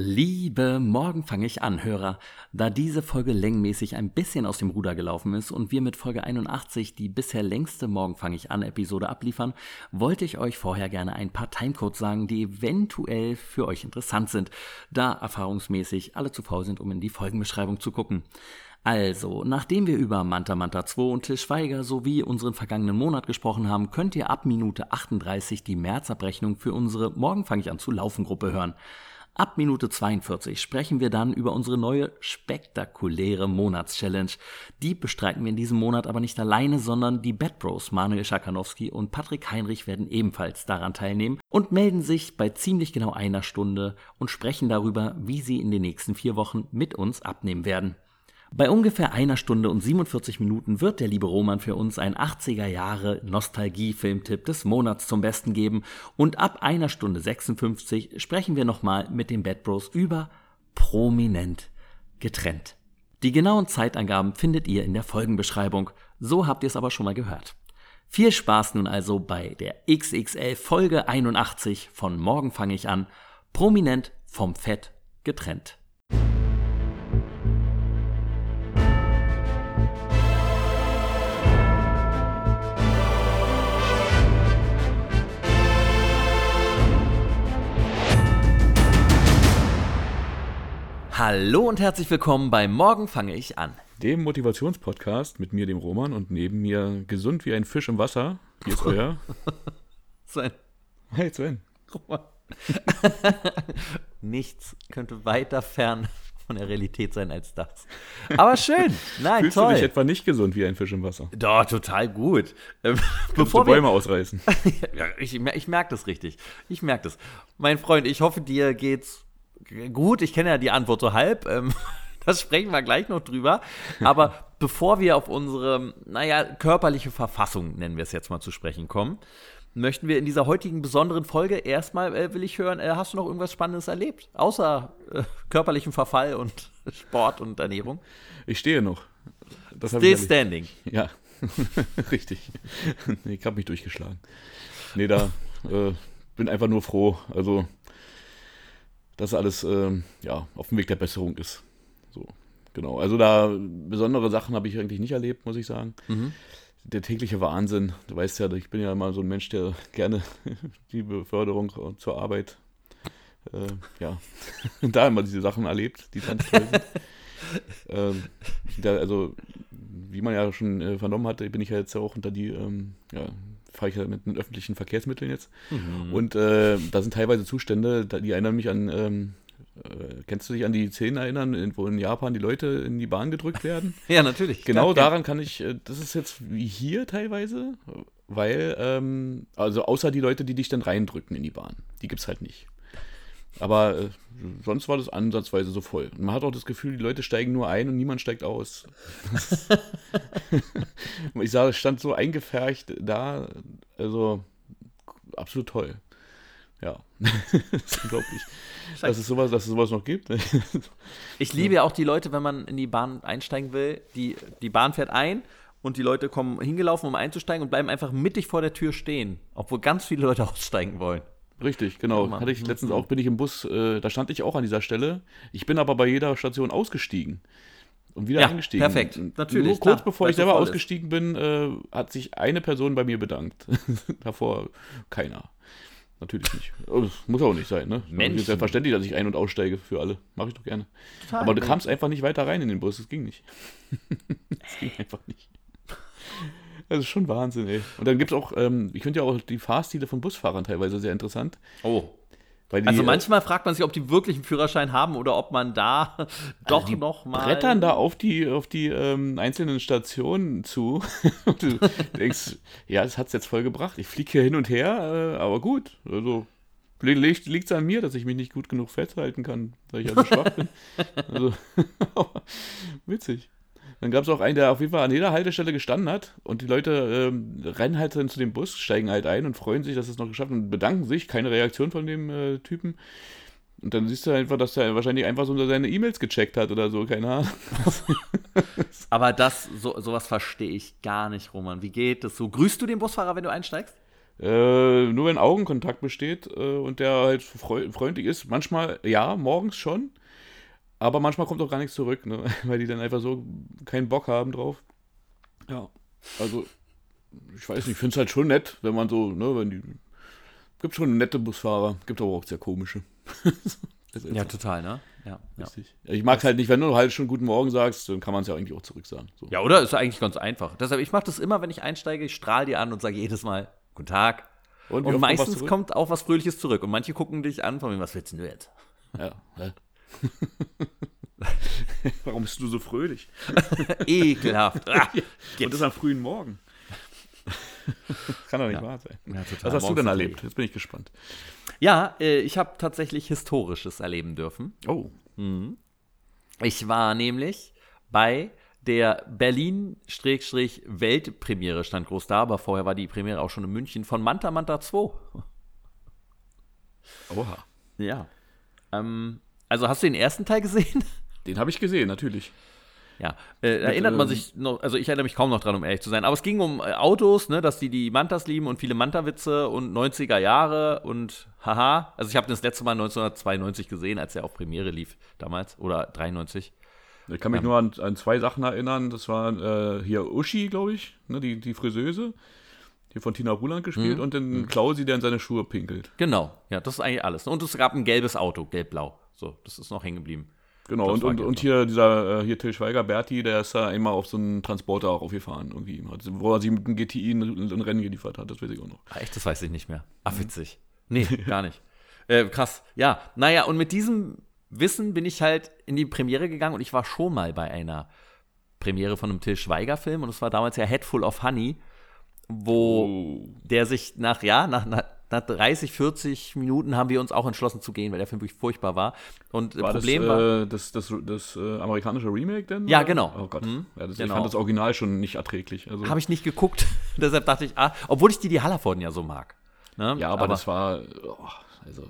Liebe Morgen fange ich an, Hörer. Da diese Folge längenmäßig ein bisschen aus dem Ruder gelaufen ist und wir mit Folge 81 die bisher längste Morgen fange ich an Episode abliefern, wollte ich euch vorher gerne ein paar Timecodes sagen, die eventuell für euch interessant sind, da erfahrungsmäßig alle zu faul sind, um in die Folgenbeschreibung zu gucken. Also, nachdem wir über Manta Manta 2 und Til Schweiger sowie unseren vergangenen Monat gesprochen haben, könnt ihr ab Minute 38 die Märzabrechnung für unsere Morgen fange ich an zu laufen Gruppe hören. Ab Minute 42 sprechen wir dann über unsere neue spektakuläre Monatschallenge. Die bestreiten wir in diesem Monat aber nicht alleine, sondern die Bad Bros Manuel Schakanowski und Patrick Heinrich werden ebenfalls daran teilnehmen und melden sich bei ziemlich genau einer Stunde und sprechen darüber, wie sie in den nächsten vier Wochen mit uns abnehmen werden. Bei ungefähr einer Stunde und 47 Minuten wird der liebe Roman für uns ein 80er Jahre Nostalgie-Filmtipp des Monats zum Besten geben und ab einer Stunde 56 sprechen wir nochmal mit den Bad Bros über prominent getrennt. Die genauen Zeitangaben findet ihr in der Folgenbeschreibung, so habt ihr es aber schon mal gehört. Viel Spaß nun also bei der XXL Folge 81 von Morgen fange ich an, prominent vom Fett getrennt. Hallo und herzlich willkommen bei Morgen fange ich an. Dem Motivationspodcast mit mir, dem Roman, und neben mir gesund wie ein Fisch im Wasser. Hier ist euer Sven. Hey Sven. Roman. Nichts könnte weiter fern von der Realität sein als das. Aber schön. Nein, Fühlst toll. du dich etwa nicht gesund wie ein Fisch im Wasser? Doch, total gut. Ähm, Bevor du wir, Bäume ausreißen? ja, ich, ich merke das richtig. Ich merke das. Mein Freund, ich hoffe, dir geht's gut. Ich kenne ja die Antwort so halb. Ähm, das sprechen wir gleich noch drüber. Aber bevor wir auf unsere, naja, körperliche Verfassung, nennen wir es jetzt mal, zu sprechen kommen, möchten wir in dieser heutigen besonderen Folge erstmal, äh, will ich hören, äh, hast du noch irgendwas Spannendes erlebt? Außer äh, körperlichem Verfall und Sport und Ernährung? Ich stehe noch. Das Still standing. Ja, richtig. Ich habe mich durchgeschlagen. Nee, da äh, bin einfach nur froh. Also, dass alles ähm, ja, auf dem Weg der Besserung ist. So, genau. Also da besondere Sachen habe ich eigentlich nicht erlebt, muss ich sagen. Mhm. Der tägliche Wahnsinn. Du weißt ja, ich bin ja immer so ein Mensch, der gerne die Beförderung zur Arbeit, äh, ja, da immer diese Sachen erlebt, die sind. ähm, da, also, wie man ja schon äh, vernommen hatte, bin ich ja jetzt auch unter die, ähm, ja, fahre ich ja mit den öffentlichen Verkehrsmitteln jetzt. Mhm. Und äh, da sind teilweise Zustände, die erinnern mich an, ähm, äh, kennst du dich an die Szenen erinnern, in- wo in Japan die Leute in die Bahn gedrückt werden? Ja, natürlich. Genau Klar, daran kann ich, äh, das ist jetzt wie hier teilweise, weil, ähm, also außer die Leute, die dich dann reindrücken in die Bahn, die gibt es halt nicht. Aber äh, sonst war das ansatzweise so voll. Und man hat auch das Gefühl, die Leute steigen nur ein und niemand steigt aus. ich sah, es stand so eingefärcht da, also absolut toll. Ja, das ist unglaublich, dass es sowas, dass es sowas noch gibt. Ich liebe ja auch die Leute, wenn man in die Bahn einsteigen will. Die, die Bahn fährt ein und die Leute kommen hingelaufen, um einzusteigen und bleiben einfach mittig vor der Tür stehen, obwohl ganz viele Leute aussteigen wollen. Richtig, genau. Ja. Hatte ich letztens auch, bin ich im Bus, äh, da stand ich auch an dieser Stelle. Ich bin aber bei jeder Station ausgestiegen und wieder Ja, eingestiegen. perfekt. Natürlich, Nur kurz klar, bevor ich es selber voll ist. ausgestiegen bin, äh, hat sich eine Person bei mir bedankt. Davor keiner. Natürlich nicht. Aber Das muss auch nicht sein, ne? Es Menschen. ist selbstverständlich, dass ich ein- und aussteige für alle. Mache ich doch gerne. Total. Aber du kamst einfach nicht weiter rein in den Bus. Das ging nicht. Das ging einfach nicht. Das ist schon Wahnsinn, ey. Und dann gibt es auch, ähm, ich finde ja auch die Fahrstile von Busfahrern teilweise sehr interessant. Oh. Die, Also äh, manchmal fragt man sich, ob die wirklich einen Führerschein haben oder ob man da doch die noch mal. brettern da auf die, auf die ähm, einzelnen Stationen zu. Und du denkst, ja, das hat es jetzt voll gebracht. Ich fliege hier hin und her, äh, aber gut. Also liegt es an mir, dass ich mich nicht gut genug festhalten kann, weil ich also schwach bin. Also, witzig. Dann gab es auch einen, der auf jeden Fall an jeder Haltestelle gestanden hat und die Leute ähm, rennen halt dann zu dem Bus, steigen halt ein und freuen sich, dass es noch geschafft und bedanken sich. Keine Reaktion von dem äh, Typen. Und dann siehst du einfach, dass er wahrscheinlich einfach so seine E-Mails gecheckt hat oder so, keine Ahnung. Aber das, so, sowas verstehe ich gar nicht, Roman. Wie geht das so? Grüßt du den Busfahrer, wenn du einsteigst? Äh, nur wenn Augenkontakt besteht äh, und der halt freu freundlich ist. Manchmal, ja, morgens schon. Aber manchmal kommt auch gar nichts zurück, ne? weil die dann einfach so keinen Bock haben drauf. Ja, also ich weiß nicht, ich finde es halt schon nett, wenn man so, ne, wenn die. Gibt schon nette Busfahrer, gibt aber auch sehr komische. ja, total, ne? Ja, Richtig. Ja. Ich mag es halt nicht, wenn du halt schon Guten Morgen sagst, dann kann man es ja eigentlich auch zurück sagen. So. Ja, oder? Ist eigentlich ganz einfach. Deshalb, ich mache das immer, wenn ich einsteige, ich strahle die an und sage jedes Mal Guten Tag. Und, und meistens kommt auch was Fröhliches zurück. Und manche gucken dich an, von mir, was willst du jetzt? Ja, ja. Warum bist du so fröhlich? Ekelhaft. Ah, und das am frühen Morgen. Kann doch nicht ja. wahr sein. Ja, Was hast du denn erlebt? Jetzt bin ich gespannt. Ja, äh, ich habe tatsächlich Historisches erleben dürfen. Oh. Mhm. Ich war nämlich bei der Berlin-Weltpremiere, stand groß da, aber vorher war die Premiere auch schon in München von Manta Manta 2. Oha. Ja. Ähm, also hast du den ersten Teil gesehen? Den habe ich gesehen, natürlich. Ja, äh, erinnert man ähm, sich noch, also ich erinnere mich kaum noch dran, um ehrlich zu sein, aber es ging um äh, Autos, ne, dass die die Mantas lieben und viele Manta-Witze und 90er Jahre und haha. Also ich habe das letzte Mal 1992 gesehen, als er auf Premiere lief damals oder 93. Ich kann mich ähm, nur an, an, zwei Sachen erinnern. Das war äh, hier Uschi, glaube ich, ne, die, die Friseuse, die von Tina Ruland gespielt mhm. und den mhm. Klausi, der in seine Schuhe pinkelt. Genau, ja, das ist eigentlich alles. Und es gab ein gelbes Auto, gelb-blau. So, das ist noch hängen geblieben. Genau, und, und, und hier dieser, äh, hier Till Schweiger, Berti, der ist da immer auf so einen Transporter auch aufgefahren, irgendwie, wo er sie mit dem GTI ein, ein Rennen geliefert hat, das weiß ich auch noch. Ah, echt, das weiß ich nicht mehr. Ach, mhm. witzig. Nee, gar nicht. Äh, krass. Ja, naja, und mit diesem Wissen bin ich halt in die Premiere gegangen und ich war schon mal bei einer Premiere von einem Till Schweiger-Film und es war damals ja Headful of Honey, wo oh. der sich nach, ja, nach, nach nach 30, 40 Minuten haben wir uns auch entschlossen zu gehen, weil der Film wirklich furchtbar war. Und war Problem das, war. Äh, das, das, das äh, amerikanische Remake denn? Ja, genau. Oh Gott. Mhm. Ja, das, genau. Ich fand das Original schon nicht erträglich. Also. Habe ich nicht geguckt. Deshalb dachte ich, ah, obwohl ich die, die Hallervorden ja so mag. Ne? Ja, aber, aber, das war. Oh, also.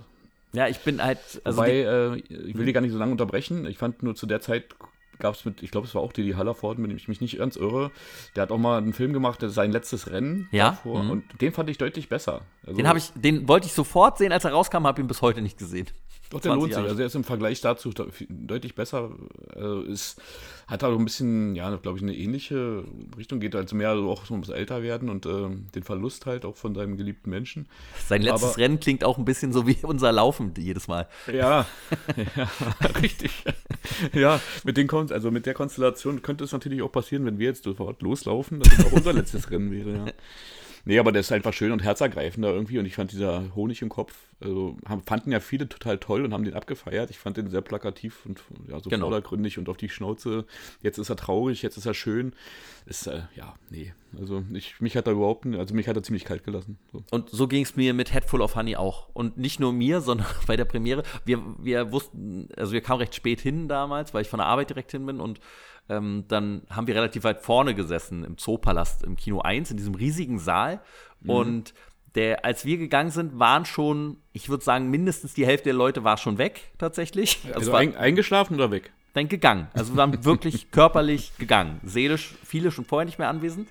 Ja, ich bin halt. Also Wobei, äh, ich will die gar nicht so lange unterbrechen. Ich fand nur zu der Zeit gab es mit, ich glaube, es war auch Didi Hallerford, mit dem ich mich nicht ganz irre. Der hat auch mal einen Film gemacht, das ist sein letztes Rennen. Ja. Davor, mhm. Und den fand ich deutlich besser. Also, den habe ich, den wollte ich sofort sehen, als er rauskam, habe ihn bis heute nicht gesehen. Doch, der lohnt sich. Also er ist im Vergleich dazu deutlich besser. Also ist, hat auch ein bisschen, ja, glaube ich, eine ähnliche Richtung. Geht also mehr also auch so ums Älterwerden und äh, den Verlust halt auch von seinem geliebten Menschen. Sein letztes Aber, Rennen klingt auch ein bisschen so wie unser Laufen jedes Mal. Ja, ja richtig. ja, mit den Kon also mit der Konstellation könnte es natürlich auch passieren, wenn wir jetzt sofort loslaufen, dass es auch unser letztes Rennen wäre, ja. Nee, aber der ist einfach schön und herzergreifender irgendwie und ich fand dieser Honig im Kopf, also haben, fanden ja viele total toll und haben den abgefeiert. Ich fand den sehr plakativ und ja, so genau. vordergründig und auf die Schnauze. Jetzt ist er traurig, jetzt ist er schön. Ist, äh, ja, nee. Also ich, mich hat er überhaupt, also mich hat er ziemlich kalt gelassen. So. Und so ging es mir mit Headful of Honey auch. Und nicht nur mir, sondern bei der Premiere. Wir, wir wussten, also wir kamen recht spät hin damals, weil ich von der Arbeit direkt hin bin und ähm, dann haben wir relativ weit vorne gesessen im Zoopalast im Kino 1, in diesem riesigen Saal. Mhm. Und der, als wir gegangen sind, waren schon, ich würde sagen, mindestens die Hälfte der Leute war schon weg, tatsächlich. Also, also war, eingeschlafen oder weg? Dann gegangen. Also wir waren wirklich körperlich gegangen. Seelisch viele schon vorher nicht mehr anwesend.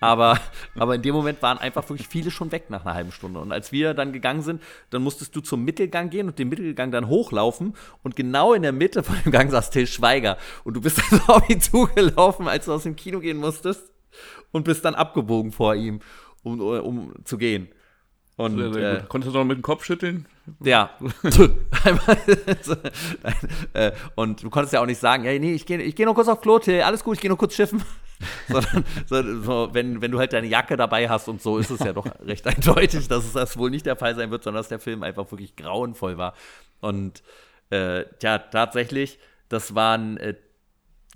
Aber, aber in dem Moment waren einfach wirklich viele schon weg nach einer halben Stunde. Und als wir dann gegangen sind, dann musstest du zum Mittelgang gehen und den Mittelgang dann hochlaufen. Und genau in der Mitte von dem Gang saß Till Schweiger. Und du bist also auf ihn zugelaufen, als du aus dem Kino gehen musstest. Und bist dann abgebogen vor ihm, um, um zu gehen. Und, sehr, sehr äh, Konntest du noch mit dem Kopf schütteln? Ja. Äh, und du konntest ja auch nicht sagen, ja, nee, ich gehe ich geh noch kurz auf Klo, Till, alles gut, ich gehe noch kurz schiffen. Sondern so, so, wenn, wenn du halt deine Jacke dabei hast und so, ist es ja doch recht eindeutig, dass es das wohl nicht der Fall sein wird, sondern dass der Film einfach wirklich grauenvoll war. Und äh, ja, tatsächlich, das waren äh,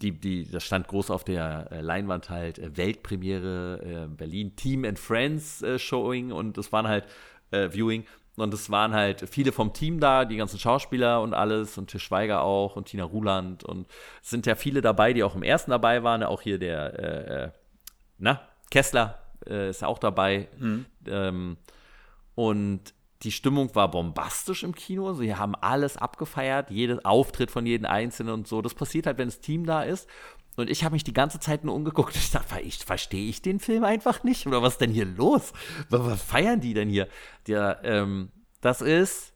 die, die, das stand groß auf der äh, Leinwand halt, äh, Weltpremiere äh, Berlin, Team and Friends äh, Showing und es waren halt äh, Viewing und es waren halt viele vom Team da, die ganzen Schauspieler und alles und Tisch Schweiger auch und Tina Ruland und es sind ja viele dabei, die auch im ersten dabei waren, auch hier der, äh, na, Kessler ist ja auch dabei mhm. ähm, und die Stimmung war bombastisch im Kino. Sie haben alles abgefeiert, jeden Auftritt von jedem Einzelnen und so. Das passiert halt, wenn das Team da ist. Und ich habe mich die ganze Zeit nur umgeguckt. Ich dachte, verstehe ich den Film einfach nicht? Oder was ist denn hier los? Was, was feiern die denn hier? Der, ähm, das ist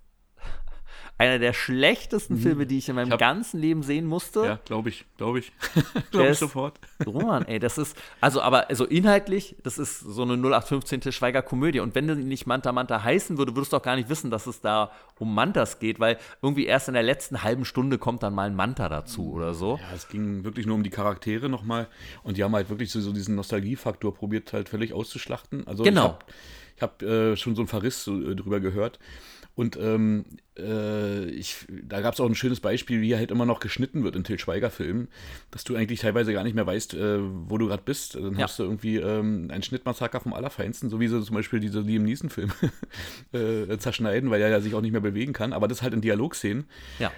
einer der schlechtesten mhm. Filme, die ich in meinem ich ganzen Leben sehen musste. Ja, glaube ich, glaube ich. glaube ich sofort. Roman, ey, das ist, also aber also inhaltlich, das ist so eine 0815 Schweiger Komödie. Und wenn du nicht Manta Manta heißen würde, würdest du auch gar nicht wissen, dass es da um Mantas geht, weil irgendwie erst in der letzten halben Stunde kommt dann mal ein Manta dazu oder so. Ja, es ging wirklich nur um die Charaktere nochmal. Und die haben halt wirklich so, so diesen Nostalgiefaktor probiert, halt völlig auszuschlachten. Also genau. Ich habe hab, äh, schon so einen Verriss so, äh, drüber gehört. Und ähm, äh, ich, da gab es auch ein schönes Beispiel, wie halt immer noch geschnitten wird in Til Schweiger-Filmen, dass du eigentlich teilweise gar nicht mehr weißt, äh, wo du gerade bist. Dann ja. hast du irgendwie ähm, einen Schnittmassaker vom Allerfeinsten, so wie sie zum Beispiel diese Liam Neeson-Film äh, zerschneiden, weil er ja sich auch nicht mehr bewegen kann. Aber das halt in Dialogszenen. Ja.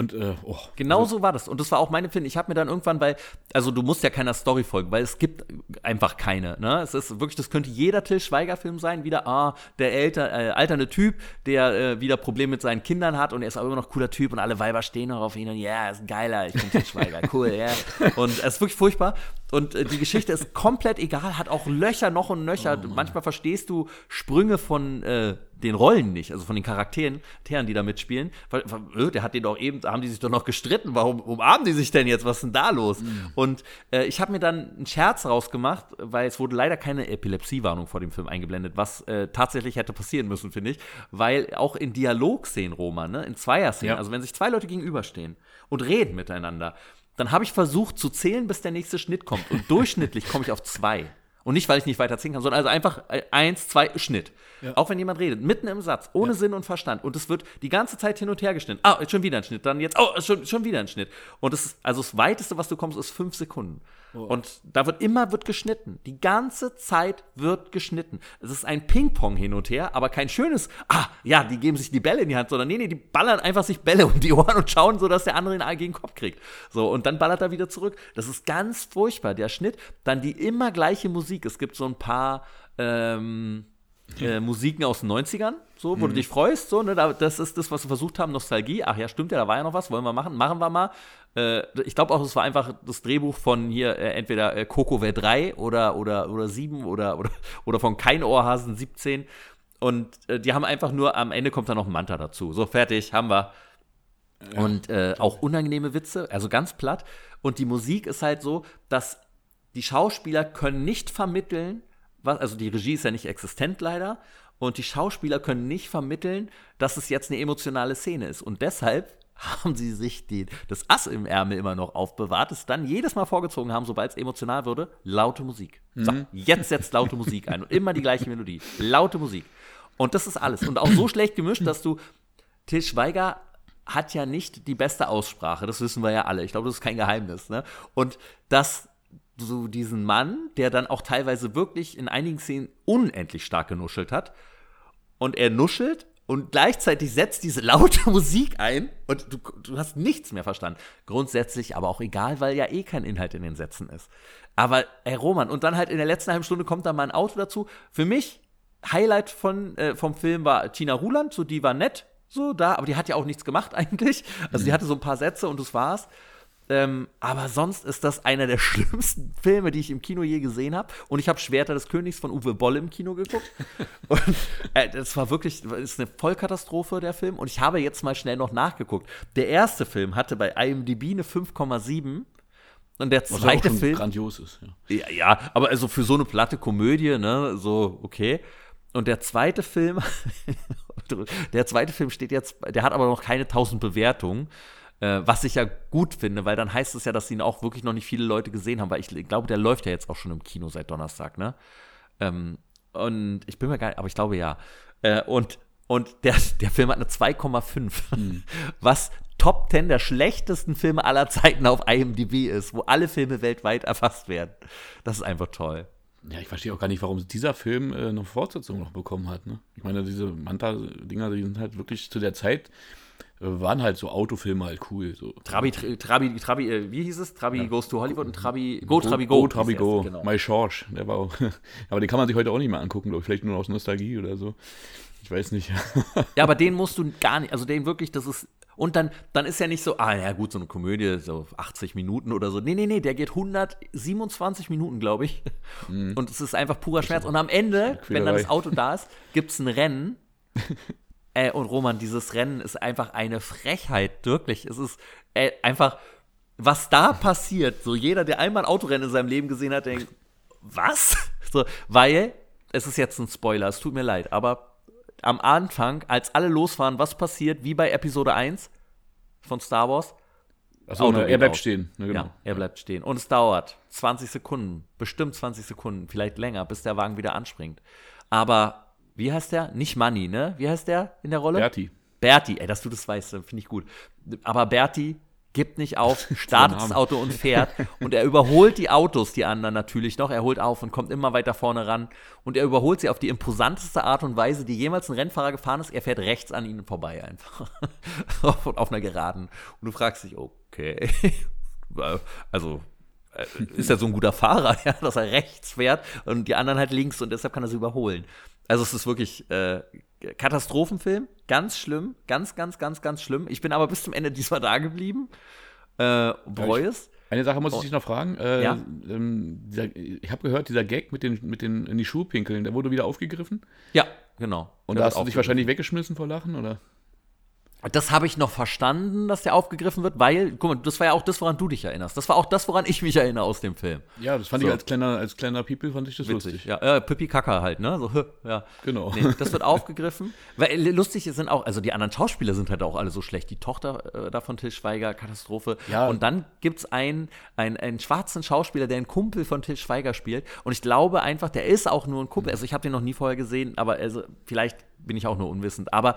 Und äh, oh, genau also, so war das. Und das war auch meine Finde. Ich habe mir dann irgendwann, weil, also du musst ja keiner Story folgen, weil es gibt einfach keine. Ne? Es ist wirklich, das könnte jeder Till Schweiger-Film sein. Wieder, ah, der älter, äh, alternde Typ, der äh, wieder Probleme mit seinen Kindern hat und er ist aber immer noch cooler Typ und alle Weiber stehen noch auf ihn und ja, yeah, ist ein geiler, ich bin Till Schweiger, cool, ja. Yeah. Und es ist wirklich furchtbar. Und äh, die Geschichte ist komplett egal, hat auch Löcher noch und Löcher. Oh, Manchmal verstehst du Sprünge von äh, den Rollen nicht, also von den Charakteren, die da mitspielen. Äh, der hat den doch eben, da haben die sich doch noch gestritten. Warum umarmen die sich denn jetzt? Was ist denn da los? Mhm. Und äh, ich habe mir dann einen Scherz rausgemacht, weil es wurde leider keine Epilepsiewarnung vor dem Film eingeblendet, was äh, tatsächlich hätte passieren müssen, finde ich. Weil auch in Dialogszenen, Roman, ne, in Zweierszenen, ja. also wenn sich zwei Leute gegenüberstehen und reden miteinander, dann habe ich versucht zu zählen, bis der nächste Schnitt kommt. Und durchschnittlich komme ich auf zwei. Und nicht, weil ich nicht weiter ziehen kann, sondern also einfach äh, eins, zwei, Schnitt. Ja. Auch wenn jemand redet, mitten im Satz, ohne ja. Sinn und Verstand. Und es wird die ganze Zeit hin und her geschnitten. Ah, schon wieder ein Schnitt, dann jetzt, oh, schon, schon wieder ein Schnitt. Und das ist, also das Weiteste, was du kommst, ist fünf Sekunden. Oh. Und da wird immer wird geschnitten. Die ganze Zeit wird geschnitten. Es ist ein Ping-Pong hin und her, aber kein schönes, ah, ja, die geben sich die Bälle in die Hand, sondern nee, nee, die ballern einfach sich Bälle um die Ohren und schauen so, dass der andere ihn gegen den Kopf kriegt. So, und dann ballert er wieder zurück. Das ist ganz furchtbar, der Schnitt. Dann die immer gleiche Musik. Es gibt so ein paar, ähm, äh, Musiken aus den 90ern, so, wo mhm. du dich freust, so, ne, das ist das, was wir versucht haben, Nostalgie. Ach ja, stimmt ja, da war ja noch was, wollen wir machen, machen wir mal. Äh, ich glaube auch, es war einfach das Drehbuch von hier, äh, entweder äh, Coco Wär 3 oder, oder, oder 7 oder, oder, oder von Kein Ohrhasen 17. Und äh, die haben einfach nur, am Ende kommt da noch ein Manta dazu. So, fertig, haben wir. Ja. Und äh, auch unangenehme Witze, also ganz platt. Und die Musik ist halt so, dass die Schauspieler können nicht vermitteln, was, also die Regie ist ja nicht existent leider, und die Schauspieler können nicht vermitteln, dass es jetzt eine emotionale Szene ist. Und deshalb haben sie sich die, das Ass im Ärmel immer noch aufbewahrt, es dann jedes Mal vorgezogen haben, sobald es emotional wurde, laute Musik. Mhm. So, jetzt setzt laute Musik ein und immer die gleiche Melodie. Laute Musik. Und das ist alles. Und auch so schlecht gemischt, dass du Til Schweiger hat ja nicht die beste Aussprache, das wissen wir ja alle. Ich glaube, das ist kein Geheimnis. Ne? Und dass so diesen Mann, der dann auch teilweise wirklich in einigen Szenen unendlich stark genuschelt hat, und er nuschelt und gleichzeitig setzt diese laute Musik ein und du, du hast nichts mehr verstanden. Grundsätzlich aber auch egal, weil ja eh kein Inhalt in den Sätzen ist. Aber, ey, Roman, und dann halt in der letzten halben Stunde kommt da mal ein Auto dazu. Für mich, Highlight von, äh, vom Film war Tina Ruland, so die war nett, so da, aber die hat ja auch nichts gemacht eigentlich. Also mhm. die hatte so ein paar Sätze und das war's. Ähm, aber sonst ist das einer der schlimmsten Filme, die ich im Kino je gesehen habe. Und ich habe Schwerter des Königs von Uwe Boll im Kino geguckt. und äh, das war wirklich, das ist eine Vollkatastrophe, der Film. Und ich habe jetzt mal schnell noch nachgeguckt. Der erste Film hatte bei IMDb eine 5,7. Und der zweite Was auch Film. grandios ist, ja. ja. Ja, aber also für so eine platte Komödie, ne, so, okay. Und der zweite Film, der zweite Film steht jetzt, der hat aber noch keine 1000 Bewertungen. Äh, was ich ja gut finde, weil dann heißt es ja, dass ihn auch wirklich noch nicht viele Leute gesehen haben, weil ich glaube, der läuft ja jetzt auch schon im Kino seit Donnerstag, ne? Ähm, und ich bin mir gar nicht, aber ich glaube ja. Äh, und und der, der Film hat eine 2,5, mhm. was Top 10 der schlechtesten Filme aller Zeiten auf IMDb ist, wo alle Filme weltweit erfasst werden. Das ist einfach toll. Ja, ich verstehe auch gar nicht, warum dieser Film äh, eine Fortsetzung noch bekommen hat. Ne? Ich meine, diese Manta-Dinger, die sind halt wirklich zu der Zeit waren halt so Autofilme halt cool. So. Trabi, Trabi, Trabi, äh, wie hieß es? Trabi ja. Goes to Hollywood und Trabi, Go, Trabi, Go. Go, Trabi, Go. Genau. My George, der war auch, aber den kann man sich heute auch nicht mehr angucken, glaube ich, vielleicht nur aus Nostalgie oder so. Ich weiß nicht. ja, aber den musst du gar nicht, also den wirklich, das ist Und dann, dann ist ja nicht so, ah ja gut, so eine Komödie, so 80 Minuten oder so. Nee, nee, nee, der geht 127 Minuten, glaube ich. Mhm. Und es ist einfach purer Schmerz. Und am Ende, wenn dann das Auto da ist, gibt es ein Rennen. äh, und Roman, dieses Rennen ist einfach eine Frechheit, wirklich. Es ist äh, einfach, was da passiert. So jeder, der einmal ein Autorennen in seinem Leben gesehen hat, denkt, was? So, weil, es ist jetzt ein Spoiler, es tut mir leid, aber am Anfang, als alle losfahren, was passiert, wie bei Episode 1 von Star Wars? Achso, ne, er bleibt aus. stehen. Ne, genau. Ja, er bleibt stehen. Und es dauert 20 Sekunden, bestimmt 20 Sekunden, vielleicht länger, bis der Wagen wieder anspringt. Aber, wie heißt der? Nicht Money, ne? Wie heißt der in der Rolle? Berti. Berti, ey, dass du das weißt, finde ich gut. Aber Berti gibt nicht auf, startet das Auto und fährt. Und er überholt die Autos, die anderen natürlich noch. Er holt auf und kommt immer weiter vorne ran. Und er überholt sie auf die imposanteste Art und Weise, die jemals ein Rennfahrer gefahren ist. Er fährt rechts an ihnen vorbei einfach. auf einer Geraden. Und du fragst dich, okay. also, äh, ist er so ein guter Fahrer, ja, dass er rechts fährt und die anderen halt links und deshalb kann er sie überholen. Also es ist wirklich äh, Katastrophenfilm, ganz schlimm, ganz, ganz, ganz, ganz schlimm. Ich bin aber bis zum Ende diesmal da geblieben. Äh, bereue es. Eine Sache muss ich dich noch fragen. Äh, ja? ähm, dieser, ich habe gehört, dieser Gag mit den, mit den in die Schuhe pinkeln, der wurde wieder aufgegriffen. Ja, genau. Und da hast du dich wahrscheinlich weggeschmissen vor Lachen, oder? Das habe ich noch verstanden, dass der aufgegriffen wird, weil, guck mal, das war ja auch das, woran du dich erinnerst. Das war auch das, woran ich mich erinnere aus dem Film. Ja, das fand so. ich als kleiner, als kleiner People fand ich das Witzig. lustig. Ja, äh, Pippi Kaka halt, ne? So, ja. Genau. Nee, das wird aufgegriffen. Weil lustig sind auch, also die anderen Schauspieler sind halt auch alle so schlecht. Die Tochter äh, da von Til Schweiger, Katastrophe. Ja. Und dann gibt es einen, einen, einen schwarzen Schauspieler, der einen Kumpel von Til Schweiger spielt. Und ich glaube einfach, der ist auch nur ein Kumpel. Also ich habe den noch nie vorher gesehen, aber also vielleicht bin ich auch nur unwissend. Aber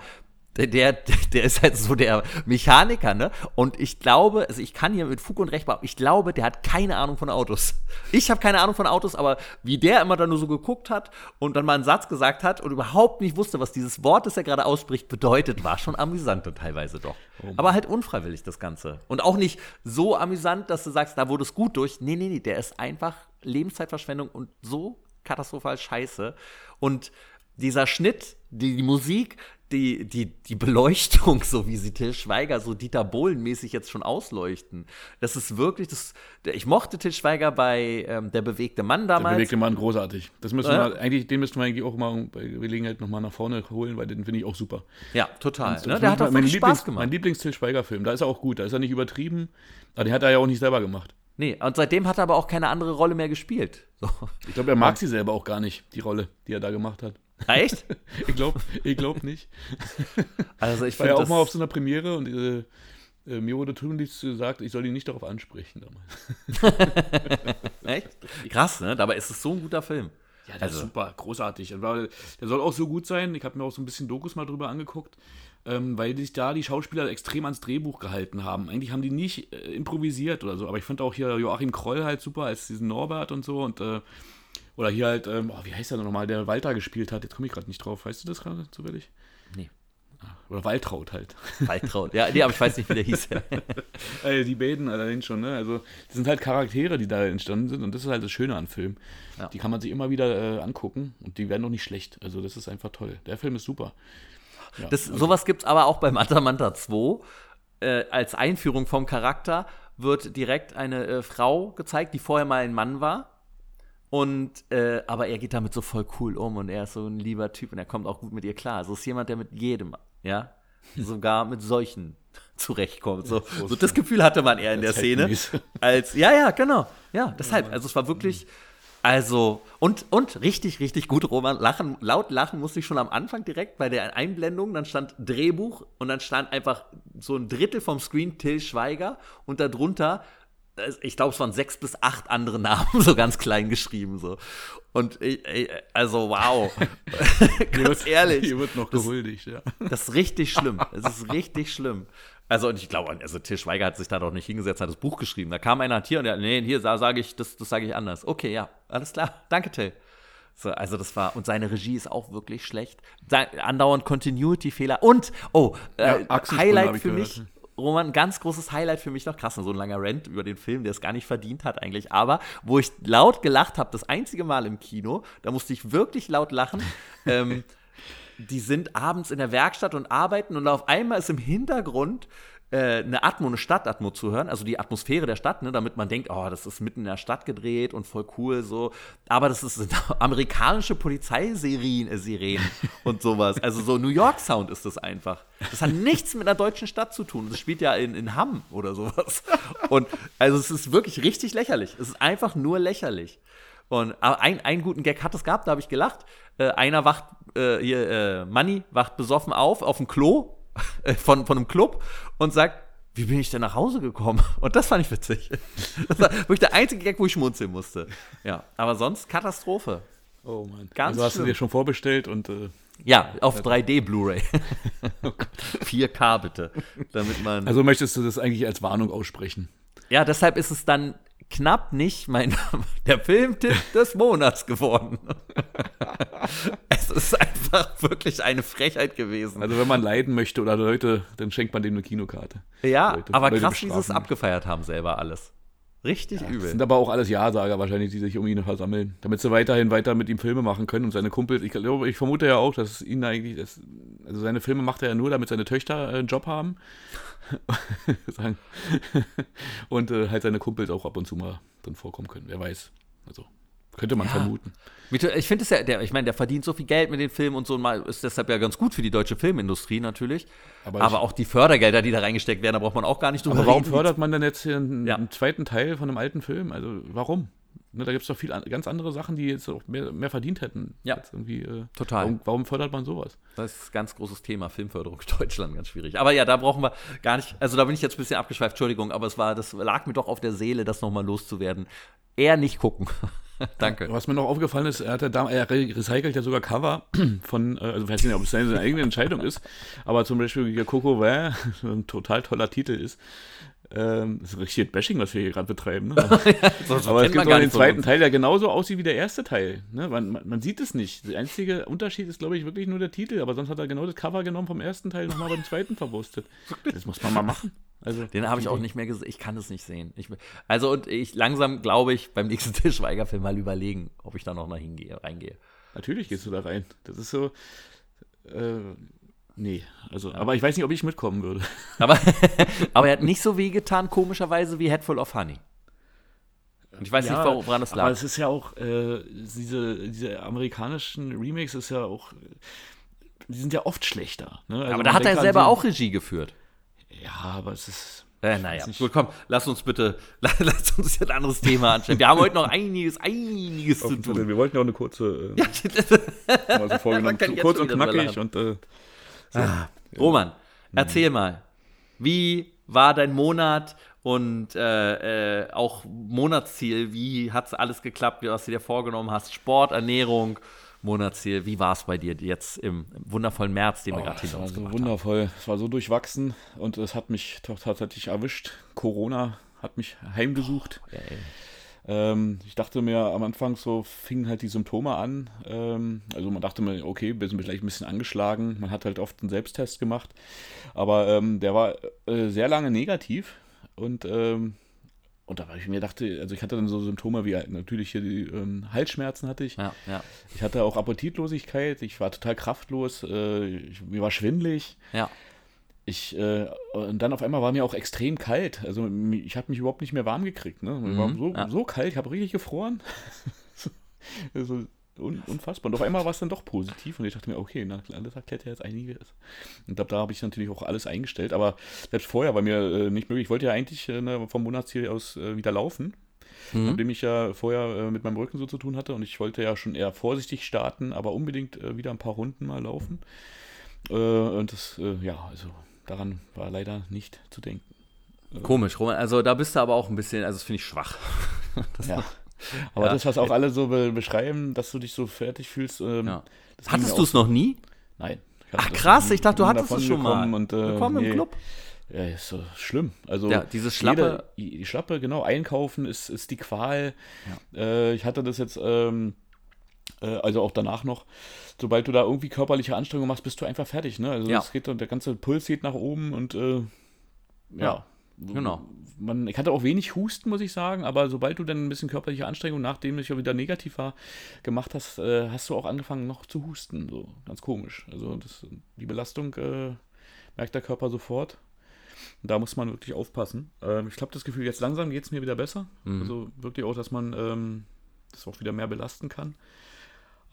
der, der ist halt so der Mechaniker, ne? Und ich glaube, also ich kann hier mit Fug und Recht behaupten, ich glaube, der hat keine Ahnung von Autos. Ich habe keine Ahnung von Autos, aber wie der immer dann nur so geguckt hat und dann mal einen Satz gesagt hat und überhaupt nicht wusste, was dieses Wort, das er gerade ausspricht, bedeutet, war schon amüsant und teilweise doch. Oh aber halt unfreiwillig das Ganze. Und auch nicht so amüsant, dass du sagst, da wurde es gut durch. Nee, nee, nee, der ist einfach Lebenszeitverschwendung und so katastrophal scheiße. Und dieser Schnitt, die, die Musik, die, die, die Beleuchtung, so wie sie Till Schweiger so Dieter Bohlen-mäßig jetzt schon ausleuchten. Das ist wirklich, das, ich mochte Till Schweiger bei ähm, Der bewegte Mann damals. Der bewegte Mann, großartig. Das müssen äh? wir, eigentlich, den müssten wir eigentlich auch mal bei Gelegenheit nochmal nach vorne holen, weil den finde ich auch super. Ja, total. Und, ne? Der hat auch wirklich Spaß gemacht. Mein Lieblings-Till Schweiger-Film, da ist er auch gut, da ist er nicht übertrieben, aber den hat er ja auch nicht selber gemacht. Nee, und seitdem hat er aber auch keine andere Rolle mehr gespielt. So. Ich glaube, er mag sie selber auch gar nicht, die Rolle, die er da gemacht hat. Echt? ich glaube ich glaub nicht. Also ich war ja auch mal auf so einer Premiere und äh, äh, mir wurde tunlichst gesagt, ich soll ihn nicht darauf ansprechen damals. Echt? Krass, ne? Dabei ist es so ein guter Film. Ja, der also. ist super, großartig. Der soll auch so gut sein. Ich habe mir auch so ein bisschen Dokus mal drüber angeguckt, ähm, weil sich da die Schauspieler extrem ans Drehbuch gehalten haben. Eigentlich haben die nicht äh, improvisiert oder so, aber ich fand auch hier Joachim Kroll halt super als diesen Norbert und so und äh, oder hier halt, ähm, oh, wie heißt der nochmal, der Walter gespielt hat. Jetzt komme ich gerade nicht drauf. Weißt du das gerade zufällig? Nee. Ah, oder Waltraud halt. Waltraud, ja, nee, aber ich weiß nicht, wie der hieß. also die beiden allein schon, ne? Also, das sind halt Charaktere, die da entstanden sind und das ist halt das Schöne an Filmen. Ja. Die kann man sich immer wieder äh, angucken und die werden doch nicht schlecht. Also, das ist einfach toll. Der Film ist super. Ja, das, also. Sowas gibt es aber auch beim Manta 2. Äh, als Einführung vom Charakter wird direkt eine äh, Frau gezeigt, die vorher mal ein Mann war und, äh, aber er geht damit so voll cool um und er ist so ein lieber Typ und er kommt auch gut mit ihr klar. Also ist jemand, der mit jedem, ja, sogar mit solchen zurechtkommt. So, so das Gefühl hatte man eher in der Szene. Als, ja, ja, genau. Ja, deshalb. Also es war wirklich, also, und, und richtig, richtig gut, Roman. Lachen, laut lachen musste ich schon am Anfang direkt bei der Einblendung. Dann stand Drehbuch und dann stand einfach so ein Drittel vom Screen Till Schweiger und darunter ich glaube, es waren sechs bis acht andere Namen so ganz klein geschrieben so. Und ich, also wow, ganz ehrlich, hier wird noch gehuldigt, ja. Das ist richtig schlimm. Es ist richtig schlimm. Also und ich glaube, also Til Schweiger hat sich da doch nicht hingesetzt, hat das Buch geschrieben. Da kam einer hier und der, nee, hier sage ich, das, das sage ich anders. Okay, ja, alles klar, danke Till. So, also das war, und seine Regie ist auch wirklich schlecht. Andauernd Continuity-Fehler und, oh, äh, ja, Highlight für mich, Roman, ganz großes Highlight für mich noch, krass, so ein langer Rant über den Film, der es gar nicht verdient hat eigentlich, aber wo ich laut gelacht habe, das einzige Mal im Kino, da musste ich wirklich laut lachen. ähm, die sind abends in der Werkstatt und arbeiten und auf einmal ist im Hintergrund äh, eine Atmo, eine Stadtatmo zu hören, also die Atmosphäre der Stadt, ne, damit man denkt, oh, das ist mitten in der Stadt gedreht und voll cool so. Aber das ist, amerikanische Polizeiserien äh, Sirenen und sowas. Also so New York Sound ist das einfach. Das hat nichts mit einer deutschen Stadt zu tun. Das spielt ja in, in Hamm oder sowas. Und also es ist wirklich richtig lächerlich. Es ist einfach nur lächerlich. Und aber ein, einen guten Gag hat es gehabt, da habe ich gelacht. Äh, einer wacht, äh, hier, äh, Manny wacht besoffen auf, auf dem Klo von, von einem Club und sagt, wie bin ich denn nach Hause gekommen? Und das fand ich witzig. Das war wirklich der einzige Gag, wo ich schmunzeln musste. Ja, aber sonst Katastrophe. Oh Mann. Ganz also hast schlimm. du dir schon vorbestellt und. Äh, ja, auf 3D Blu-ray. oh 4K bitte. Damit man. Also möchtest du das eigentlich als Warnung aussprechen? Ja, deshalb ist es dann knapp nicht mein, der Filmtipp des Monats geworden. es ist einfach wirklich eine Frechheit gewesen. Also wenn man leiden möchte oder Leute, dann schenkt man dem eine Kinokarte. Ja, Leute, aber Leute krass, wie sie es abgefeiert haben selber alles. Richtig ja, übel. Das sind aber auch alles Ja-Sager wahrscheinlich, die sich um ihn versammeln, damit sie weiterhin weiter mit ihm Filme machen können und seine Kumpels. Ich glaube, ich vermute ja auch, dass ihn eigentlich, das, also seine Filme macht er ja nur, damit seine Töchter einen Job haben und äh, halt seine Kumpels auch ab und zu mal drin vorkommen können. Wer weiß. Also könnte man ja. vermuten. Ich finde es ja, der, ich meine, der verdient so viel Geld mit den Filmen und so, und ist deshalb ja ganz gut für die deutsche Filmindustrie natürlich. Aber, Aber auch die Fördergelder, die da reingesteckt werden, da braucht man auch gar nicht drüber Aber warum fördert man denn jetzt hier einen, ja. einen, zweiten Teil von einem alten Film? Also warum? Ne, da gibt es doch viel ganz andere Sachen, die jetzt auch mehr, mehr verdient hätten. Ja, äh, total. Warum, warum, fördert man sowas? Das ist ein ganz großes Thema, Filmförderung in Deutschland, ganz schwierig. Aber ja, da brauchen wir gar nicht, also da bin ich jetzt ein bisschen abgeschweift, Entschuldigung, aber es war, das lag mir doch auf der Seele, das nochmal loszuwerden. Eher nicht gucken. Danke. Was mir noch aufgefallen ist, er, hat ja er recycelt ja sogar Cover von, äh, also ich weiß nicht, ob es seine eigene Entscheidung ist, aber zum Beispiel Coco Vin, ein total toller Titel ist. Ähm, das ist richtig Bashing, was wir hier gerade betreiben. Ne? ja, so, so aber es gibt auch den zweiten Teil, der genauso aussieht wie der erste Teil. Ne? Man, man, man, sieht es nicht. Der einzige Unterschied ist, glaube ich, wirklich nur der Titel. Aber sonst hat er genau das Cover genommen vom ersten Teil nochmal beim zweiten verwurstet. Das muss man mal machen. Also, Den habe ich auch nicht mehr gesehen. Ich kann es nicht sehen. Ich, also, und ich langsam glaube ich beim nächsten Tischweiger-Film mal überlegen, ob ich da noch mal hingehe, reingehe. Natürlich gehst du da rein. Das ist so. Äh, nee, also, ja. aber ich weiß nicht, ob ich mitkommen würde. Aber, aber er hat nicht so weh getan, komischerweise, wie Headful of Honey. Und ich weiß ja, nicht, woran das lag. Aber es ist ja auch, äh, diese, diese amerikanischen Remakes ist ja auch, die sind ja oft schlechter. Ne? Also aber da hat er selber so, auch Regie geführt. Ja, aber es ist. Äh, naja, gut, komm, lass uns bitte, lass uns ein anderes Thema anschauen. Wir haben heute noch einiges, einiges zu tun. Wir wollten ja auch eine kurze, äh, ja, also vorgenommen, kurz und knackig und äh, so. ah, Roman, erzähl mal, wie war dein Monat und äh, äh, auch Monatsziel? Wie hat es alles geklappt, was du dir vorgenommen hast? Sport, Ernährung, Monatsziel. Wie war es bei dir jetzt im, im wundervollen März, den wir oh, gerade hinter uns so wundervoll. Haben? Es war so durchwachsen und es hat mich tatsächlich erwischt. Corona hat mich heimgesucht. Oh, ähm, ich dachte mir am Anfang so, fingen halt die Symptome an. Ähm, also man dachte mir, okay, wir sind vielleicht ein bisschen angeschlagen. Man hat halt oft einen Selbsttest gemacht. Aber ähm, der war äh, sehr lange negativ. Und ähm, und da war ich mir dachte, also ich hatte dann so Symptome wie halt natürlich hier die ähm, Halsschmerzen hatte ich. Ja, ja. Ich hatte auch Appetitlosigkeit, ich war total kraftlos, äh, ich, mir war schwindlig. Ja. Ich, äh, und dann auf einmal war mir auch extrem kalt. Also ich habe mich überhaupt nicht mehr warm gekriegt. Ne? Mhm, war so, ja. so kalt, ich habe richtig gefroren. also, Un unfassbar. Und auf einmal war es dann doch positiv und ich dachte mir, okay, na, das erklärt ja jetzt einiges. Und da, da habe ich natürlich auch alles eingestellt, aber selbst vorher war mir äh, nicht möglich. Ich wollte ja eigentlich äh, ne, vom Monatsziel aus äh, wieder laufen, mhm. nachdem ich ja vorher äh, mit meinem Rücken so zu tun hatte und ich wollte ja schon eher vorsichtig starten, aber unbedingt äh, wieder ein paar Runden mal laufen. Und das, ja, also daran war leider nicht zu denken. Komisch, Roman. Also da bist du aber auch ein bisschen, also das finde ich schwach. Ja. Aber ja. das, was auch alle so be beschreiben, dass du dich so fertig fühlst. Ähm, ja. Hattest du es noch nie? Nein. Ach krass, ich dachte, du hattest es schon mal. Und, äh, Willkommen nee. im Club. Ja, ist so schlimm. Also ja, dieses Schlappe. Jede, die Schlappe, genau, einkaufen ist, ist die Qual. Ja. Äh, ich hatte das jetzt, ähm, äh, also auch danach noch, sobald du da irgendwie körperliche Anstrengung machst, bist du einfach fertig. Ne? Also ja. es geht, der ganze Puls geht nach oben und äh, ja. Genau. Man, ich hatte auch wenig Husten, muss ich sagen, aber sobald du dann ein bisschen körperliche Anstrengung, nachdem ich ja wieder negativ war, gemacht hast, äh, hast du auch angefangen noch zu husten. So ganz komisch. Also das, die Belastung äh, merkt der Körper sofort. Da muss man wirklich aufpassen. Ähm, ich habe das Gefühl, jetzt langsam geht es mir wieder besser. Mhm. Also wirklich auch, dass man ähm, das auch wieder mehr belasten kann.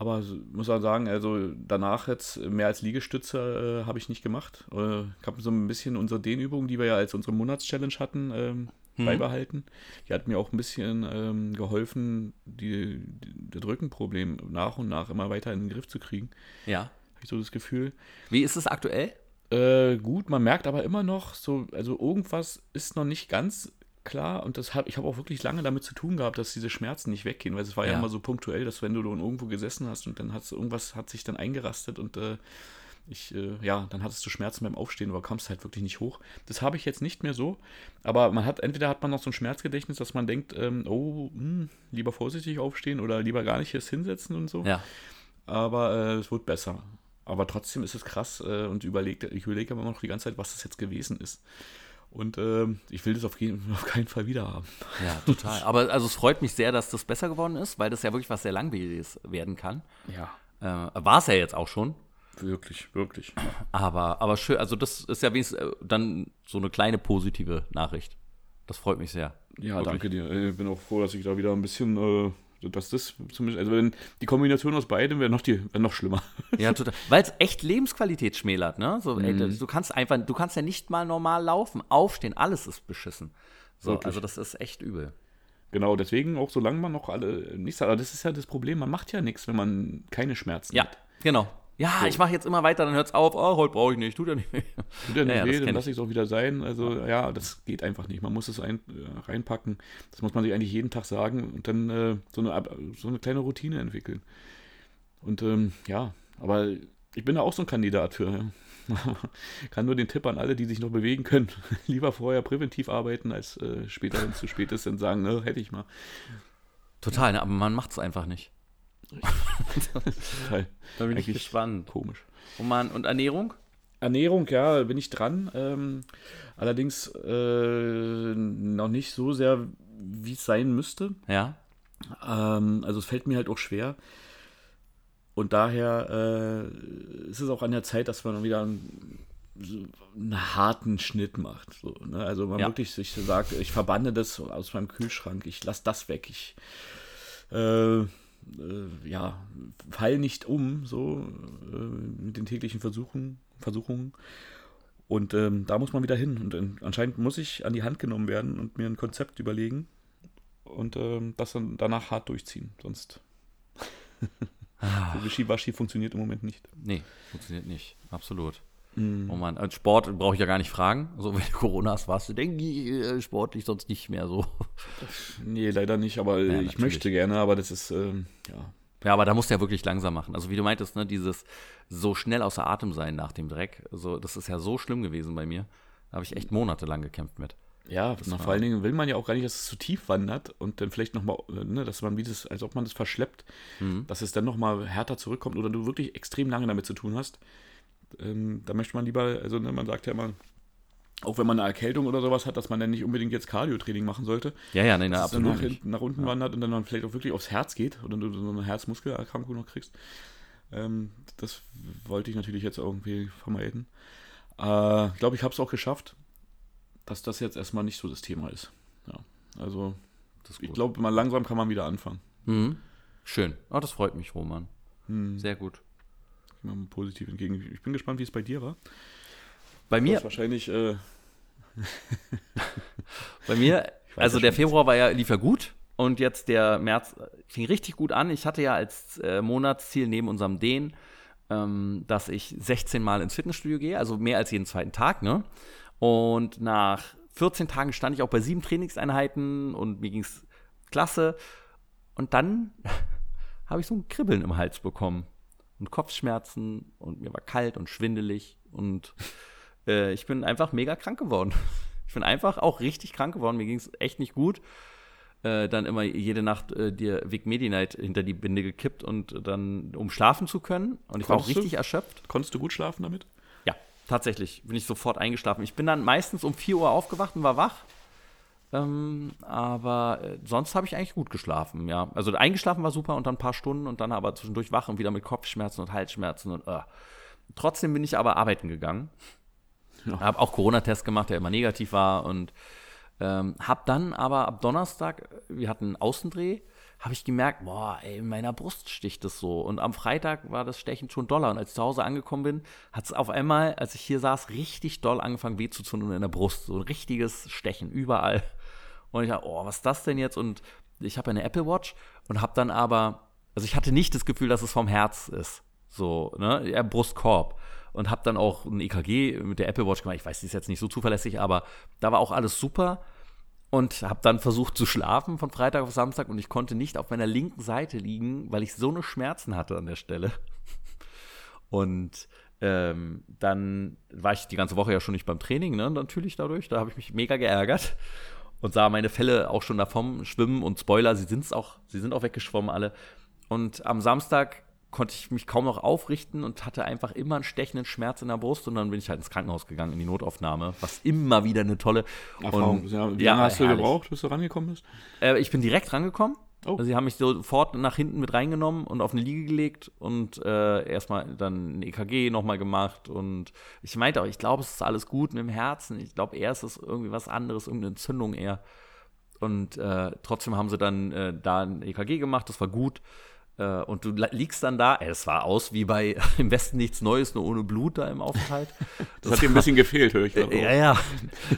Aber muss man sagen, also danach jetzt mehr als Liegestütze äh, habe ich nicht gemacht. Äh, ich habe so ein bisschen unsere Dehnübungen, die wir ja als unsere Monatschallenge hatten, ähm, Mhm. beibehalten. Die hat mir auch ein bisschen ähm, geholfen, die, die, das Rückenproblem nach und nach immer weiter in den Griff zu kriegen. Ja. Habe ich so das Gefühl. Wie ist es aktuell? Äh, gut, man merkt aber immer noch, so, also irgendwas ist noch nicht ganz klar und das hab, ich habe auch wirklich lange damit zu tun gehabt, dass diese Schmerzen nicht weggehen, weil es war ja, Ja. immer so punktuell, dass wenn du dann irgendwo gesessen hast und dann hat irgendwas hat sich dann eingerastet und äh, ich, äh, ja, dann hattest du Schmerzen beim Aufstehen, aber kommst halt wirklich nicht hoch. Das habe ich jetzt nicht mehr so, aber man hat, entweder hat man noch so ein Schmerzgedächtnis, dass man denkt, ähm, oh, hm, lieber vorsichtig aufstehen oder lieber gar nicht erst hinsetzen und so Ja. aber äh, es wird besser. Aber trotzdem ist es krass äh, und überlegt, ich überlege aber noch die ganze Zeit, was das jetzt gewesen ist. Und ähm, ich will das auf, jeden, auf keinen Fall wieder haben. Ja, total. Aber also es freut mich sehr, dass das besser geworden ist, weil das ja wirklich was sehr Langwieriges werden kann. Ja. Äh, War es ja jetzt auch schon. Wirklich, wirklich. Aber, aber schön, also das ist ja wenigstens äh, dann so eine kleine positive Nachricht. Das freut mich sehr. Ja, Wirklich. danke dir. Ich bin auch froh, dass ich da wieder ein bisschen, äh, dass das zumindest, also wenn die Kombination aus beidem wäre noch, die- wär noch schlimmer. Ja, total. Weil es echt Lebensqualität schmälert, ne? So, ey, Mhm. du kannst einfach, du kannst ja nicht mal normal laufen, aufstehen, alles ist beschissen. So, Wirklich. also das ist echt übel. Genau, deswegen auch solange man noch alle nichts hat. Aber das ist ja das Problem, man macht ja nichts, wenn man keine Schmerzen Ja, hat. genau. Ja, ich mache jetzt immer weiter, dann hört's auf. Oh, heute brauche ich nicht, tut ja nicht. weh. Tut ja nicht Ja, weh, dann lasse ich es auch wieder sein. Also ja, das geht einfach nicht. Man muss es ein, äh, reinpacken. Das muss man sich eigentlich jeden Tag sagen und dann äh, so, eine, so eine kleine Routine entwickeln. Und ähm, ja, aber ich bin da auch so ein Kandidat für. Ja. Kann nur den Tipp an alle, die sich noch bewegen können, lieber vorher präventiv arbeiten, als äh, später, wenn es zu spät ist, dann sagen, ne, hätte ich mal. Total, ne? aber man macht's einfach nicht. Da bin ich Eigentlich- gespannt. komisch. Und, man, und Ernährung? Ernährung, ja, bin ich dran. Ähm, allerdings äh, noch nicht so sehr, wie es sein müsste. Ja. Ähm, also es fällt mir halt auch schwer. Und daher äh, ist es auch an der Zeit, dass man wieder einen, so einen harten Schnitt macht. So, ne? Also man Ja. wirklich sich sagt, ich verbanne das aus meinem Kühlschrank, ich lasse das weg, ich äh, äh, ja, fall nicht um, so äh, mit den täglichen Versuchen, Versuchungen. Und ähm, da muss man wieder hin. Und äh, anscheinend muss ich an die Hand genommen werden und mir ein Konzept überlegen und ähm, das dann danach hart durchziehen. Sonst so Wischiwaschi funktioniert im Moment nicht. Nee, funktioniert nicht. Absolut. Mhm. Oh Mann, Sport brauche ich ja gar nicht fragen. So, wenn du Corona hast, warst du, denke ich, äh, sportlich sonst nicht mehr so. Nee, leider nicht, aber äh, Ja, ich natürlich. möchte gerne, aber das ist, ähm, ja. Ja, aber da musst du ja wirklich langsam machen. Also wie du meintest, ne, dieses so schnell außer Atem sein nach dem Dreck, so, das ist ja so schlimm gewesen bei mir. Da habe ich echt monatelang gekämpft mit. Ja, na, vor allen Dingen will man ja auch gar nicht, dass es zu tief wandert und dann vielleicht nochmal, ne, dass man wie das, als ob man das verschleppt, dass es dann nochmal härter zurückkommt oder du wirklich extrem lange damit zu tun hast. Ähm, da möchte man lieber, also ne, man sagt ja immer, auch wenn man eine Erkältung oder sowas hat, dass man dann nicht unbedingt jetzt Cardio-Training machen sollte. Ja, ja, dann absolut nach, hinten, nach unten wandert und dann man vielleicht auch wirklich aufs Herz geht oder du so eine Herzmuskelerkrankung noch kriegst. Ähm, das wollte ich natürlich jetzt irgendwie vermeiden. Äh, ich glaube, ich habe es auch geschafft, dass das jetzt erstmal nicht so das Thema ist. Ja, also ich glaube, mal langsam kann man wieder anfangen. Mhm. Schön. Oh, das freut mich, Roman. Hm, Sehr gut. Mal positiv entgegen. Ich bin gespannt, wie es bei dir war. Bei mir, hast wahrscheinlich, äh, Bei mir, also der Februar war ja, lief ja gut und jetzt der März fing richtig gut an. Ich hatte ja als äh, Monatsziel neben unserem Dehn, ähm, dass ich 16 Mal ins Fitnessstudio gehe, also mehr als jeden zweiten Tag, ne? Und nach 14 Tagen stand ich auch bei sieben Trainingseinheiten und mir ging es klasse. Und dann habe ich so ein Kribbeln im Hals bekommen und Kopfschmerzen und mir war kalt und schwindelig und äh, ich bin einfach mega krank geworden. Ich bin einfach auch richtig krank geworden. Mir ging es echt nicht gut. Äh, dann immer jede Nacht äh, dir Vic Medi-Night hinter die Binde gekippt und dann, um schlafen zu können. Und ich war auch Konntest du? richtig erschöpft. konntest du gut schlafen damit? Ja, tatsächlich bin ich sofort eingeschlafen. Ich bin dann meistens um 4 Uhr aufgewacht und war wach. Ähm, aber äh, sonst habe ich eigentlich gut geschlafen, ja. Also eingeschlafen war super und dann ein paar Stunden und dann aber zwischendurch wach und wieder mit Kopfschmerzen und Halsschmerzen und äh. Trotzdem bin ich aber arbeiten gegangen. Ja. Habe auch Corona-Test gemacht, der immer negativ war und ähm, habe dann aber ab Donnerstag, wir hatten einen Außendreh, habe ich gemerkt, boah, ey, in meiner Brust sticht es so. Und am Freitag war das Stechen schon doller. Und als ich zu Hause angekommen bin, hat es auf einmal, als ich hier saß, richtig doll angefangen weh zu tun in der Brust. So ein richtiges Stechen überall. Und ich dachte, oh, was ist das denn jetzt? Und ich habe eine Apple Watch und habe dann aber, also ich hatte nicht das Gefühl, dass es vom Herz ist. So, ne, eher Brustkorb. Und habe dann auch ein EKG mit der Apple Watch gemacht. Ich weiß, die ist jetzt nicht so zuverlässig, aber da war auch alles super und habe dann versucht zu schlafen von Freitag auf Samstag und ich konnte nicht auf meiner linken Seite liegen, weil ich so eine Schmerzen hatte an der Stelle. Und ähm, dann war ich die ganze Woche ja schon nicht beim Training, ne? Natürlich dadurch. Da habe ich mich mega geärgert und sah meine Fälle auch schon davon schwimmen und Spoiler, sie sind's auch, sie sind auch weggeschwommen alle. Und am Samstag konnte ich mich kaum noch aufrichten und hatte einfach immer einen stechenden Schmerz in der Brust und dann bin ich halt ins Krankenhaus gegangen, in die Notaufnahme, was immer wieder eine tolle Erfahrung. Und, ja, wie ja, lange hast herrlich. du gebraucht, bis du rangekommen bist? Äh, ich bin direkt rangekommen. Oh. Also sie haben mich sofort nach hinten mit reingenommen und auf eine Liege gelegt und äh, erstmal dann ein EKG nochmal gemacht und ich meinte auch, ich glaube, es ist alles gut mit dem Herzen. Ich glaube, eher ist es irgendwie was anderes, irgendeine Entzündung eher. Und äh, trotzdem haben sie dann äh, da ein EKG gemacht, das war gut. Äh, und du liegst dann da, es war aus wie bei im Westen nichts Neues, nur ohne Blut da im Aufenthalt. Das, das hat dir ein bisschen gefehlt, höre ich. Darauf. Ja, ja.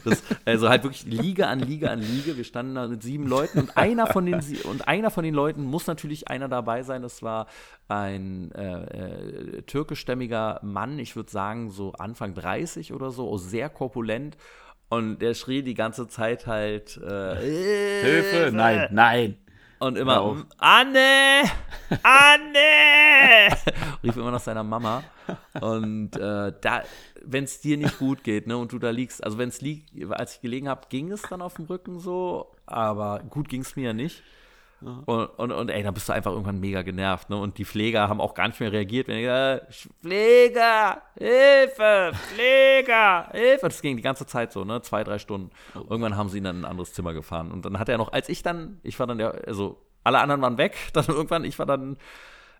Das, also halt wirklich Liege an Liege an Liege. Wir standen da mit sieben Leuten und einer von den und einer von den Leuten muss natürlich einer dabei sein. Das war ein äh, äh, türkischstämmiger Mann, ich würde sagen so Anfang 30 oder so, sehr korpulent. Und der schrie die ganze Zeit halt äh, Hilfe, nein, nein. Und immer, Anne! Anne! Rief immer nach seiner Mama. Und äh, da, wenn es dir nicht gut geht, ne, und du da liegst, also wenn es liegt, als ich gelegen habe, ging es dann auf dem Rücken so, aber gut ging es mir ja nicht. Und, und, und, ey, da bist du einfach irgendwann mega genervt, ne? Und die Pfleger haben auch gar nicht mehr reagiert, wenn ich Pfleger, Hilfe, Pfleger, Hilfe. Das ging die ganze Zeit so, ne? Zwei, drei Stunden. Oh. Irgendwann haben sie ihn dann in ein anderes Zimmer gefahren. Und dann hat er noch, als ich dann, ich war dann ja, also alle anderen waren weg, dann irgendwann, ich war dann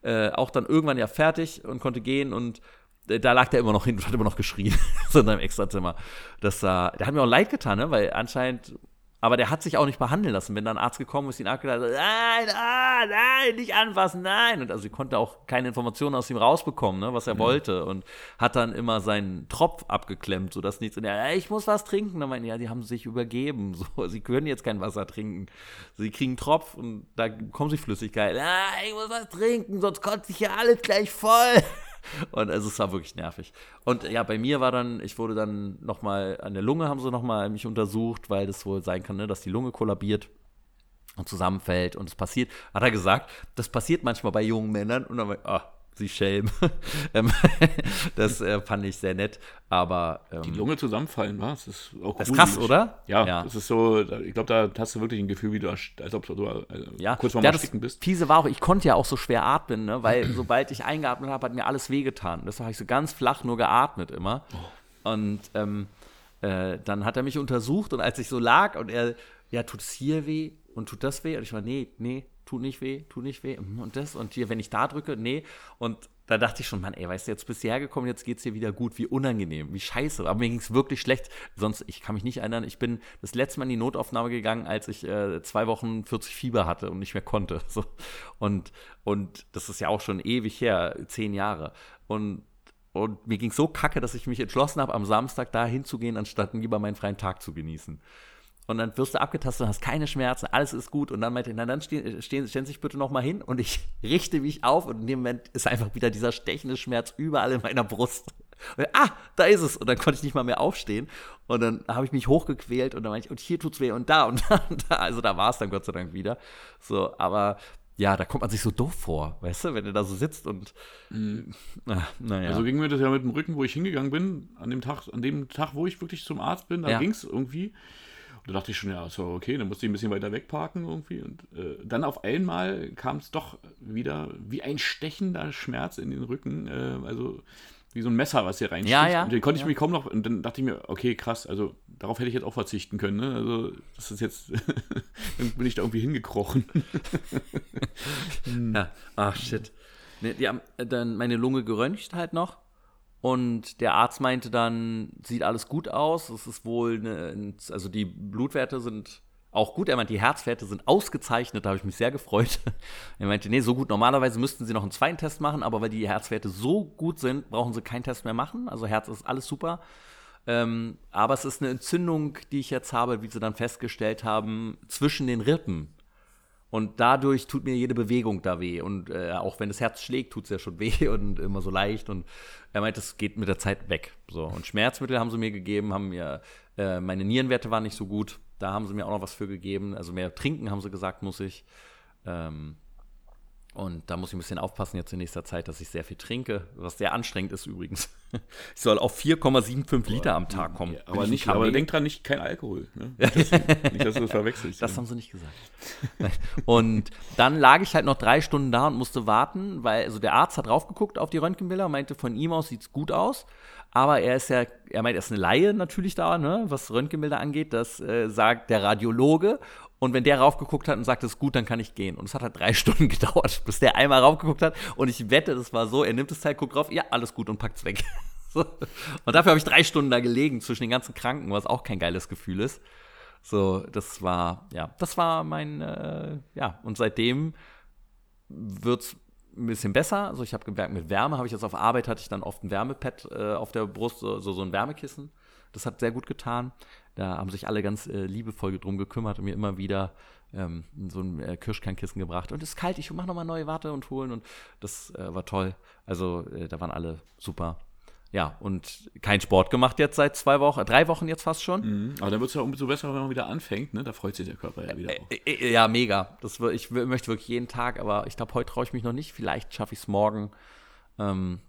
äh, auch dann irgendwann ja fertig und konnte gehen und äh, da lag der immer noch hin und hat immer noch geschrien, so in seinem Extrazimmer. Das, äh, der hat mir auch leid getan, ne? weil anscheinend aber der hat sich auch nicht behandeln lassen. Wenn dann ein Arzt gekommen ist, ihn abgedacht hat, nein, ah, nein, nicht anfassen, nein. Und also sie konnte auch keine Informationen aus ihm rausbekommen, ne, was er mhm. wollte. Und hat dann immer seinen Tropf abgeklemmt, sodass nichts. Und er, ich muss was trinken. Dann meinte ja, die haben sich übergeben. So, sie können jetzt kein Wasser trinken. Sie kriegen einen Tropf und da kommen sie Flüssigkeit. Ah, ich muss was trinken, sonst kotze ich ja alles gleich voll. Und also es war wirklich nervig. Und ja, bei mir war dann, ich wurde dann nochmal, an der Lunge haben sie nochmal mich untersucht, weil das wohl sein kann, ne, dass die Lunge kollabiert und zusammenfällt und es passiert, hat er gesagt, das passiert manchmal bei jungen Männern und dann ah, sie Schelm. Ähm, das äh, fand ich sehr nett. Aber ähm, die Lunge zusammenfallen, was? Das ist auch das ist krass, oder? Ja, ja, das ist so. Ich glaube, da hast du wirklich ein Gefühl, wie du, als ob du äh, ja. kurz vorm ja, Ersticken bist. Fiese war auch, ich konnte ja auch so schwer atmen, ne? weil sobald ich eingeatmet habe, hat mir alles wehgetan. Das habe ich so ganz flach nur geatmet immer. Oh. Und ähm, äh, dann hat er mich untersucht und als ich so lag und er, ja, tut es hier weh und tut das weh? Und ich war, nee, nee, tut nicht weh, tut nicht weh mhm, und das und hier, wenn ich da drücke, nee. Und da dachte ich schon, Mann, ey, weißt du, jetzt bist du hergekommen, jetzt geht es dir wieder gut, wie unangenehm, wie scheiße. Aber mir ging es wirklich schlecht. Sonst, ich kann mich nicht erinnern, ich bin das letzte Mal in die Notaufnahme gegangen, als ich äh, zwei Wochen 40 Fieber hatte und nicht mehr konnte. So. Und, und das ist ja auch schon ewig her, zehn Jahre. Und und mir ging es so kacke, dass ich mich entschlossen habe, am Samstag da hinzugehen, anstatt lieber meinen freien Tag zu genießen. Und dann wirst du abgetastet und hast keine Schmerzen, alles ist gut. Und dann meinte ich, na dann stehen, stehen, stellen Sie sich bitte nochmal hin. Und ich richte mich auf und in dem Moment ist einfach wieder dieser stechende Schmerz überall in meiner Brust. Und, ah, da ist es. Und dann konnte ich nicht mal mehr aufstehen. Und dann habe ich mich hochgequält und dann meinte ich, und hier tut's weh und da und da und da. Also da war es dann Gott sei Dank wieder. So, aber ja, da kommt man sich so doof vor, weißt du, wenn du da so sitzt und mhm. na, naja. Also ging mir das ja mit dem Rücken, wo ich hingegangen bin, an dem Tag, an dem Tag, wo ich wirklich zum Arzt bin, da ja. ging es irgendwie. Da dachte ich schon, ja, so, okay, dann musste ich ein bisschen weiter wegparken irgendwie. Und äh, dann auf einmal kam es doch wieder wie ein stechender Schmerz in den Rücken. Äh, also wie so ein Messer, was hier reinsticht. Ja, ja. Und den konnte ja. ich mich kaum noch. Und dann dachte ich mir, okay, krass, also darauf hätte ich jetzt auch verzichten können. Ne? Also, das ist jetzt. dann bin ich da irgendwie hingekrochen. ja, ach shit. Nee, die haben dann meine Lunge geröntgt halt noch. Und der Arzt meinte dann, sieht alles gut aus. Es ist wohl, eine, also die Blutwerte sind auch gut. Er meinte, die Herzwerte sind ausgezeichnet. Da habe ich mich sehr gefreut. Er meinte, nee, so gut. Normalerweise müssten sie noch einen zweiten Test machen, aber weil die Herzwerte so gut sind, brauchen sie keinen Test mehr machen. Also Herz ist alles super. Ähm, aber es ist eine Entzündung, die ich jetzt habe, wie sie dann festgestellt haben, zwischen den Rippen. Und dadurch tut mir jede Bewegung da weh. Und äh, auch wenn das Herz schlägt, tut es ja schon weh und immer so leicht. Und er meint, es geht mit der Zeit weg. So. Und Schmerzmittel haben sie mir gegeben, haben mir, äh, meine Nierenwerte waren nicht so gut. Da haben sie mir auch noch was für gegeben. Also mehr trinken, haben sie gesagt, muss ich. Ähm, und da muss ich ein bisschen aufpassen jetzt in nächster Zeit, dass ich sehr viel trinke, was sehr anstrengend ist übrigens. Ich soll auf 4,75 Liter am Tag kommen. Ja, aber, nicht, aber denk dran, nicht kein Alkohol. Ne? Das, nicht, dass du das verwechselst. Das haben sie nicht gesagt. und dann lag ich halt noch drei Stunden da und musste warten, weil also der Arzt hat draufgeguckt auf die Röntgenbilder und meinte, von ihm aus sieht es gut aus. Aber er ist ja, er meint, er ist eine Laie natürlich da, ne, was Röntgenbilder angeht. Das äh, sagt der Radiologe. Und wenn der raufgeguckt hat und sagt, es ist gut, dann kann ich gehen. Und es hat halt drei Stunden gedauert, bis der einmal raufgeguckt hat. Und ich wette, das war so, er nimmt das Teil, guckt drauf, ja, alles gut und packt es weg. so. Und dafür habe ich drei Stunden da gelegen zwischen den ganzen Kranken, was auch kein geiles Gefühl ist. So, das war, ja, das war mein, äh, ja, und seitdem wird es ein bisschen besser. Also ich habe gemerkt, mit Wärme habe ich jetzt auf Arbeit, hatte ich dann oft ein Wärmepad äh, auf der Brust, so, so ein Wärmekissen. Das hat sehr gut getan. Da haben sich alle ganz äh, liebevoll drum gekümmert und mir immer wieder ähm, so ein äh, Kirschkernkissen gebracht. Und es ist kalt, ich mache nochmal neue Warte und holen. Und das äh, war toll. Also äh, da waren alle super. Ja, und kein Sport gemacht jetzt seit zwei Wochen, drei Wochen jetzt fast schon. Mhm. Aber dann wird es ja umso besser, wenn man wieder anfängt, ne? Da freut sich der Körper ja wieder auch. Äh, äh, ja, mega. Das, ich möchte wirklich jeden Tag, aber ich glaube, heute traue ich mich noch nicht. Vielleicht schaffe ich es morgen. Ähm,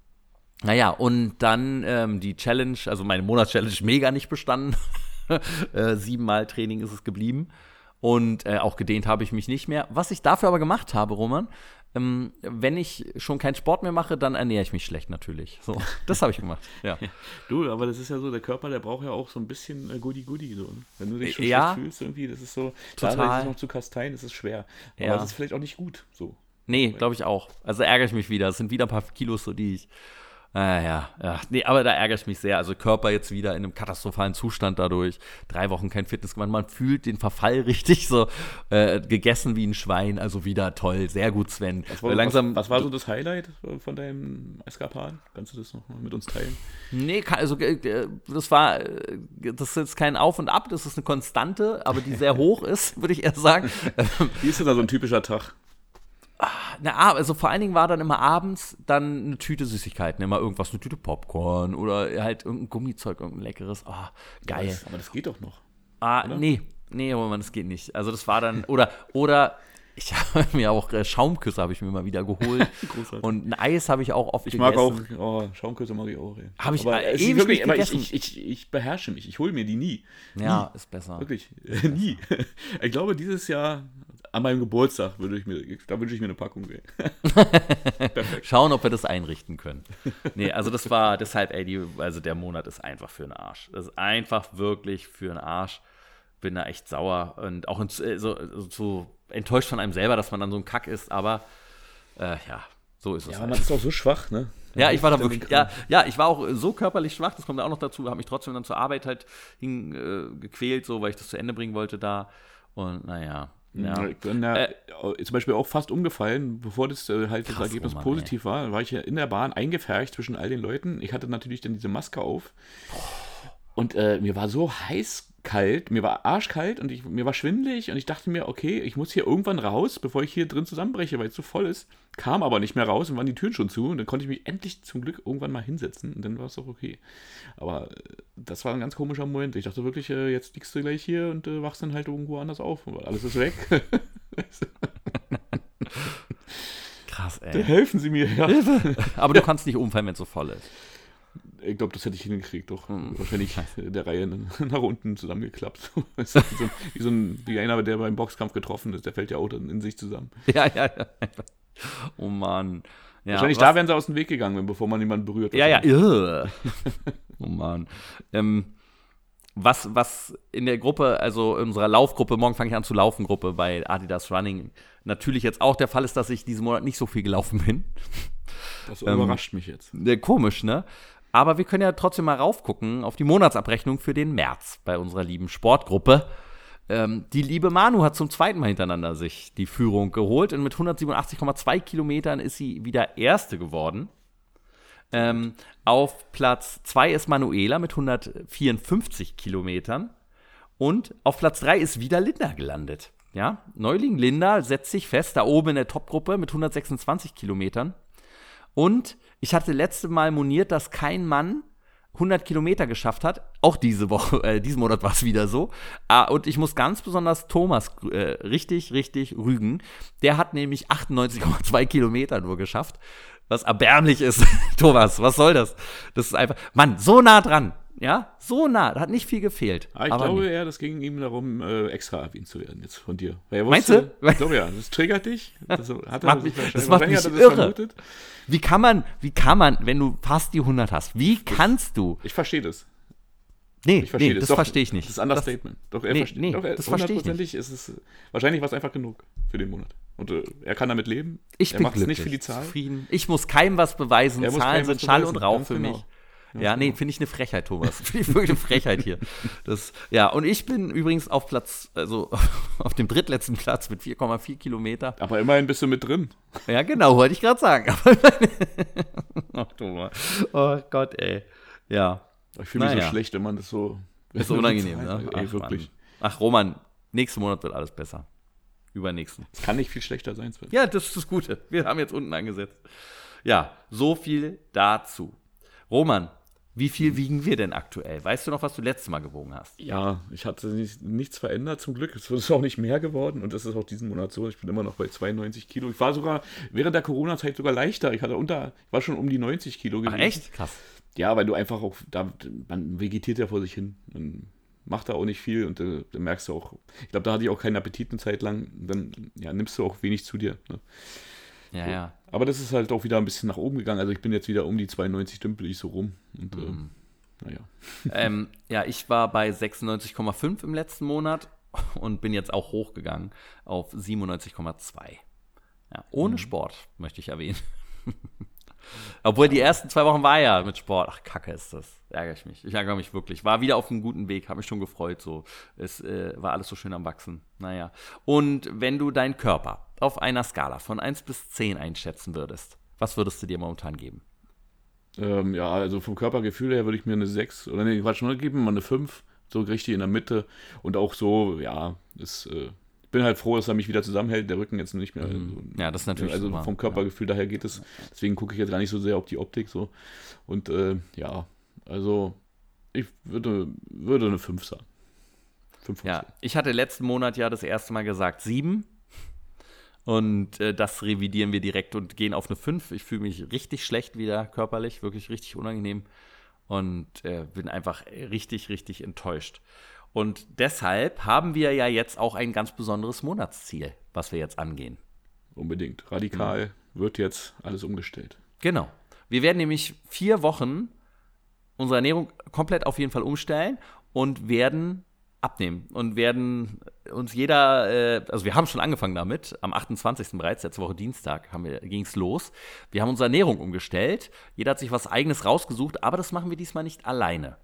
naja, und dann ähm, die Challenge, also meine Monatschallenge mega nicht bestanden. äh, siebenmal Training ist es geblieben. Und äh, auch gedehnt habe ich mich nicht mehr. Was ich dafür aber gemacht habe, Roman, ähm, wenn ich schon keinen Sport mehr mache, dann ernähre ich mich schlecht natürlich. So, das habe ich gemacht. Ja. du, aber das ist ja so, der Körper, der braucht ja auch so ein bisschen äh, Goody Goody. So. Ne? Wenn du dich schon ja, schlecht fühlst, irgendwie, das ist so, total. da ist noch zu kasteien, das ist schwer. Aber ja. das ist vielleicht auch nicht gut. So. Nee, glaube ich auch. Also ärgere ich mich wieder. Es sind wieder ein paar Kilos, so die ich Ah, ja, ja. Nee, aber da ärgere ich mich sehr. Also Körper jetzt wieder in einem katastrophalen Zustand dadurch. Drei Wochen kein Fitness gemacht. Man fühlt den Verfall richtig so. Äh, gegessen wie ein Schwein. Also wieder toll. Sehr gut, Sven. Was war, Langsam, was, was war so das Highlight von deinem Eskapaden? Kannst du das noch mal mit uns teilen? Nee, also äh, das war, äh, das ist jetzt kein Auf und Ab. Das ist eine Konstante, aber die sehr hoch ist, würde ich eher sagen. Wie ist denn da so ein typischer Tag? Na, also vor allen Dingen war dann immer abends dann eine Tüte Süßigkeiten, immer irgendwas, eine Tüte Popcorn oder halt irgendein Gummizeug, irgendein leckeres. Oh, geil. Das, aber das geht doch noch. Ah, oder? nee, nee, aber man, das geht nicht. Also das war dann, oder, oder ich habe mir auch äh, Schaumküsse habe ich mir mal wieder geholt und ein Eis habe ich auch oft ich gegessen. Ich mag auch oh, Schaumküsse mag ich auch. Habe ich aber ewig wirklich, aber ich, ich, ich, ich, beherrsche mich. Ich hole mir die nie. Ja, nie. ist besser. Wirklich nie. Ich glaube dieses Jahr an meinem Geburtstag würde ich mir, da wünsche ich mir eine Packung. Schauen, ob wir das einrichten können. Nee, also das war deshalb, ey, die, also der Monat ist einfach für einen Arsch. Das ist einfach wirklich für einen Arsch. Bin da echt sauer und auch in, äh, so, so enttäuscht von einem selber, dass man dann so ein Kack ist, aber äh, ja, so ist es. Ja, halt. man ist auch so schwach, ne? Ja, ich war da wirklich, ja, ja, ich war auch so körperlich schwach, das kommt auch noch dazu, habe mich trotzdem dann zur Arbeit halt hingequält, äh, so, weil ich das zu Ende bringen wollte da. Und naja, ja. Ich bin da äh, zum Beispiel auch fast umgefallen, bevor das äh, halt krass, das Ergebnis oh Mann, positiv ey. war. War ich ja in der Bahn eingefercht zwischen all den Leuten. Ich hatte natürlich dann diese Maske auf. Und äh, mir war so heiß kalt, mir war arschkalt und ich, mir war schwindelig und ich dachte mir, okay, ich muss hier irgendwann raus, bevor ich hier drin zusammenbreche, weil es so voll ist. Kam aber nicht mehr raus und waren die Türen schon zu und dann konnte ich mich endlich zum Glück irgendwann mal hinsetzen und dann war es auch okay. Aber äh, das war ein ganz komischer Moment. Ich dachte wirklich, äh, jetzt liegst du gleich hier und äh, wachst dann halt irgendwo anders auf, weil alles ist weg. Krass, ey. Da helfen Sie mir, ja. Aber du kannst nicht umfallen, wenn es so voll ist. Ich glaube, das hätte ich hingekriegt, doch. Hm. Wahrscheinlich der Reihe nach unten zusammengeklappt. wie, so, wie, so ein, wie einer, der beim Boxkampf getroffen ist, der fällt ja auch dann in sich zusammen. Ja, ja, ja. Oh Mann. Ja, Wahrscheinlich was, da wären sie aus dem Weg gegangen, bevor man jemanden berührt. Ja, ja. oh Mann. Ähm, was, was in der Gruppe, also in unserer Laufgruppe, morgen fange ich an zu laufen, Gruppe bei Adidas Running, natürlich jetzt auch der Fall ist, dass ich diesen Monat nicht so viel gelaufen bin. Das ähm, überrascht mich jetzt. Komisch, ne? Aber wir können ja trotzdem mal raufgucken auf die Monatsabrechnung für den März bei unserer lieben Sportgruppe. Ähm, die liebe Manu hat zum zweiten Mal hintereinander sich die Führung geholt und mit 187,2 Kilometern ist sie wieder Erste geworden. Ähm, auf Platz 2 ist Manuela mit 154 Kilometern. Und auf Platz 3 ist wieder Linda gelandet. Ja, Neuling Linda setzt sich fest, da oben in der Topgruppe mit 126 Kilometern. Und ich hatte letzte Mal moniert, dass kein Mann 100 Kilometer geschafft hat. Auch diese Woche, äh, diesen Monat war es wieder so. Ah, und ich muss ganz besonders Thomas äh, richtig, richtig rügen. Der hat nämlich 98,2 Kilometer nur geschafft. Was erbärmlich ist. Thomas, was soll das? Das ist einfach, Mann, so nah dran. Ja, so nah, da hat nicht viel gefehlt. Ah, ich glaube eher, das ging ihm darum, äh, extra erwähnt zu werden jetzt von dir. Wusste, Meinst du? Ich glaube ja, das triggert dich. Das hat er macht mich, das macht mich irre. Vermutet. Wie kann man, wie kann man, wenn du fast die 100 hast, wie kannst du? Ich verstehe das. Nee, ich nee das, das verstehe ich nicht. Das ist ein Understatement. Doch, er nee, versteht, nee, doch, das verstehe ich nicht. ist es, wahrscheinlich war es einfach genug für den Monat. Und äh, er kann damit leben. Ich er bin glücklich, nicht für die Zahl. Zufrieden. Ich muss keinem was beweisen. Zahlen sind Schall und Rauch für genau. mich. Ja, nee, finde ich eine Frechheit, Thomas. Finde ich wirklich eine Frechheit hier. Das, ja, und ich bin übrigens auf Platz, also auf dem drittletzten Platz mit 4,4 Kilometer. Aber immerhin bist du mit drin. Ja, genau, wollte ich gerade sagen. Ach, Thomas. Oh Gott, ey. Ja. Ich fühle mich naja. so schlecht, wenn man das so. Ist so unangenehm, ne? Ach, ey, wirklich. Mann. Ach, Roman, nächsten Monat wird alles besser. Übernächsten. Es kann nicht viel schlechter sein, Sven. Ja, das ist das Gute. Wir haben jetzt unten angesetzt. Ja, so viel dazu. Roman, wie viel wiegen wir denn aktuell? Weißt du noch, was du letztes Mal gewogen hast? Ja, ich hatte nicht, nichts verändert zum Glück. Es ist auch nicht mehr geworden und das ist auch diesen Monat so. Ich bin immer noch bei 92 Kilo. Ich war sogar während der Corona-Zeit sogar leichter. Ich hatte unter, ich war schon um die 90 Kilo gewesen. Ach, echt? Krass. Ja, weil du einfach auch, da, man vegetiert ja vor sich hin. Man macht da auch nicht viel und äh, dann merkst du auch, ich glaube, da hatte ich auch keinen Appetit eine Zeit lang. Dann ja, nimmst du auch wenig zu dir. Ne? Ja, ja. Aber das ist halt auch wieder ein bisschen nach oben gegangen. Also ich bin jetzt wieder um die 92 dümpel ich so rum. Und, mhm. äh, naja. Ähm, ja, ich war bei 96,5 im letzten Monat und bin jetzt auch hochgegangen auf 97,2. Ja, ohne mhm. Sport, möchte ich erwähnen. Obwohl die ersten zwei Wochen war ja mit Sport. Ach, kacke ist das. Ärgere ich mich. Ich ärgere mich wirklich. War wieder auf einem guten Weg, habe mich schon gefreut. So. Es äh, war alles so schön am Wachsen. Naja. Und wenn du deinen Körper auf einer Skala von 1 bis 10 einschätzen würdest, was würdest du dir momentan geben? Ähm, ja, also vom Körpergefühl her würde ich mir eine 6 oder nee, Quatsch, nur geben, mal eine 5. So richtig in der Mitte. Und auch so, ja, ist. Äh, bin halt froh, dass er mich wieder zusammenhält, der Rücken jetzt nicht mehr. Mhm. ja, das ist natürlich. Also super. vom Körpergefühl ja. daher geht es. Deswegen gucke ich jetzt gar nicht so sehr auf die Optik so. Und äh, ja, also ich würde, würde eine 5 sagen. 5 ja, ich hatte letzten Monat ja das erste Mal gesagt 7. Und äh, das revidieren wir direkt und gehen auf eine 5. Ich fühle mich richtig schlecht wieder körperlich, wirklich richtig unangenehm. Und äh, bin einfach richtig, richtig enttäuscht. Und deshalb haben wir ja jetzt auch ein ganz besonderes Monatsziel, was wir jetzt angehen. Unbedingt. Radikal mhm. wird jetzt alles umgestellt. Genau. Wir werden nämlich vier Wochen unsere Ernährung komplett auf jeden Fall umstellen und werden abnehmen und werden uns jeder, äh, also wir haben schon angefangen damit, am 28. bereits, letzte Woche Dienstag ging es los. Wir haben unsere Ernährung umgestellt, jeder hat sich was eigenes rausgesucht, aber das machen wir diesmal nicht alleine.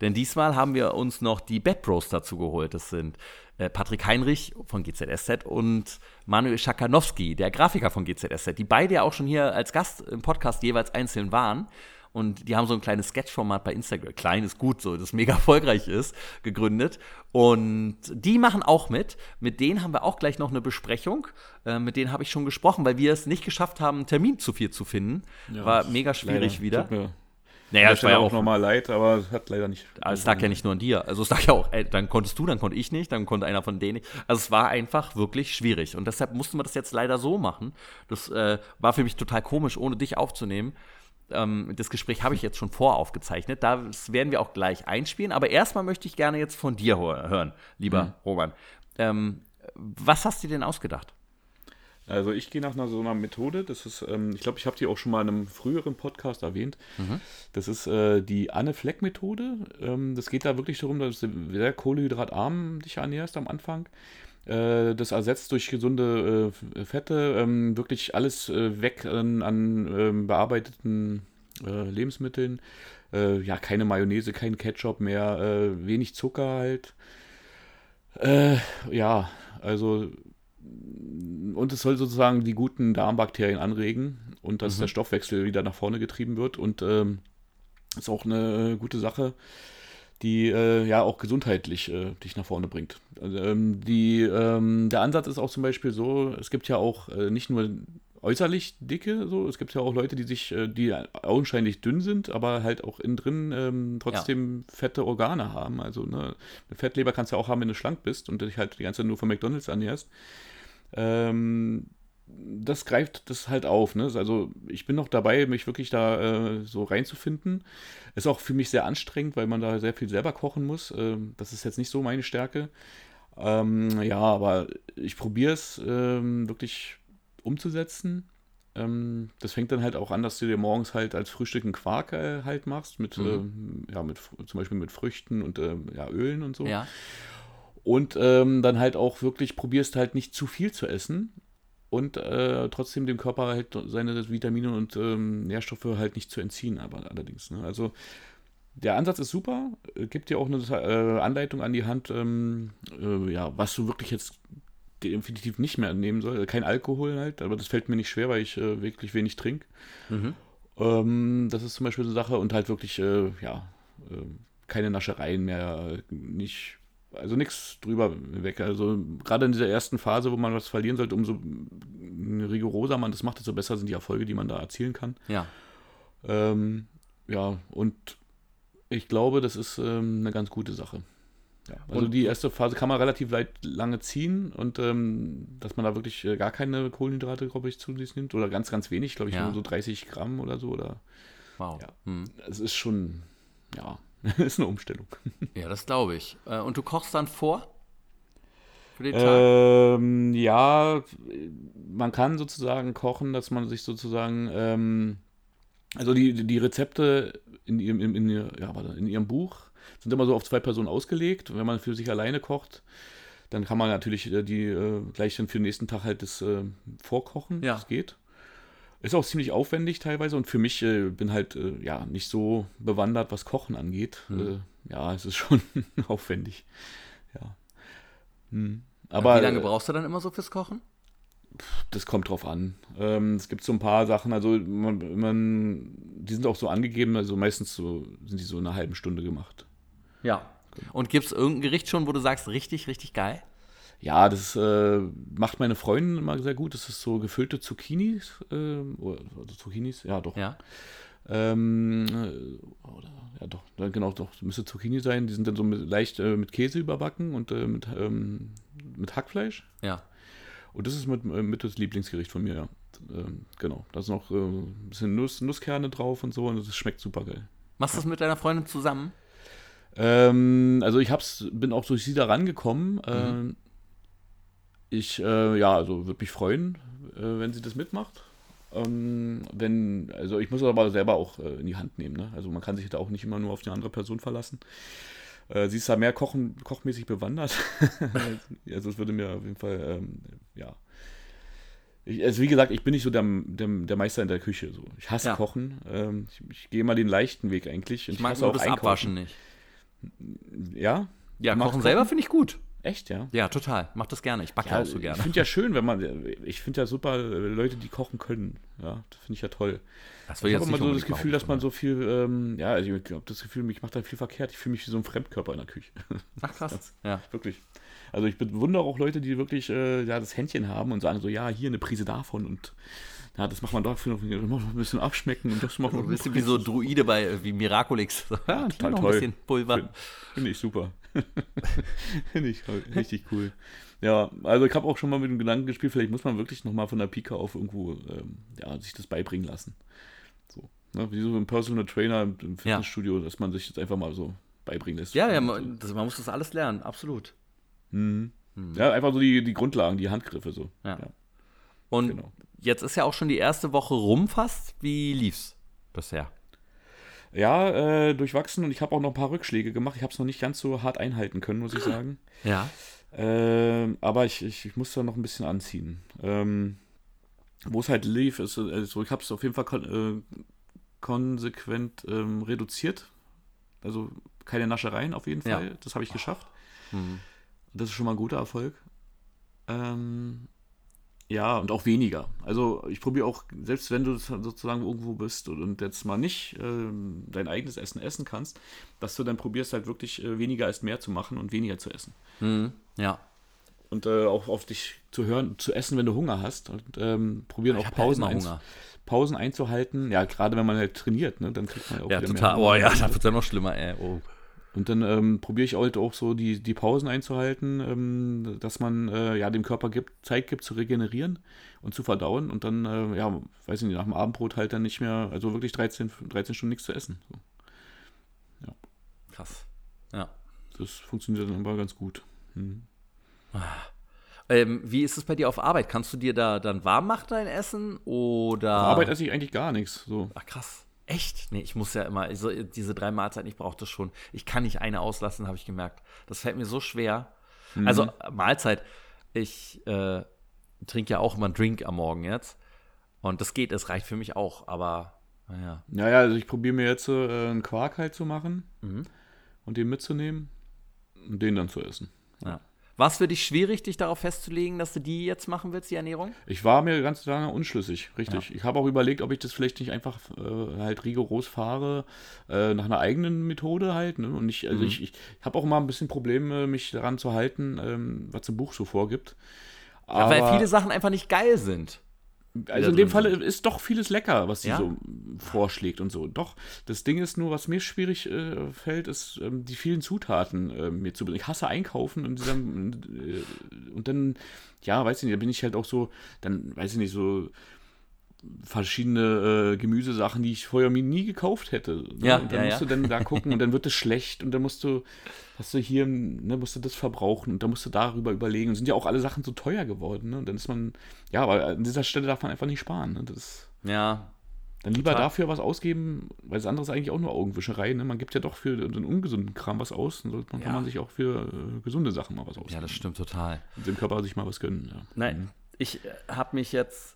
Denn diesmal haben wir uns noch die Bad Bros dazu geholt. Das sind äh, Patrick Heinrich von GZSZ und Manuel Schakanowski, der Grafiker von GZSZ, die beide ja auch schon hier als Gast im Podcast jeweils einzeln waren. Und die haben so ein kleines Sketch-Format bei Instagram, klein ist gut so, das mega erfolgreich ist, gegründet. Und die machen auch mit. Mit denen haben wir auch gleich noch eine Besprechung. Äh, mit denen habe ich schon gesprochen, weil wir es nicht geschafft haben, einen Termin zu viel zu finden. Ja, War mega schwierig wieder. Tut mir naja, das war ja auch nochmal leid, aber es hat leider nicht. Aber es lag ja nicht nur an dir. Also es lag ja auch, ey, dann konntest du, dann konnte ich nicht, dann konnte einer von denen nicht. Also es war einfach wirklich schwierig. Und deshalb mussten wir das jetzt leider so machen. Das äh, war für mich total komisch, ohne dich aufzunehmen. Ähm, das Gespräch habe ich jetzt schon voraufgezeichnet. Das werden wir auch gleich einspielen. Aber erstmal möchte ich gerne jetzt von dir hören, lieber mhm. Roman. Ähm, was hast du denn ausgedacht? Also ich gehe nach einer so einer Methode, das ist, ähm, ich glaube, ich habe die auch schon mal in einem früheren Podcast erwähnt. Mhm. Das ist äh, die Anne-Fleck-Methode. Ähm, das geht da wirklich darum, dass du sehr kohlenhydratarm dich ernährst am Anfang. Äh, das ersetzt durch gesunde äh, Fette ähm, wirklich alles äh, weg an, an ähm, bearbeiteten äh, Lebensmitteln. Äh, ja, keine Mayonnaise, kein Ketchup mehr, wenig Zucker halt. Ja, also und es soll sozusagen die guten Darmbakterien anregen und dass Mhm. der Stoffwechsel wieder nach vorne getrieben wird und ähm, ist auch eine gute Sache, die äh, ja auch gesundheitlich äh, dich nach vorne bringt. Also, ähm, die, ähm, der Ansatz ist auch zum Beispiel so, es gibt ja auch äh, nicht nur äußerlich dicke, so, es gibt ja auch Leute, die sich, äh, die augenscheinlich dünn sind, aber halt auch innen drin ähm, trotzdem fette Organe haben. Also ne, eine Fettleber kannst du ja auch haben, wenn du schlank bist und dich halt die ganze Zeit nur von McDonalds ernährst. Ähm, das greift das halt auf. Ne? Also ich bin noch dabei, mich wirklich da äh, so reinzufinden. Ist auch für mich sehr anstrengend, weil man da sehr viel selber kochen muss. Ähm, das ist jetzt nicht so meine Stärke. Ähm, ja, aber ich probiere es ähm, wirklich umzusetzen. Ähm, das fängt dann halt auch an, dass du dir morgens halt als Frühstück einen Quark äh, halt machst, mit, Mhm. ähm, ja, mit zum Beispiel mit Früchten und ähm, ja, Ölen und so. Ja. Und ähm, dann halt auch wirklich probierst halt nicht zu viel zu essen und äh, trotzdem dem Körper halt seine Vitamine und ähm, Nährstoffe halt nicht zu entziehen, aber allerdings. Ne? Also der Ansatz ist super, äh, gibt dir auch eine äh, Anleitung an die Hand, ähm, äh, ja, was du wirklich jetzt definitiv nicht mehr nehmen soll. Kein Alkohol halt, aber das fällt mir nicht schwer, weil ich äh, wirklich wenig trinke. Mhm. Ähm, das ist zum Beispiel so eine Sache und halt wirklich, äh, ja, äh, keine Naschereien mehr, äh, nicht, also nichts drüber weg. Also gerade in dieser ersten Phase, wo man was verlieren sollte, umso rigoroser man das macht, desto besser sind die Erfolge, die man da erzielen kann. Ja. Ähm, ja, und ich glaube, das ist ähm, eine ganz gute Sache. Ja, also Und- die erste Phase kann man relativ weit, lange ziehen und ähm, dass man da wirklich äh, gar keine Kohlenhydrate, glaube ich, zu sich nimmt oder ganz, ganz wenig, glaube ich, Ja. nur so 30 Gramm oder so. Oder Wow. Ja. Hm. es ist schon, ja, ist eine Umstellung. Ja, das glaube ich. Äh, Und du kochst dann vor? Für den Äh, Tag? Ähm, ja, man kann sozusagen kochen, dass man sich sozusagen, ähm, also die, die Rezepte in ihrem, in, in, ja, in ihrem Buch sind immer so auf zwei Personen ausgelegt. Wenn man für sich alleine kocht, dann kann man natürlich äh, die äh, gleich dann für den nächsten Tag halt das äh, vorkochen. Ja. Das geht. Ist auch ziemlich aufwendig teilweise und für mich äh, bin halt äh, ja nicht so bewandert, was Kochen angeht. Hm. Äh, ja, es ist schon aufwendig. Ja. Hm. Aber Wie lange äh, brauchst du dann immer so fürs Kochen? das kommt drauf an. Ähm, es gibt so ein paar Sachen, also man, man, die sind auch so angegeben, also meistens so sind die so in einer halben Stunde gemacht. Ja. Und gibt es irgendein Gericht schon, wo du sagst, richtig, richtig geil? Ja, das äh, macht meine Freundin immer sehr gut. Das ist so gefüllte Zucchinis. oder, oder Zucchinis, ja doch. Ja. Ähm, äh, oder, ja doch, genau, doch, das müsste Zucchini sein. Die sind dann so mit, leicht äh, mit Käse überbacken und äh, mit, ähm, mit Hackfleisch. Ja. Und das ist mit, äh, mit das Lieblingsgericht von mir, ja. Ähm, genau. Da ist noch äh, ein bisschen Nuss, Nusskerne drauf und so und das schmeckt super geil. Machst du das mit deiner Freundin zusammen? Ähm, also ich hab's, bin auch durch sie da rangekommen. Ähm, ich, äh, ja, also würde mich freuen, äh, wenn sie das mitmacht. Ähm, wenn, also ich muss es aber selber auch äh, in die Hand nehmen. Ne? Also man kann sich da auch nicht immer nur auf eine andere Person verlassen. Äh, sie ist da mehr kochen, kochmäßig bewandert. also es würde mir auf jeden Fall, ähm, ja. Ich, also wie gesagt, ich bin nicht so der, der, der Meister in der Küche. So. Ich hasse Ja. Kochen. Ähm, ich, ich gehe immer den leichten Weg eigentlich. Und Ich mag auch das Einkaufen. Abwaschen nicht. Ja? Ja, magst kochen selber finde ich gut. Echt, ja? Ja, total. Mach das gerne. Ich backe Ja, auch so Ich gerne. finde ja schön, wenn man, ich finde ja super äh, Leute, die kochen können. Ja, das finde ich ja toll. Das Ich habe immer so das Gefühl, dass man so viel, ähm, ja, also ich habe das Gefühl, ich mache da viel verkehrt. Ich fühle mich wie so ein Fremdkörper in der Küche. Ach krass. Ja. wirklich. Also ich bewundere auch Leute, die wirklich äh, ja, das Händchen haben und sagen so, ja, hier eine Prise davon und ja, das macht man dafür noch, ein bisschen abschmecken und das macht So man ein bisschen wie so Druide bei äh, wie Miraculix. Ja, total noch ein toll. bisschen Pulver. Finde find ich super. Finde ich richtig cool. Ja, also ich habe auch schon mal mit dem Gedanken gespielt, vielleicht muss man wirklich nochmal von der Pika auf irgendwo ähm, ja, sich das beibringen lassen. So. Ne, wie so ein Personal Trainer im, im Fitnessstudio, dass man sich das einfach mal so beibringen lässt. Ja, ja, man, das, man muss das alles lernen, absolut. Mhm. Ja, einfach so die, die Grundlagen, die Handgriffe so. Ja. Ja, Und genau. Jetzt ist ja auch schon die erste Woche rum fast. Wie lief's bisher? Ja, äh, durchwachsen und ich habe auch noch ein paar Rückschläge gemacht. Ich habe es noch nicht ganz so hart einhalten können, muss ich sagen. Ja. Ähm, aber ich, ich, ich muss da noch ein bisschen anziehen. Ähm, wo es halt lief, ist, also ich habe es auf jeden Fall kon äh, konsequent ähm, reduziert. Also keine Naschereien auf jeden Ja. Fall. Das habe ich geschafft. Hm. Das ist schon mal ein guter Erfolg. Ähm, ja, und auch weniger. Also ich probiere auch, selbst wenn du sozusagen irgendwo bist und, jetzt mal nicht ähm, dein eigenes Essen essen kannst, dass du dann probierst halt wirklich äh, weniger als mehr zu machen und weniger zu essen. Hm. Ja. Und äh, auch auf dich zu hören, zu essen, wenn du Hunger hast. Und ähm, probieren Ich auch ja Pausen, immer einz. Pausen einzuhalten. Ja, gerade wenn man halt trainiert, ne, dann kriegt man ja auch Ja, total. mehr Oh ja, da wird ja noch schlimmer, ey. Oh. Und dann ähm, probiere ich halt auch so die, die Pausen einzuhalten, ähm, dass man äh, ja dem Körper gibt, Zeit gibt zu regenerieren und zu verdauen und dann, äh, ja, weiß ich nicht, nach dem Abendbrot halt dann nicht mehr, also wirklich 13, 13 Stunden nichts zu essen. So. Krass. Ja. Das funktioniert dann aber ganz gut. Mhm. Ähm, wie ist es bei dir auf Arbeit? Kannst du dir da dann warm machen, dein Essen? Oder. Auf Arbeit esse ich eigentlich gar nichts. So. Ach, krass. Echt? Nee, ich muss ja immer, also diese drei Mahlzeiten, ich brauche das schon. Ich kann nicht eine auslassen, habe ich gemerkt. Das fällt mir so schwer. Also, Mahlzeit, ich äh, trinke ja auch immer einen Drink am Morgen jetzt. Und das geht, es reicht für mich auch, aber naja. Naja, also ich probiere mir jetzt äh, einen Quark halt zu machen Mhm. und den mitzunehmen und den dann zu essen. Ja. War es für dich schwierig, dich darauf festzulegen, dass du die jetzt machen willst, die Ernährung? Ich war mir ganz lange unschlüssig, richtig. Ich habe auch überlegt, ob ich das vielleicht nicht einfach äh, halt rigoros fahre, äh, nach einer eigenen Methode halt. Ne? Und ich, also Mhm. ich, ich habe auch immer ein bisschen Probleme, mich daran zu halten, ähm, was im Buch so vorgibt. Ja, weil viele Sachen einfach nicht geil sind. Also in dem Falle ist doch vieles lecker, was sie Ja? so vorschlägt und so. Doch, das Ding ist nur, was mir schwierig äh, fällt, ist ähm, die vielen Zutaten äh, mir zu Ich hasse einkaufen und, dann, äh, und dann, ja, weiß ich nicht, da bin ich halt auch so, dann, weiß ich nicht, so verschiedene äh, Gemüsesachen, die ich vorher mir nie gekauft hätte. Ne? Ja, und dann ja, musst ja. du dann da gucken und dann wird es schlecht und dann musst du, hast du hier, ne, musst du das verbrauchen und dann musst du darüber überlegen. Und sind ja auch alle Sachen so teuer geworden, ne? Und dann ist man, ja, aber an dieser Stelle darf man einfach nicht sparen. Ne? Das, Ja, dann lieber Total. dafür was ausgeben, weil das andere ist eigentlich auch nur Augenwischerei. Ne? Man gibt ja doch für den ungesunden Kram was aus, dann sollte man, kann Ja. man sich auch für äh, gesunde Sachen mal was ausgeben. ja, das stimmt total. Und dem Körper sich mal was gönnen. Ja. Nein, ich habe mich jetzt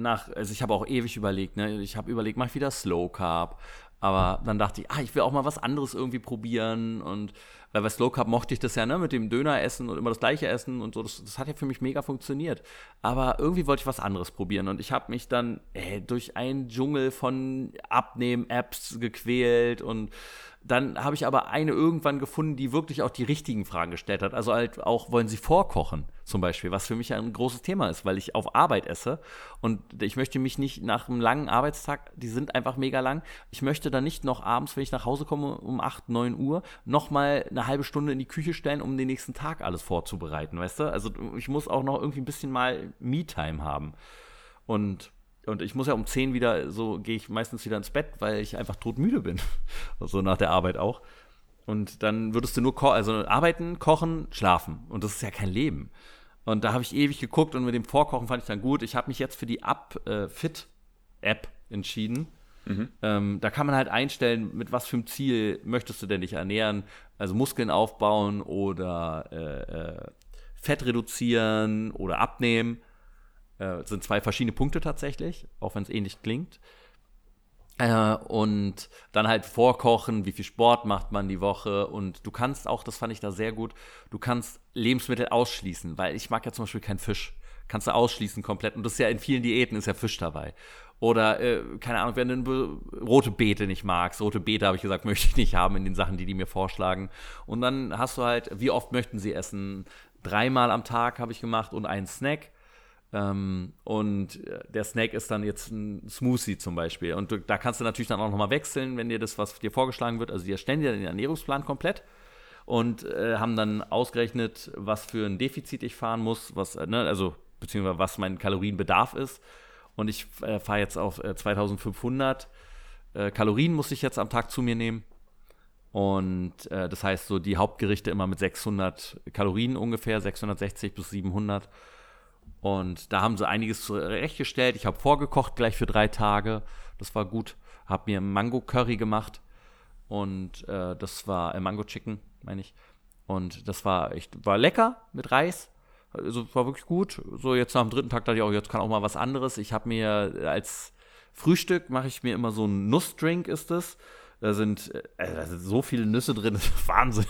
nach, also ich habe auch ewig überlegt, ne? Ich habe überlegt, mach ich wieder Slow Carb. Aber dann dachte ich, ah, ich will auch mal was anderes irgendwie probieren. Und weil bei Slow Carb mochte ich das ja, ne, mit dem Döner essen und immer das gleiche essen und so. Das, das hat ja für mich mega funktioniert. Aber irgendwie wollte ich was anderes probieren. Und ich habe mich dann äh, durch einen Dschungel von Abnehmen-Apps gequält und dann habe ich aber eine irgendwann gefunden, die wirklich auch die richtigen Fragen gestellt hat. Also halt auch, wollen Sie vorkochen zum Beispiel, was für mich ein großes Thema ist, weil ich auf Arbeit esse und ich möchte mich nicht nach einem langen Arbeitstag, die sind einfach mega lang, ich möchte dann nicht noch abends, wenn ich nach Hause komme um 8, 9 Uhr, nochmal eine halbe Stunde in die Küche stellen, um den nächsten Tag alles vorzubereiten, weißt du? Also ich muss auch noch irgendwie ein bisschen mal Me-Time haben. Und und ich muss ja um 10 wieder, so gehe ich meistens wieder ins Bett, weil ich einfach todmüde bin. so nach der Arbeit auch. Und dann würdest du nur ko also arbeiten, kochen, schlafen. Und das ist ja kein Leben. Und da habe ich ewig geguckt und mit dem Vorkochen fand ich dann gut. Ich habe mich jetzt für die Up-Fit-App entschieden. Ähm, da kann man halt einstellen, mit was für einem Ziel möchtest du denn dich ernähren. Also Muskeln aufbauen oder äh, äh, Fett reduzieren oder abnehmen. Äh, sind zwei verschiedene Punkte tatsächlich, auch wenn es ähnlich klingt. Äh, und dann halt vorkochen, wie viel Sport macht man die Woche. Und du kannst auch, das fand ich da sehr gut, du kannst Lebensmittel ausschließen, weil ich mag ja zum Beispiel keinen Fisch. Kannst du ausschließen komplett. Und das ist ja in vielen Diäten ist ja Fisch dabei. Oder, äh, keine Ahnung, wenn du be- rote Beete nicht magst. Rote Beete, habe ich gesagt, möchte ich nicht haben in den Sachen, die die mir vorschlagen. Und dann hast du halt, wie oft möchten sie essen? Dreimal am Tag habe ich gemacht und einen Snack. Ähm, und äh, der Snack ist dann jetzt ein Smoothie zum Beispiel. Und du, da kannst du natürlich dann auch nochmal wechseln, wenn dir das, was dir vorgeschlagen wird. Also die erstellen dir den Ernährungsplan komplett und äh, haben dann ausgerechnet, was für ein Defizit ich fahren muss, was, äh, ne, also beziehungsweise was mein Kalorienbedarf ist. Und ich äh, fahre jetzt auf äh, 2500 äh, Kalorien muss ich jetzt am Tag zu mir nehmen. Und äh, das heißt so die Hauptgerichte immer mit 600 Kalorien ungefähr, 660 bis 700. Und da haben sie einiges zurechtgestellt. Ich habe vorgekocht gleich für drei Tage. Das war gut. Habe mir Mango Curry gemacht. Und äh, das war äh, Mango Chicken, meine ich. Und das war echt, war lecker mit Reis. Also war wirklich gut. So jetzt nach dem dritten Tag dachte ich auch, jetzt kann auch mal was anderes. Ich habe mir als Frühstück mache ich mir immer so einen Nussdrink, ist es. Da sind, äh, da sind so viele Nüsse drin, Wahnsinn.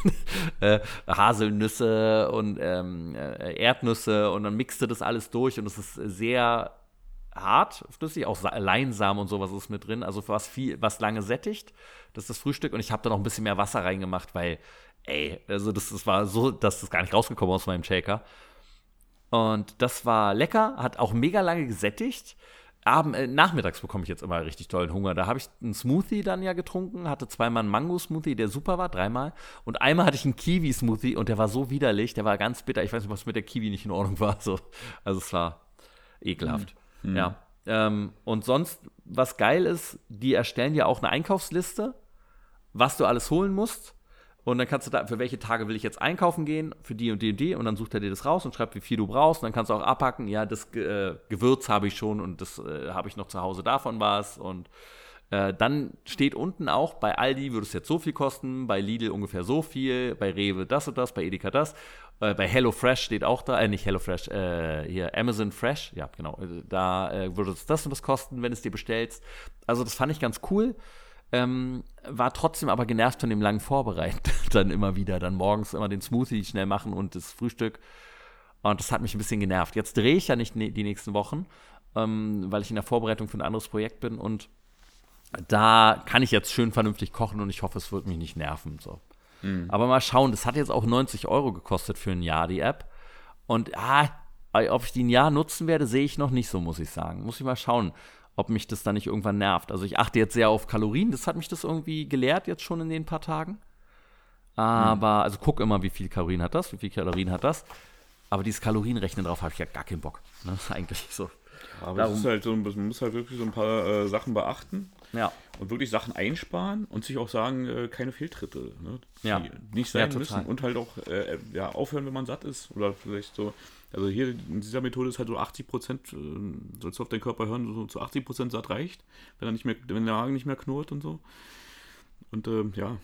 äh, Haselnüsse und ähm, äh, Erdnüsse und dann mixt du das alles durch und es ist sehr hart, flüssig, auch Leinsamen und sowas ist mit drin, also was viel, was lange sättigt. Das ist das Frühstück und ich habe da noch ein bisschen mehr Wasser reingemacht, weil, ey, also das, das war so, dass das gar nicht rausgekommen aus meinem Shaker. Und das war lecker, hat auch mega lange gesättigt. Abend, äh, nachmittags bekomme ich jetzt immer richtig tollen Hunger. Da habe ich einen Smoothie dann ja getrunken, hatte zweimal einen Mango-Smoothie, der super war, dreimal. Und einmal hatte ich einen Kiwi-Smoothie und der war so widerlich, der war ganz bitter. Ich weiß nicht, was mit der Kiwi nicht in Ordnung war. So. Also es war ekelhaft. Mhm. Ja. Ähm, und sonst, was geil ist, die erstellen ja auch eine Einkaufsliste, was du alles holen musst. Und dann kannst du da, für welche Tage will ich jetzt einkaufen gehen, für die und die und die, und dann sucht er dir das raus und schreibt, wie viel du brauchst. Und dann kannst du auch abhacken, ja, das äh, Gewürz habe ich schon und das äh, habe ich noch zu Hause davon was. Und äh, dann steht unten auch, bei Aldi würde es jetzt so viel kosten, bei Lidl ungefähr so viel, bei Rewe das und das, bei Edeka das. Äh, bei HelloFresh steht auch da, äh, nicht HelloFresh, äh, hier Amazon Fresh, ja, genau. Da äh, würde es das und das kosten, wenn es dir bestellst. Also, das fand ich ganz cool. Ähm, war trotzdem aber genervt von dem langen Vorbereiten. dann immer wieder, dann morgens immer den Smoothie schnell machen und das Frühstück. Und das hat mich ein bisschen genervt. Jetzt drehe ich ja nicht ne, die nächsten Wochen, ähm, weil ich in der Vorbereitung für ein anderes Projekt bin und da kann ich jetzt schön vernünftig kochen und ich hoffe, es wird mich nicht nerven. So. Mhm. Aber mal schauen, das hat jetzt auch 90 Euro gekostet für ein Jahr, die App. Und ah, ob ich die ein Jahr nutzen werde, sehe ich noch nicht so, muss ich sagen. Muss ich mal schauen ob mich das dann nicht irgendwann nervt. Also ich achte jetzt sehr auf Kalorien, das hat mich das irgendwie gelehrt jetzt schon in den paar Tagen. Aber, mhm. also guck immer, wie viel Kalorien hat das, wie viel Kalorien hat das. Aber dieses Kalorienrechnen drauf habe ich ja gar keinen Bock. Ne? Eigentlich so. Ja, aber Darum, halt so, man muss halt wirklich so ein paar äh, Sachen beachten. Ja. Und wirklich Sachen einsparen und sich auch sagen, äh, keine Fehltritte. Ne? Ja. nicht sein ja, müssen. Und halt auch äh, ja, aufhören, wenn man satt ist. Oder vielleicht so also hier in dieser Methode ist halt so 80 Prozent, äh, sollst du auf deinen Körper hören, so zu 80 Prozent satt reicht, wenn er nicht mehr, wenn der Magen nicht mehr knurrt und so. Und ähm, ja,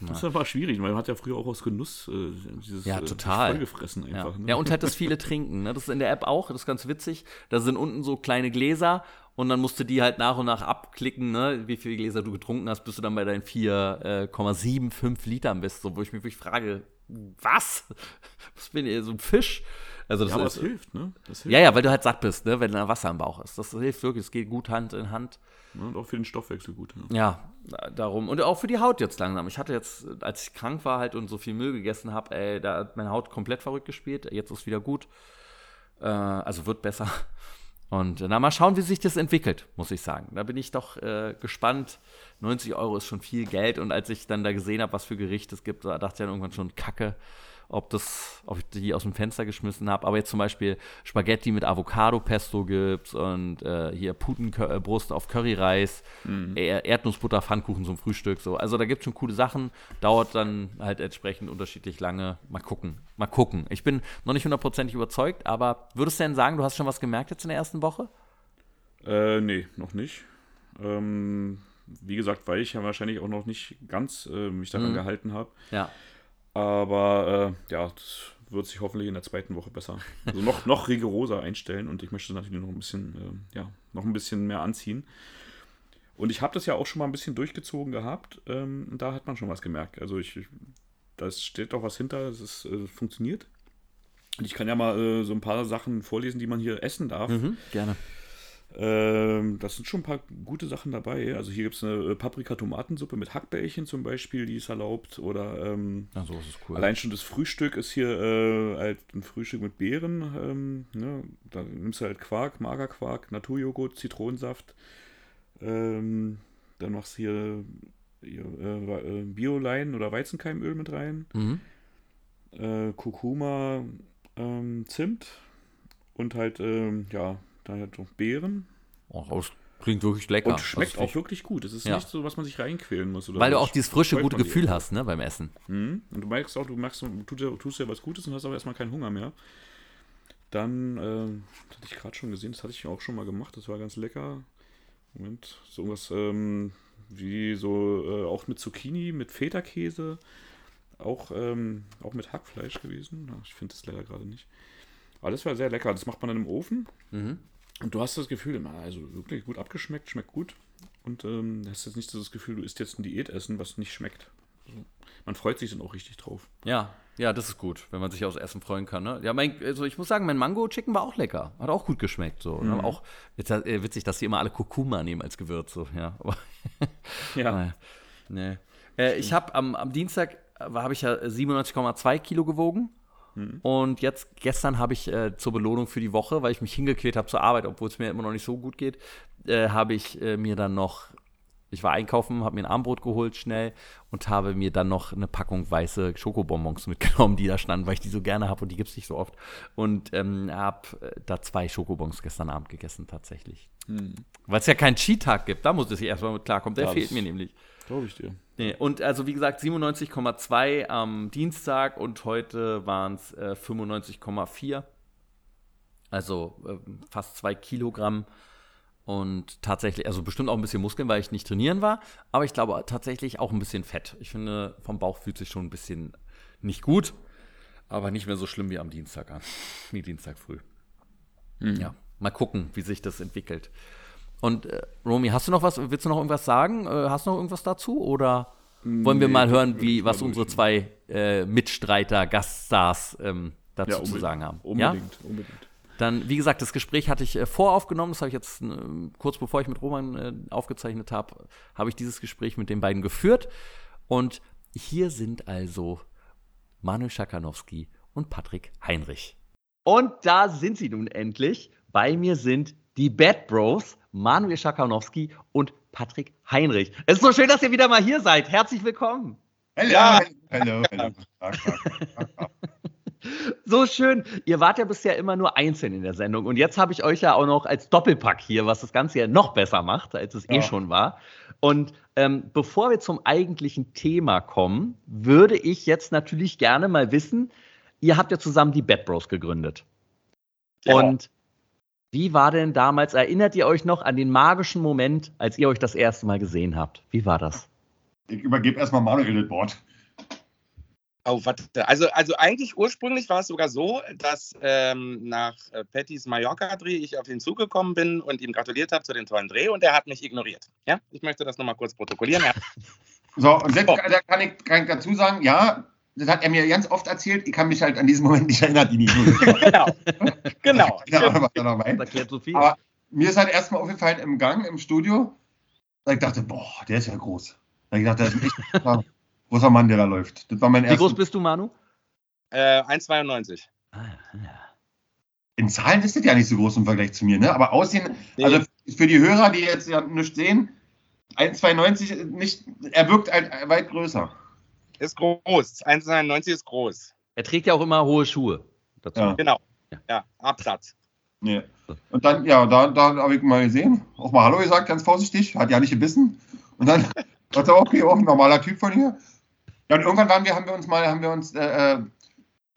das war schwierig, weil man hat ja früher auch aus Genuss äh, dieses ja, äh, total. vollgefressen einfach. Ja. Ne? ja, und halt das viele trinken. Ne? Das ist in der App auch, das ist ganz witzig. Da sind unten so kleine Gläser und dann musst du die halt nach und nach abklicken, ne? wie viele Gläser du getrunken hast, bis du dann bei deinen 4,75 äh, Litern bist. So, wo ich mich wirklich frage, was? Was bin ich, so ein Fisch? Also das ja, aber ist, das hilft, ne? Das hilft. Ja, ja, weil du halt satt bist, ne? wenn da Wasser im Bauch ist. Das hilft wirklich, es geht gut Hand in Hand. Und auch für den Stoffwechsel gut. Ja. ja, darum. Und auch für die Haut jetzt langsam. Ich hatte jetzt, als ich krank war halt und so viel Müll gegessen habe, ey, da hat meine Haut komplett verrückt gespielt. Jetzt ist wieder gut. Äh, also wird besser. Und na, mal schauen, wie sich das entwickelt, muss ich sagen. Da bin ich doch äh, gespannt. 90 Euro ist schon viel Geld. Und als ich dann da gesehen habe, was für Gerichte es gibt, da dachte ich dann irgendwann schon, Kacke ob das, ob ich die aus dem Fenster geschmissen habe. Aber jetzt zum Beispiel Spaghetti mit Avocado-Pesto gibt und äh, hier Putenbrust auf Curryreis, mhm. Erdnussbutter, Pfannkuchen zum Frühstück. So. Also da gibt es schon coole Sachen, dauert dann halt entsprechend unterschiedlich lange. Mal gucken, mal gucken. Ich bin noch nicht hundertprozentig überzeugt, aber würdest du denn sagen, du hast schon was gemerkt jetzt in der ersten Woche? Äh, nee, noch nicht. Ähm, wie gesagt, weil ich ja wahrscheinlich auch noch nicht ganz äh, mich daran mhm. gehalten habe. Ja. Aber äh, ja, das wird sich hoffentlich in der zweiten Woche besser. Also noch, noch rigoroser einstellen und ich möchte natürlich noch ein bisschen, äh, ja, noch ein bisschen mehr anziehen. Und ich habe das ja auch schon mal ein bisschen durchgezogen gehabt. Ähm, da hat man schon was gemerkt. Also ich, da steht doch was hinter, es äh, funktioniert. Und ich kann ja mal äh, so ein paar Sachen vorlesen, die man hier essen darf. Mhm, gerne. Ähm, das sind schon ein paar gute Sachen dabei. Also hier gibt es eine äh, Paprika-Tomatensuppe mit Hackbällchen zum Beispiel, die ist erlaubt. Oder ähm, ist cool. allein schon das Frühstück ist hier äh, halt ein Frühstück mit Beeren. Ähm, ne? Da nimmst du halt Quark, Magerquark, Naturjoghurt, Zitronensaft. Ähm, dann machst du hier, hier äh, äh Biolein oder Weizenkeimöl mit rein. Mhm. Äh, Kurkuma, ähm, Zimt und halt, ähm, ja, da hat noch Beeren. Oh, das klingt wirklich lecker. Und schmeckt auch wirklich gut. Es ist ja. nicht so, was man sich reinquälen muss. Weil du auch dieses frische, gute Gefühl hast, ne, beim Essen. Mhm. Und du merkst auch, du merkst, du tust, ja, was Gutes und hast auch erstmal keinen Hunger mehr. Dann, äh, hatte ich gerade schon gesehen, das hatte ich auch schon mal gemacht, das war ganz lecker. Moment, so irgendwas ähm, wie so, äh, auch mit Zucchini, mit Feta-Käse, auch, ähm, auch mit Hackfleisch gewesen. ich finde das leider gerade nicht. Aber das war sehr lecker. Das macht man dann im Ofen. Mhm. Und du hast das Gefühl also wirklich gut abgeschmeckt, schmeckt gut. Und ähm, hast jetzt nicht so das Gefühl, du isst jetzt ein Diätessen, was nicht schmeckt. Also, man freut sich dann auch richtig drauf. Ja, ja, das ist gut, wenn man sich aufs Essen freuen kann. Ne? Ja, mein, also ich muss sagen, mein Mango-Chicken war auch lecker. Hat auch gut geschmeckt. So. Mhm. Auch jetzt, äh, witzig, dass die immer alle Kurkuma nehmen als Gewürz. So. Ja, aber, ja. nee. Äh, ich habe am, am Dienstag äh, habe ich ja 97,2 Kilo gewogen. Mhm. Und jetzt, gestern habe ich äh, zur Belohnung für die Woche, weil ich mich hingequält habe zur Arbeit, obwohl es mir immer noch nicht so gut geht, äh, habe ich äh, mir dann noch, ich war einkaufen, habe mir ein Armbrot geholt schnell und habe mir dann noch eine Packung weiße Schokobonbons mitgenommen, die da standen, weil ich die so gerne habe und die gibt es nicht so oft. Und ähm, habe äh, da zwei Schokobons gestern Abend gegessen tatsächlich. Mhm. Weil es ja keinen Cheat-Tag gibt, da muss ich erstmal mit klarkommen. Der ja, fehlt mir nämlich. Glaube ich dir. Nee, und also wie gesagt, 97,2 am Dienstag und heute waren es äh, 95,4. Also äh, fast zwei Kilogramm. Und tatsächlich, also bestimmt auch ein bisschen Muskeln, weil ich nicht trainieren war. Aber ich glaube tatsächlich auch ein bisschen Fett. Ich finde, vom Bauch fühlt sich schon ein bisschen nicht gut. Aber nicht mehr so schlimm wie am Dienstag an. Wie Dienstag früh. Mhm. Ja, mal gucken, wie sich das entwickelt. Und äh, Romy, hast du noch was, willst du noch irgendwas sagen? Äh, hast du noch irgendwas dazu? Oder wollen wir mal hören, wie, was unsere zwei äh, Mitstreiter, Gaststars ähm, dazu ja, zu sagen haben? Unbedingt, ja? unbedingt. Dann, wie gesagt, das Gespräch hatte ich äh, voraufgenommen. Das habe ich jetzt äh, kurz bevor ich mit Roman äh, aufgezeichnet habe, habe ich dieses Gespräch mit den beiden geführt. Und hier sind also Manuel Schakanowski und Patrick Heinrich. Und da sind sie nun endlich. Bei mir sind die Bad Bros, Manuel Schakanowski und Patrick Heinrich. Es ist so schön, dass ihr wieder mal hier seid. Herzlich willkommen. Hallo, ja. hallo, hallo. so schön. Ihr wart ja bisher immer nur einzeln in der Sendung und jetzt habe ich euch ja auch noch als Doppelpack hier, was das Ganze ja noch besser macht, als es eh ja. eh schon war. Und ähm, bevor wir zum eigentlichen Thema kommen, würde ich jetzt natürlich gerne mal wissen, ihr habt ja zusammen die Bad Bros gegründet. Ja. Und wie war denn damals, erinnert ihr euch noch an den magischen Moment, als ihr euch das erste Mal gesehen habt? Wie war das? Ich übergebe erstmal Manuel das Wort. Oh, warte. Also, also eigentlich ursprünglich war es sogar so, dass ähm, nach äh, Pattys Mallorca-Dreh ich auf ihn zugekommen bin und ihm gratuliert habe zu dem tollen Dreh und er hat mich ignoriert. Ja, ich möchte das nochmal kurz protokollieren. Ja. So, und jetzt oh. kann, ich, kann ich dazu sagen, ja, das hat er mir ganz oft erzählt. Ich kann mich halt an diesen Moment nicht erinnern, die nicht Genau. genau. Keine Ahnung, was er noch meint. Erklärt so viel. Aber mir ist halt erstmal aufgefallen im Gang, im Studio, da ich dachte, boah, der ist ja groß. Da ich dachte, das ist ein echt großer Mann, der da läuft. Das war mein Wie groß bist du, Manu? Äh, 1,92. Ah, ja. In Zahlen ist das ja nicht so groß im Vergleich zu mir, ne? Aber Aussehen, nee. also für die Hörer, die jetzt ja nichts sehen, 1,92 nicht, er wirkt halt weit größer ist groß. 1,91 ist groß. Er trägt ja auch immer hohe Schuhe dazu. Ja. Genau. Ja, ja Absatz. Ja. Und dann, ja, da, da habe ich mal gesehen, auch mal Hallo gesagt, ganz vorsichtig, hat ja nicht gebissen. Und dann dachte er, okay, auch ein normaler Typ von hier. Ja, und irgendwann waren wir, haben wir uns mal, haben wir uns, äh, äh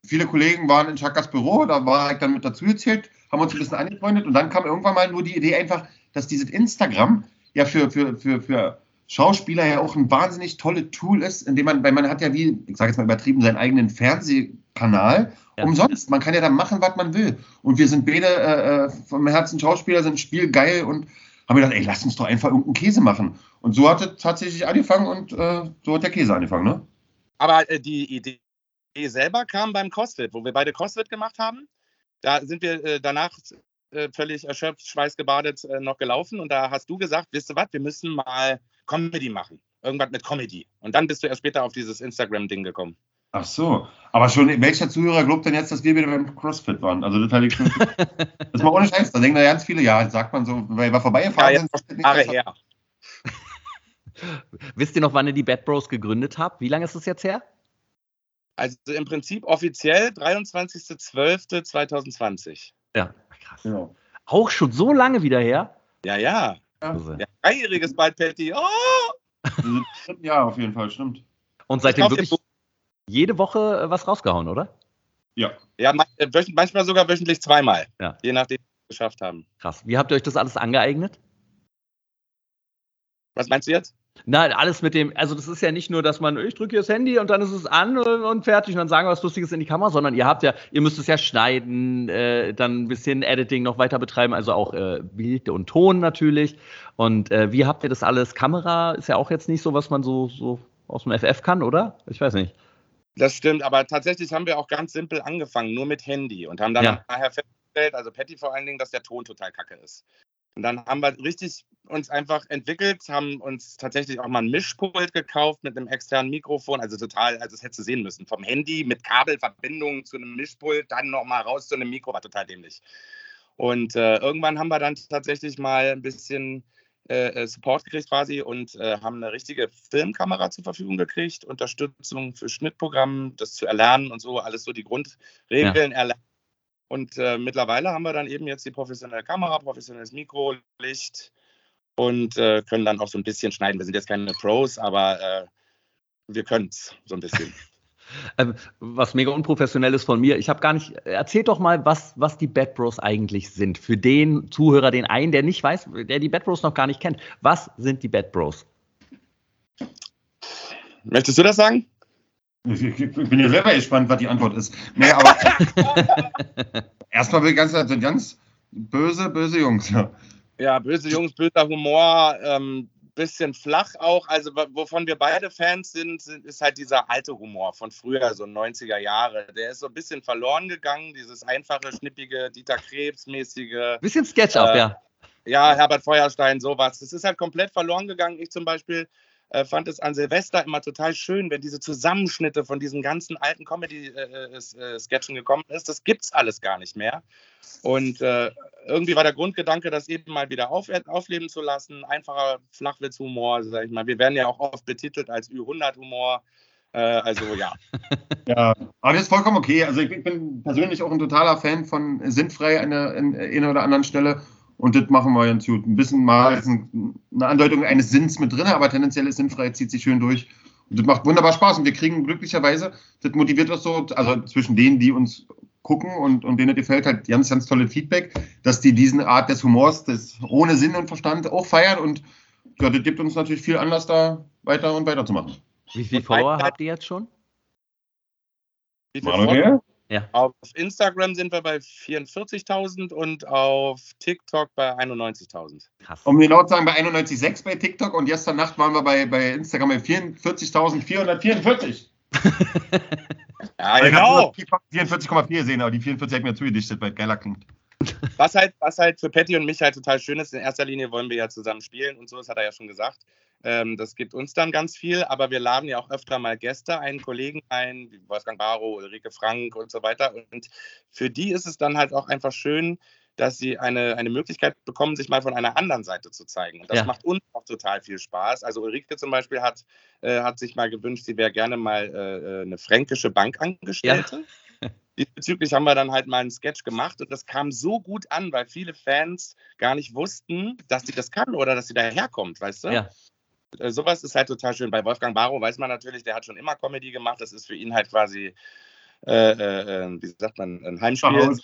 viele Kollegen waren in Chakas Büro, da war ich dann mit dazu gezählt, haben uns ein bisschen angefreundet und dann kam irgendwann mal nur die Idee einfach, dass dieses Instagram ja für, für, für, für Schauspieler ja auch ein wahnsinnig tolles Tool ist, indem man, weil man hat ja wie, ich sage jetzt mal übertrieben, seinen eigenen Fernsehkanal ja. umsonst. Man kann ja da machen, was man will. Und wir sind beide äh, äh vom Herzen Schauspieler, sind spielgeil und haben gedacht, ey, lass uns doch einfach irgendeinen Käse machen. Und so hat es tatsächlich angefangen und äh, so hat der Käse angefangen, ne? Aber äh, die Idee selber kam beim CrossFit, wo wir beide CrossFit gemacht haben. Da sind wir äh, danach äh, völlig erschöpft, schweißgebadet noch gelaufen und da hast du gesagt, wisst ihr was, wir müssen mal Comedy machen. Irgendwas mit Comedy. Und dann bist du erst später auf dieses Instagram-Ding gekommen. Ach so. Aber schon, welcher Zuhörer glaubt denn jetzt, dass wir wieder beim CrossFit waren? Also, das hatte ich schon. das ist mal ohne Scheiß. Da denken da ganz viele, ja, sagt man so, weil wir vorbeigefahren ja, sind. Jahre her. Wisst ihr noch, wann ihr die Bad Bros gegründet habt? Wie lange ist das jetzt her? Also im Prinzip offiziell 23.12.2020. Ja, krass. Ja. Auch schon so lange wieder her? Ja, ja. Ja. ja dreijähriges bald, Patty. Oh! Also, ja, auf jeden Fall, stimmt. Und seitdem wirklich jede Woche äh, was rausgehauen, oder? Ja. Ja, äh, manchmal sogar wöchentlich zweimal. Ja. Je nachdem, was wir geschafft haben. Krass. Wie habt ihr euch das alles angeeignet? Was meinst du jetzt? Nein, alles mit dem, also das ist ja nicht nur, dass man, ich drücke hier das Handy und dann ist es an und fertig und dann sagen wir was Lustiges in die Kamera, sondern ihr habt ja, ihr müsst es ja schneiden, äh, dann ein bisschen Editing noch weiter betreiben, also auch äh, Bild und Ton natürlich. Und äh, wie habt ihr das alles? Kamera ist ja auch jetzt nicht so, was man so, so aus dem FF kann, oder? Ich weiß nicht. Das stimmt, aber tatsächlich haben wir auch ganz simpel angefangen, nur mit Handy und haben dann ja. nachher festgestellt, also Patty vor allen Dingen, dass der Ton total kacke ist. Und dann haben wir richtig uns einfach entwickelt, haben uns tatsächlich auch mal ein Mischpult gekauft mit einem externen Mikrofon, also total, also das hättest du sehen müssen, vom Handy mit Kabelverbindung zu einem Mischpult, dann nochmal raus zu einem Mikro, war total dämlich. Und äh, irgendwann haben wir dann tatsächlich mal ein bisschen äh, Support gekriegt quasi und äh, haben eine richtige Filmkamera zur Verfügung gekriegt, Unterstützung für Schnittprogramm, das zu erlernen und so, alles so die Grundregeln ja. erlernen und äh, mittlerweile haben wir dann eben jetzt die professionelle Kamera, professionelles Mikro, Licht und äh, können dann auch so ein bisschen schneiden. Wir sind jetzt keine Pros, aber äh, wir können es so ein bisschen. Ähm, was mega unprofessionell ist von mir. Ich habe gar nicht. Erzählt doch mal, was, was die Bad Bros eigentlich sind. Für den Zuhörer, den einen, der nicht weiß, der die Bad Bros noch gar nicht kennt. Was sind die Bad Bros? Möchtest du das sagen? Ich, ich, bin ja selber gespannt, was die Antwort ist. Nee, aber erstmal will ich ganz, ganz böse, böse Jungs. Ja, ja böse Jungs, böser Humor, ähm, bisschen flach auch. Also, wovon wir beide Fans sind, ist halt dieser alte Humor von früher, so 90er Jahre. Der ist so ein bisschen verloren gegangen, dieses einfache, schnippige, Dieter Krebs-mäßige. Bisschen Sketchup, äh, ja. Ja, Herbert Feuerstein, sowas. Das ist halt komplett verloren gegangen. Ich zum Beispiel äh, fand es an Silvester immer total schön, wenn diese Zusammenschnitte von diesen ganzen alten Comedy-Sketchen gekommen ist. Das gibt es alles gar nicht mehr. Und äh, irgendwie war der Grundgedanke, das eben mal wieder auf, aufleben zu lassen. Einfacher Flachwitzhumor, sag ich mal. Wir werden ja auch oft betitelt als Ü100-Humor. Äh, also ja. ja, aber das ist vollkommen okay. Also ich, bin persönlich auch ein totaler Fan von Sinnfrei an der einer oder anderen Stelle. Und das machen wir ganz gut. Ein bisschen mal eine Andeutung eines Sinns mit drin, aber tendenziell ist sinnfrei, zieht sich schön durch. Und das macht wunderbar Spaß. Und wir kriegen glücklicherweise, das motiviert uns so, also zwischen denen, die uns gucken und, und denen gefällt, halt ganz, ganz tolle Feedback, dass die diesen Art des Humors, des ohne Sinn und Verstand auch feiern. Und ja, das gibt uns natürlich viel Anlass, da weiter und weiter zu machen. Wie viele Follower habt ihr jetzt schon? Wie viele? Ja. Auf Instagram sind wir bei 44.000 und auf TikTok bei 91.000. Krass. Um genau zu sagen, bei 91,6 bei TikTok und gestern Nacht waren wir bei, bei Instagram bei 44.444. ja, genau. 44,4 sehen, aber die 44 hat mir zugedichtet, weil geiler klingt. Was halt, was halt für Patty und mich halt total schön ist, in erster Linie wollen wir ja zusammen spielen und so, das hat er ja schon gesagt. Ähm, das gibt uns dann ganz viel, aber wir laden ja auch öfter mal Gäste, einen Kollegen ein, wie Wolfgang Barrow, Ulrike Frank und so weiter. Und für die ist es dann halt auch einfach schön, dass sie eine, eine Möglichkeit bekommen, sich mal von einer anderen Seite zu zeigen. Und das ja. macht uns auch total viel Spaß. Also Ulrike zum Beispiel hat, äh, hat sich mal gewünscht, sie wäre gerne mal äh, eine fränkische Bankangestellte. Ja. Diesbezüglich haben wir dann halt mal einen Sketch gemacht und das kam so gut an, weil viele Fans gar nicht wussten, dass sie das kann oder dass sie daherkommt, weißt du? Ja. Äh, sowas ist halt total schön. Bei Wolfgang Barrow weiß man natürlich, der hat schon immer Comedy gemacht. Das ist für ihn halt quasi, äh, äh, äh wie sagt man, ein Heimspiel.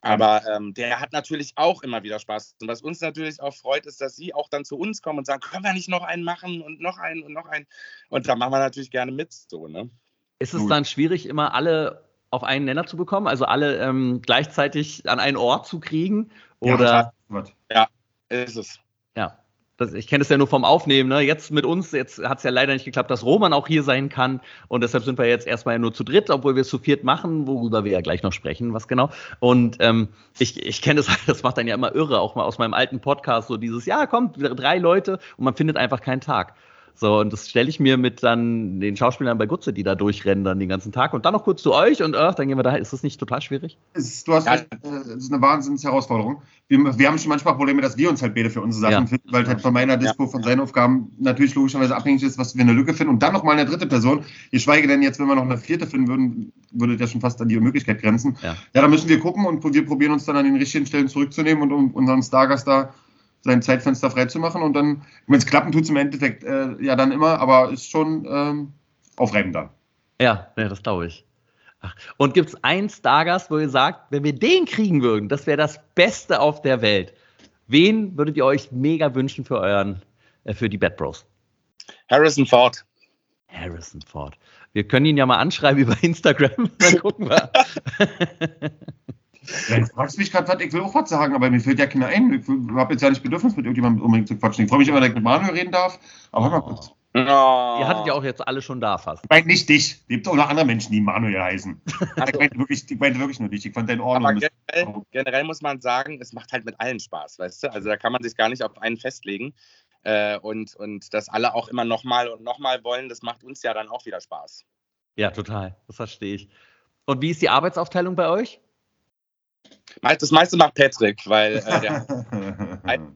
Aber ähm, der hat natürlich auch immer wieder Spaß. Und was uns natürlich auch freut, ist, dass sie auch dann zu uns kommen und sagen, können wir nicht noch einen machen und noch einen und noch einen. Und da machen wir natürlich gerne mit. So, ne? Ist es dann schwierig, immer alle auf einen Nenner zu bekommen? Also alle ähm, gleichzeitig an einen Ort zu kriegen? Oder? Ja, ja ist es. Ja das, ich kenne es ja nur vom Aufnehmen, ne? Jetzt mit uns, jetzt hat es ja leider nicht geklappt, dass Roman auch hier sein kann. Und deshalb sind wir jetzt erstmal nur zu dritt, obwohl wir es zu viert machen, worüber wir ja gleich noch sprechen, was genau. Und ähm, ich, ich kenne das, das macht dann ja immer irre, auch mal aus meinem alten Podcast, so dieses, ja, kommt, drei Leute und man findet einfach keinen Tag. So, und das stelle ich mir mit dann den Schauspielern bei Gutze, die da durchrennen dann den ganzen Tag und dann noch kurz zu euch und äh, dann gehen wir da. Ist das nicht total schwierig? Ist, du hast ja. recht, das äh, ist eine Wahnsinnsherausforderung. Wir, wir haben schon manchmal Probleme, dass wir uns halt beide für unsere Sachen ja. finden, weil halt von meiner Dispo, von seinen Aufgaben natürlich logischerweise abhängig ist, was wir eine Lücke finden und dann nochmal eine dritte Person. Geschweige denn jetzt, wenn wir noch eine vierte finden würden, würde das ja schon fast an die Möglichkeit grenzen. Ja, ja da müssen wir gucken und wir probieren uns dann an den richtigen Stellen zurückzunehmen und um unseren Stargast da sein Zeitfenster freizumachen und dann, wenn es klappen tut, im Endeffekt äh, ja dann immer, aber ist schon ähm, aufreibend dann. Ja, ja das glaube ich. Ach, und gibt es einen Stargast, wo ihr sagt, wenn wir den kriegen würden, das wäre das Beste auf der Welt. Wen würdet ihr euch mega wünschen für euren, äh, für die Bad Bros? Harrison Ford. Harrison Ford. Wir können ihn ja mal anschreiben über Instagram. Dann gucken wir. Ja, Jetzt fragst du mich gerade was, ich will auch was sagen, aber mir fällt ja keiner ein. Ich habe jetzt ja nicht Bedürfnis, mit irgendjemandem unbedingt zu quatschen. Ich freue mich immer, dass ich mit Manuel reden darf. Aber warte mal kurz. Oh. Ihr hattet ja auch jetzt alle schon da fast. Ich meine nicht dich. Gibt auch noch andere Menschen, die Manuel heißen. Ich meinte wirklich, ich meinte wirklich nur dich. Ich fand deinen Ordnung. Aber generell, generell muss man sagen, es macht halt mit allen Spaß, weißt du? Also da kann man sich gar nicht auf einen festlegen. Äh, und, und dass alle auch immer nochmal und nochmal wollen, das macht uns ja dann auch wieder Spaß. Ja, total. Das verstehe ich. Und wie ist die Arbeitsaufteilung bei euch? Das meiste macht Patrick, weil äh, der,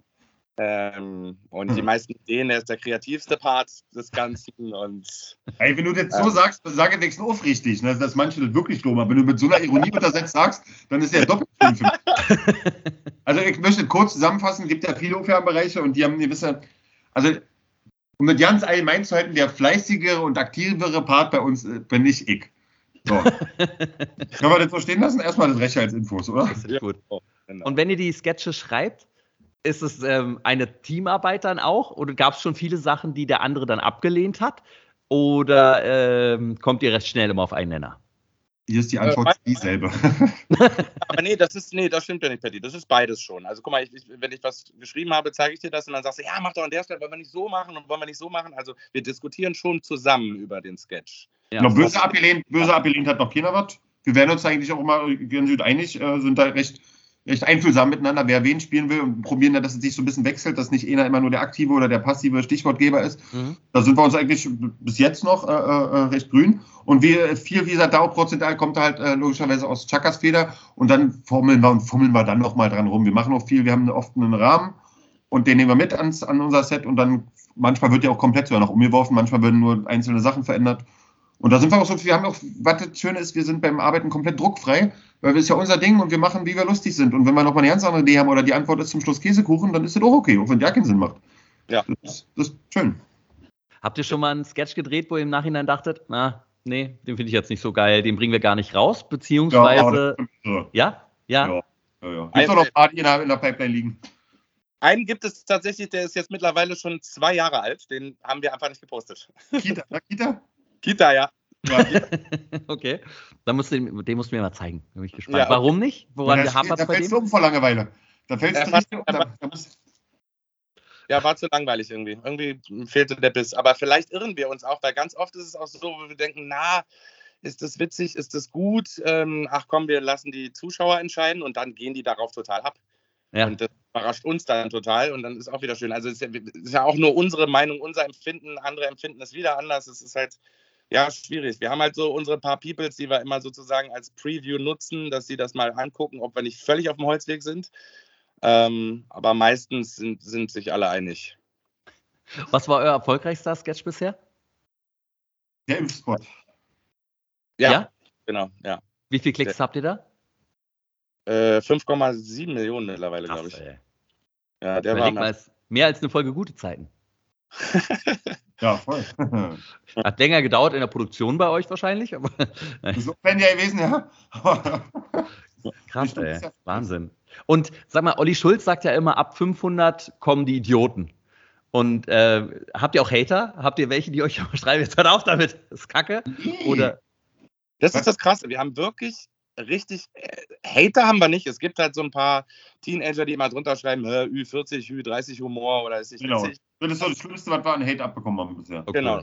ähm, und die meisten Ideen, der ist der kreativste Part des Ganzen und Ey, wenn du das so sagst, dann sage ich nichts aufrichtig. Ne? Dass manche das wirklich dumm, aber wenn du mit so einer Ironie untersetzt sagst, dann ist der doppelt. Also ich möchte kurz zusammenfassen, es gibt ja viele Aufgabenbereiche und die haben eine gewisse, also um mit ganz allgemein zu halten, der fleißigere und aktivere Part bei uns äh, bin ich ich. So. Können wir das so stehen lassen? Erstmal das Recht als Infos, oder? Das ist gut. genau. Und wenn ihr die Sketche schreibt, ist es ähm, eine Teamarbeit dann auch? Oder gab es schon viele Sachen, die der andere dann abgelehnt hat? Oder ähm, kommt ihr recht schnell immer auf einen Nenner? Hier ist die Antwort Äh, dieselbe. Aber nee, das ist, nee, das stimmt ja nicht, Patty. Das ist beides schon. Also guck mal, ich, ich, wenn ich was geschrieben habe, zeige ich dir das und dann sagst du, ja, mach doch an der Stelle, wollen wir nicht so machen und wollen wir nicht so machen. Also wir diskutieren schon zusammen über den Sketch. Ja. Noch böse abgelehnt, böse abgelehnt hat noch keiner was. Wir werden uns eigentlich auch immer ganz gut einig, äh, sind da recht, recht einfühlsam miteinander, wer wen spielen will und probieren dann, dass es sich so ein bisschen wechselt, dass nicht einer immer nur der aktive oder der passive Stichwortgeber ist. Mhm. Da sind wir uns eigentlich bis jetzt noch äh, äh, recht grün. Und viel, wie gesagt, da auch prozentual kommt halt äh, logischerweise aus Chakas Feder und dann formeln wir und fummeln wir dann nochmal dran rum. Wir machen auch viel, wir haben oft einen Rahmen und den nehmen wir mit ans, an unser Set und dann manchmal wird der auch komplett sogar noch umgeworfen, manchmal werden nur einzelne Sachen verändert. Und da sind wir auch so, wir haben auch, was das Schöne ist, wir sind beim Arbeiten komplett druckfrei, weil das ist ja unser Ding und wir machen, wie wir lustig sind. Und wenn wir noch mal eine ganz andere Idee haben oder die Antwort ist zum Schluss Käsekuchen, dann ist das auch okay, auch wenn der keinen Sinn macht. Ja. Das, das ist schön. Habt ihr schon mal einen Sketch gedreht, wo ihr im Nachhinein dachtet, na, nee, den finde ich jetzt nicht so geil, den bringen wir gar nicht raus? Beziehungsweise, aber- ja? Ja? Ja. ja, ja. Gibt doch noch ein paar, die in der, in der Pipeline liegen. Einen gibt es tatsächlich, der ist jetzt mittlerweile schon zwei Jahre alt. Den haben wir einfach nicht gepostet. Kita, ne, Kita? Kita, ja. Ja, okay. Dann musst du, den den musst du mir mal zeigen. Bin ich gespannt. Ja. Warum nicht? Woran da, der hapert da fällst du um vor Langeweile. Da fällst Ja, du fast- richtig um. Da, da musst, Ja, war zu langweilig irgendwie. Irgendwie fehlte der Biss. Aber vielleicht irren wir uns auch, weil ganz oft ist es auch so, wo wir denken, na, ist das witzig, ist das gut? Ähm, ach komm, wir lassen die Zuschauer entscheiden und dann gehen die darauf total ab. Ja. Und das überrascht uns dann total und dann ist auch wieder schön. Also es ist ja, es ist ja auch nur unsere Meinung, unser Empfinden, andere empfinden es wieder anders. Es ist halt, ja, schwierig. Wir haben halt so unsere paar Peoples, die wir immer sozusagen als Preview nutzen, dass sie das mal angucken, ob wir nicht völlig auf dem Holzweg sind. Ähm, aber meistens sind, sind sich alle einig. Was war euer erfolgreichster Sketch bisher? der Impfspot. Ja, genau, ja. Wie viele Klicks habt ihr da? Äh, 5,7 Millionen mittlerweile, glaube ich. ey. Ja, der war Überleg mal, mal. mehr als eine Folge gute Zeiten. Ja, voll. Hat länger gedauert in der Produktion bei euch wahrscheinlich, aber so wenn ja gewesen, ja. krass, ey. Wahnsinn. Und sag mal, Olli Schulz sagt ja immer, ab 500 kommen die Idioten. Und äh, habt ihr auch Hater? Habt ihr welche, die euch schreiben, jetzt hört auf damit, das ist kacke? Oder, Das ist das Krasse. Wir haben wirklich richtig. Äh, Hater haben wir nicht. Es gibt halt so ein paar Teenager, die immer drunter schreiben: äh, Ü40, Ü30 Humor oder ist nicht Genau. witzig. Das ist so das Schlimmste, was wir an Hate abbekommen haben bisher. okay. Genau.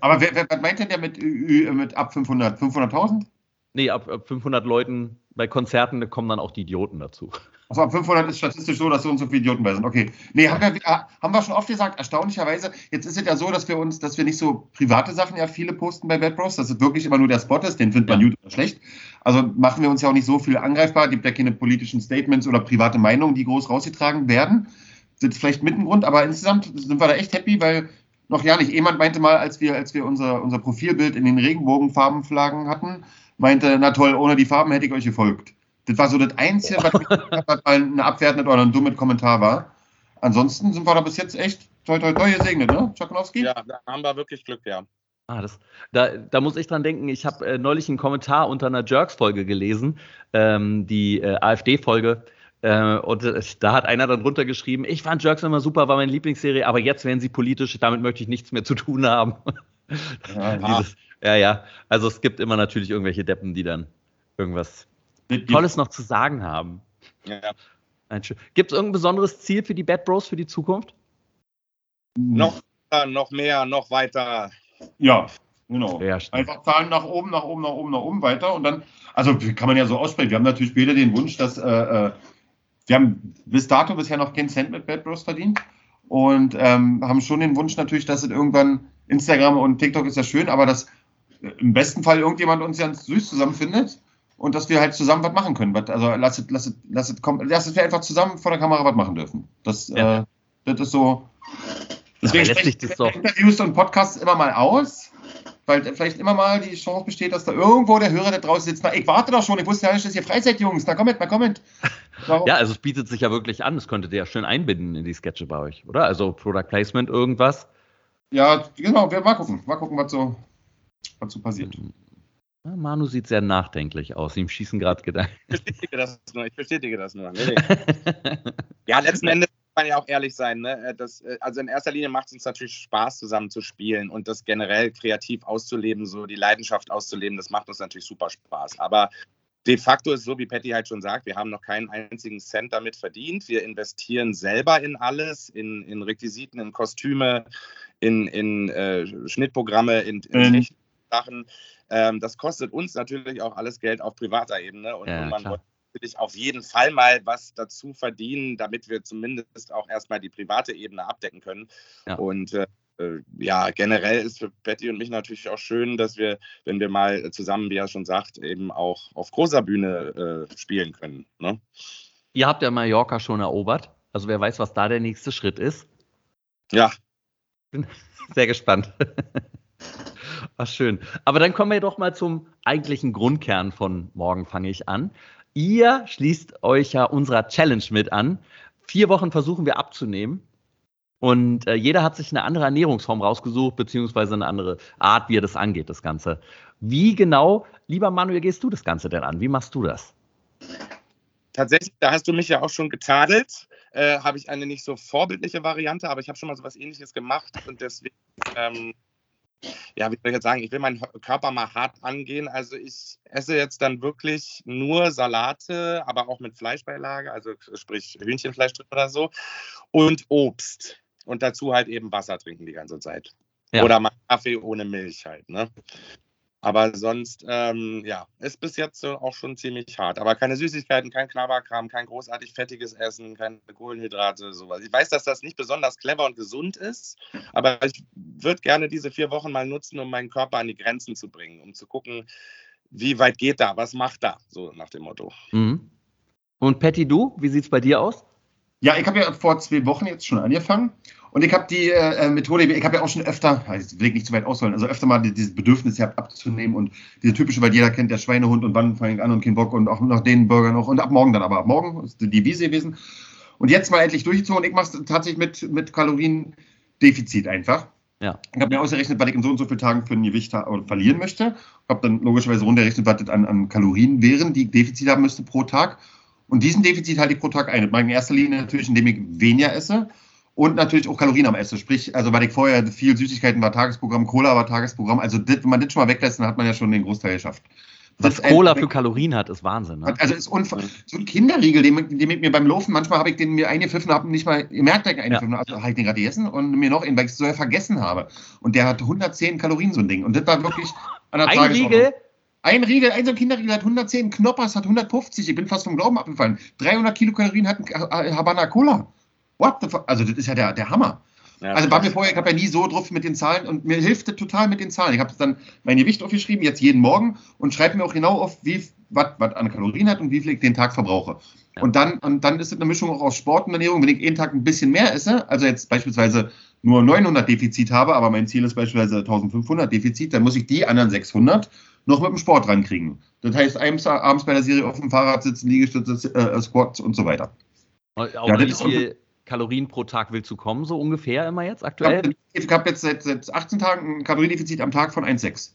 Aber wer, wer, was meint denn der mit, Ü- mit ab 500? 500.000? Nee, ab, ab 500 Leuten bei Konzerten kommen dann auch die Idioten dazu. Also ab 500 ist statistisch so, dass so und so viele Idioten bei sind. Okay. Nee, haben wir, haben wir schon oft gesagt, erstaunlicherweise, jetzt ist es ja so, dass wir uns, dass wir nicht so private Sachen ja viele posten bei Bad Bros, dass es wirklich immer nur der Spot ist, den findet man gut oder schlecht. Also machen wir uns ja auch nicht so viel angreifbar, gibt ja keine politischen Statements oder private Meinungen, die groß rausgetragen werden. Das ist vielleicht mit ein Grund, aber insgesamt sind wir da echt happy, weil noch ja nicht. Jemand meinte mal, als wir, als wir unser, unser Profilbild in den Regenbogenfarbenflaggen hatten, meinte, na toll, ohne die Farben hätte ich euch gefolgt. Das war so das Einzige, was, mal eine abwertende oder ein dummes Kommentar war. Ansonsten sind wir da bis jetzt echt toi toi toi gesegnet, ne, Czakowski? Ja, da haben wir wirklich Glück, ja. Ah, das, da, da muss ich dran denken, ich habe äh, neulich einen Kommentar unter einer Jerks-Folge gelesen, ähm, die äh, AfD-Folge, Äh, und äh, da hat einer dann runtergeschrieben, ich fand Jerks immer super, war meine Lieblingsserie, aber jetzt werden sie politisch, damit möchte ich nichts mehr zu tun haben. Ja, Dieses, ja, ja. Also es gibt immer natürlich irgendwelche Deppen, die dann irgendwas Tolles noch zu sagen haben. Ja. Gibt es irgendein besonderes Ziel für die Bad Bros für die Zukunft? Noch, noch mehr, noch weiter. Ja, genau. Ja, Einfach Zahlen nach oben, nach oben, nach oben, nach oben weiter und dann, also kann man ja so aussprechen. Wir haben natürlich später den Wunsch, dass äh, äh wir haben bis dato bisher noch keinen Cent mit Bad Bros verdient und ähm, haben schon den Wunsch natürlich, dass es irgendwann Instagram und TikTok ist ja schön, aber dass äh, im besten Fall irgendjemand uns ganz süß zusammenfindet und dass wir halt zusammen was machen können. Also lasst lasst lasst kommen, dass wir einfach zusammen vor der Kamera was machen dürfen. Das, ja. äh, das ist so. Deswegen spreche ich das doch. Interviews und Podcasts immer mal aus weil vielleicht immer mal die Chance besteht, dass da irgendwo der Hörer da draußen sitzt. Na, ich warte doch schon, ich wusste ja nicht, dass ihr Freizeit, Jungs. Na, kommt, na, kommt. Ja, also es bietet sich ja wirklich an. Das könntet ihr ja schön einbinden in die Sketche bei euch, oder? Also Product Placement, irgendwas. Ja, genau, wir mal gucken. Mal gucken, was so, was so passiert. Manu sieht sehr nachdenklich aus. Ihm schießen gerade Gedanken. Ich bestätige das nur. Ich bestätige das nur. Nee, nee. ja, letzten Endes man ja auch ehrlich sein. Ne? Äh, das, äh, also in erster Linie macht es uns natürlich Spaß, zusammen zu spielen und das generell kreativ auszuleben, so die Leidenschaft auszuleben. Das macht uns natürlich super Spaß. Aber de facto ist so, wie Patty halt schon sagt, wir haben noch keinen einzigen Cent damit verdient. Wir investieren selber in alles, in, in Requisiten, in Kostüme, in, in äh, Schnittprogramme, in, in mhm. Sachen. Ähm, das kostet uns natürlich auch alles Geld auf privater Ebene und, ja, und man klar natürlich auf jeden Fall mal was dazu verdienen, damit wir zumindest auch erstmal die private Ebene abdecken können. Ja. Und äh, äh, ja, generell ist für Betty und mich natürlich auch schön, dass wir, wenn wir mal zusammen, wie er schon sagt, eben auch auf großer Bühne äh, spielen können. Ne? Ihr habt ja Mallorca schon erobert. Also wer weiß, was da der nächste Schritt ist. Ja. Bin sehr gespannt. Ach, schön. Aber dann kommen wir doch mal zum eigentlichen Grundkern von Morgen fange ich an. Ihr schließt euch ja unserer Challenge mit an. Vier Wochen versuchen wir abzunehmen. Und äh, jeder hat sich eine andere Ernährungsform rausgesucht, beziehungsweise eine andere Art, wie er das angeht, das Ganze. Wie genau, lieber Manuel, gehst du das Ganze denn an? Wie machst du das? Tatsächlich, da hast du mich ja auch schon getadelt. Äh, habe ich eine nicht so vorbildliche Variante, aber ich habe schon mal so was ähnliches gemacht und deswegen ähm, ja, wie soll ich jetzt sagen, ich will meinen Körper mal hart angehen. Also ich esse jetzt dann wirklich nur Salate, aber auch mit Fleischbeilage, also sprich Hühnchenfleisch drin oder so und Obst. Und dazu halt eben Wasser trinken die ganze Zeit. Ja. Oder mal Kaffee ohne Milch halt. Ne? Aber sonst, ähm, ja, ist bis jetzt auch schon ziemlich hart. Aber keine Süßigkeiten, kein Knabberkram, kein großartig fettiges Essen, keine Kohlenhydrate, sowas. Ich weiß, dass das nicht besonders clever und gesund ist, aber ich würde gerne diese vier Wochen mal nutzen, um meinen Körper an die Grenzen zu bringen, um zu gucken, wie weit geht da, was macht da, so nach dem Motto. Mhm. Und Patty, du, wie sieht es bei dir aus? Ja, ich habe ja vor zwei Wochen jetzt schon angefangen und ich habe die äh, Methode, ich habe ja auch schon öfter, also will ich nicht zu weit ausholen, also öfter mal dieses Bedürfnis gehabt abzunehmen und diese typische, weil jeder kennt der Schweinehund und wann fange ich an und kein Bock und auch noch den Burger noch und ab morgen dann, aber ab morgen ist die Wiese gewesen. Und jetzt mal endlich durchgezogen und ich mache es tatsächlich mit, mit Kaloriendefizit einfach. Ja. Ich habe mir ausgerechnet, was ich in so und so vielen Tagen für ein Gewicht verlieren möchte. Habe dann logischerweise runtergerechnet, was das an, an Kalorien wären, die ich Defizit haben müsste pro Tag. Und diesen Defizit halte ich pro Tag ein. Das mache ich in erster Linie natürlich, indem ich weniger esse und natürlich auch Kalorien am Essen. Sprich, also weil ich vorher viel Süßigkeiten war Tagesprogramm, Cola war Tagesprogramm. Also dit, wenn man das schon mal weglässt, dann hat man ja schon den Großteil geschafft. Was Cola für Kalorien hat, ist Wahnsinn. Ne? Also ist unver so ein Kinderriegel, den, den mit mir beim Laufen, manchmal habe ich den mir eingepfiffen, habe nicht mal gemerkt, dass ich eingepfiffen ja. also habe ich den gerade gegessen und mir noch einen, weil ich es so vergessen habe. Und der hat 110 Kalorien, so ein Ding. Und das war wirklich an der Ein Riegel? Ein Riegel, ein so ein Kinderriegel hat 110, Knoppers hat 150. Ich bin fast vom Glauben abgefallen. 300 Kilokalorien hat ein Habana Cola. What the fuck? Also, das ist ja der, der Hammer. Ja, also war mir vorher, ich habe ja nie so drauf mit den Zahlen und mir hilft das total mit den Zahlen. Ich habe dann mein Gewicht aufgeschrieben, jetzt jeden Morgen und schreibe mir auch genau auf, wie was an Kalorien hat und wie viel ich den Tag verbrauche. Ja. Und dann und dann ist es eine Mischung auch aus Sport und Ernährung. Wenn ich jeden Tag ein bisschen mehr esse, also jetzt beispielsweise nur 900 Defizit habe, aber mein Ziel ist beispielsweise 1500 Defizit, dann muss ich die anderen 600 noch mit dem Sport rankriegen. Das heißt, abends bei der Serie auf dem Fahrrad sitzen, Liegestütze, äh, Squats und so weiter. Auch ja, wie viel Kalorien pro Tag willst du kommen, so ungefähr immer jetzt aktuell? Ich habe jetzt seit, seit 18 Tagen ein Kaloriendefizit am Tag von 1,6.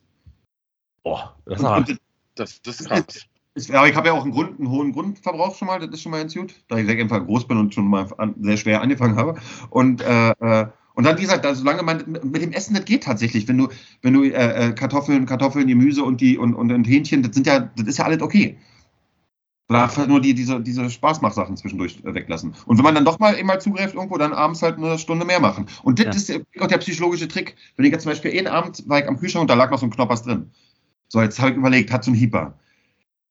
Boah, das, ist das, das ist krass. Ist, aber ich habe ja auch einen, Grund, einen hohen Grundverbrauch schon mal, das ist schon mal ganz gut, da ich sehr einfach groß bin und schon mal an, sehr schwer angefangen habe. Und, äh, äh und dann, wie gesagt, also solange man mit dem Essen, das geht tatsächlich. Wenn du, wenn du äh, äh, Kartoffeln, Kartoffeln, Gemüse und die und, und, und Hähnchen, das sind ja, das ist ja alles okay. Halt nur die, diese, diese Spaßmachsachen zwischendurch äh, weglassen. Und wenn man dann doch mal immer zugreift irgendwo, dann abends halt eine Stunde mehr machen. Und das ja. ist auch der psychologische Trick. Wenn ich jetzt zum Beispiel jeden Abend war ich am Kühlschrank und da lag noch so ein Knoppers drin. So, jetzt habe ich überlegt, hat so ein Hieper.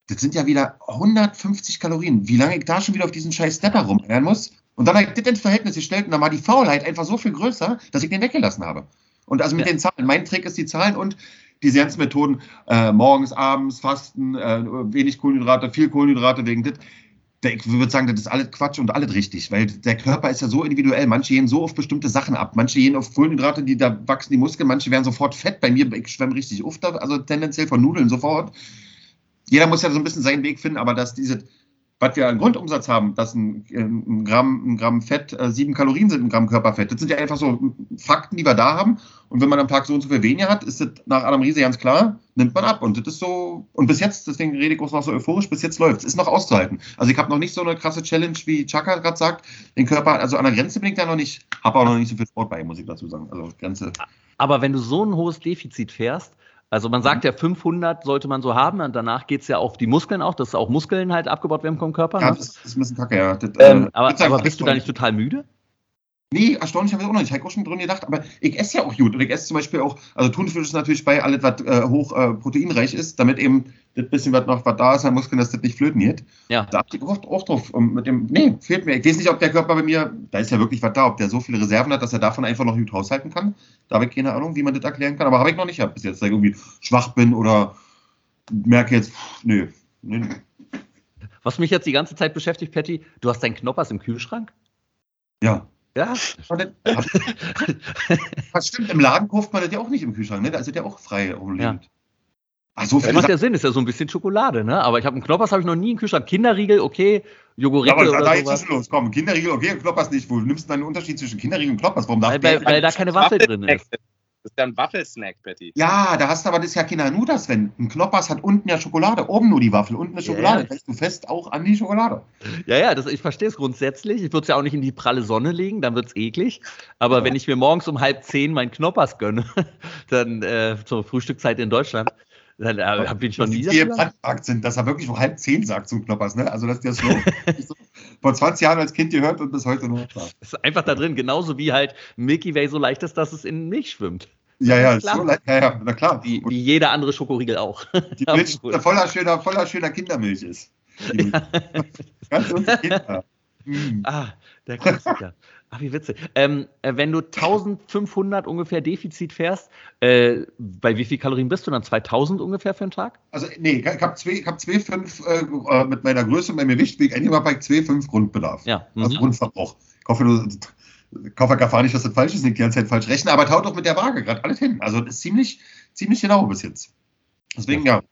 Das sind ja wieder 150 Kalorien. Wie lange ich da schon wieder auf diesen scheiß Stepper rumeiern muss. Und dann das ins Verhältnis gestellt und dann war die Faulheit einfach so viel größer, dass ich den weggelassen habe. Und also mit ja. den Zahlen. Mein Trick ist die Zahlen und diese ganzen Methoden, äh, morgens, abends, Fasten, äh, wenig Kohlenhydrate, viel Kohlenhydrate wegen das. Ich würde sagen, das ist alles Quatsch und alles richtig, weil der Körper ist ja so individuell. Manche gehen so auf bestimmte Sachen ab. Manche gehen auf Kohlenhydrate, die da wachsen die Muskeln. Manche werden sofort fett. Bei mir, ich schwemme richtig oft, also tendenziell von Nudeln sofort jeder muss ja so ein bisschen seinen Weg finden, aber dass diese, was wir an Grundumsatz haben, dass ein, ein, Gramm, ein Gramm Fett äh, sieben Kalorien sind, ein Gramm Körperfett, das sind ja einfach so Fakten, die wir da haben. Und wenn man am Tag so und so viel weniger hat, ist das nach Adam Riese ganz klar, nimmt man ab. Und das ist so, und bis jetzt, deswegen rede ich auch noch so euphorisch, bis jetzt läuft es, ist noch auszuhalten. Also ich habe noch nicht so eine krasse Challenge, wie Chaka gerade sagt, den Körper, also an der Grenze bin ich da noch nicht, habe auch noch nicht so viel Sport bei, muss ich dazu sagen. Also Grenze. Aber wenn du so ein hohes Defizit fährst, also man sagt mhm. ja, 500 sollte man so haben und danach geht es ja auf die Muskeln auch, dass auch Muskeln halt abgebaut werden vom Körper. Ja, ne? das, ist ein bisschen kacke, ja. Das, ähm, äh, aber, aber bist du da nicht total müde? Nee, erstaunlich habe ich auch noch nicht. Ich habe auch schon drin gedacht, aber ich esse ja auch gut. Und ich esse zum Beispiel auch, also Thunfisch ist natürlich bei alles, was äh, hoch äh, proteinreich ist, damit eben das bisschen, was noch was da ist an Muskeln, dass das nicht flöten geht. Ja. Da achte ich auch, auch drauf. Und mit dem, nee, fehlt mir. Ich weiß nicht, ob der Körper bei mir, da ist ja wirklich was da, ob der so viele Reserven hat, dass er davon einfach noch gut haushalten kann. Da habe ich keine Ahnung, wie man das erklären kann. Aber habe ich noch nicht gehabt bis jetzt, dass ich irgendwie schwach bin oder merke jetzt, pff, nö, nö, nö. Was mich jetzt die ganze Zeit beschäftigt, Patty, du hast deinen Knoppers im Kühlschrank? Ja. Ja. Was stimmt, im Laden kauft man das ja auch nicht im Kühlschrank, ne? Da ist ja auch frei rumliegend. Ja. Ach, so viel das macht ja Sinn, ist ja so ein bisschen Schokolade, ne? Aber ich habe einen Knoppers habe ich noch nie im Kühlschrank. Kinderriegel, okay, Joghurt ja, aber oder da sowas. ist los. Komm, Kinderriegel, okay, Knoppers nicht. Wo nimmst du dann einen Unterschied zwischen Kinderriegel und Knoppers? Warum weil, weil, weil da keine Waffel drin ist. Das ist ja ein Waffelsnack, Patty. Ja, da hast du aber das ist ja keine Nudas, wenn ein Knoppers hat unten ja Schokolade, oben nur die Waffel, unten eine Schokolade. Yeah. du fest auch an die Schokolade. Ja, ja, das, ich verstehe es grundsätzlich. Ich würde es ja auch nicht in die pralle Sonne legen, dann wird es eklig. Aber ja. wenn ich mir morgens um halb zehn meinen Knoppers gönne, dann äh, zur Frühstückszeit in Deutschland, dann äh, bin ich schon nie. Sind, dass er wirklich um halb zehn sagt zum Knoppers, ne? Also, dass der so, so vor 20 Jahren als Kind gehört und bis heute noch da. Ist einfach da drin, genauso wie halt Milky Way so leicht ist, dass es in Milch schwimmt. Ja, ja, ist so leicht, ja, ja, na klar. Wie, wie jeder andere Schokoriegel auch. Die Milch voller schöner, voller schöner Kindermilch ist. Ja. Ganz unsere Kinder. Mm. Ah, der Klassiker. Ach, wie witzig. Ähm, äh, wenn du 1500 ungefähr Defizit fährst, äh, bei wie viel Kalorien bist du dann? 2000 ungefähr für einen Tag? Also, nee, ich habe 2,5 äh, mit meiner Größe und meinem Gewicht, bin ich eigentlich mal bei 2,5 Grundbedarf. Ja. Also mhm. Grundverbrauch. Ich hoffe, du ich hoffe gar nicht, dass das falsch ist, nicht die ganze Zeit falsch rechnen, aber taut doch mit der Waage gerade alles hin. Also, das ist ziemlich, ziemlich genau bis jetzt. Deswegen, ja.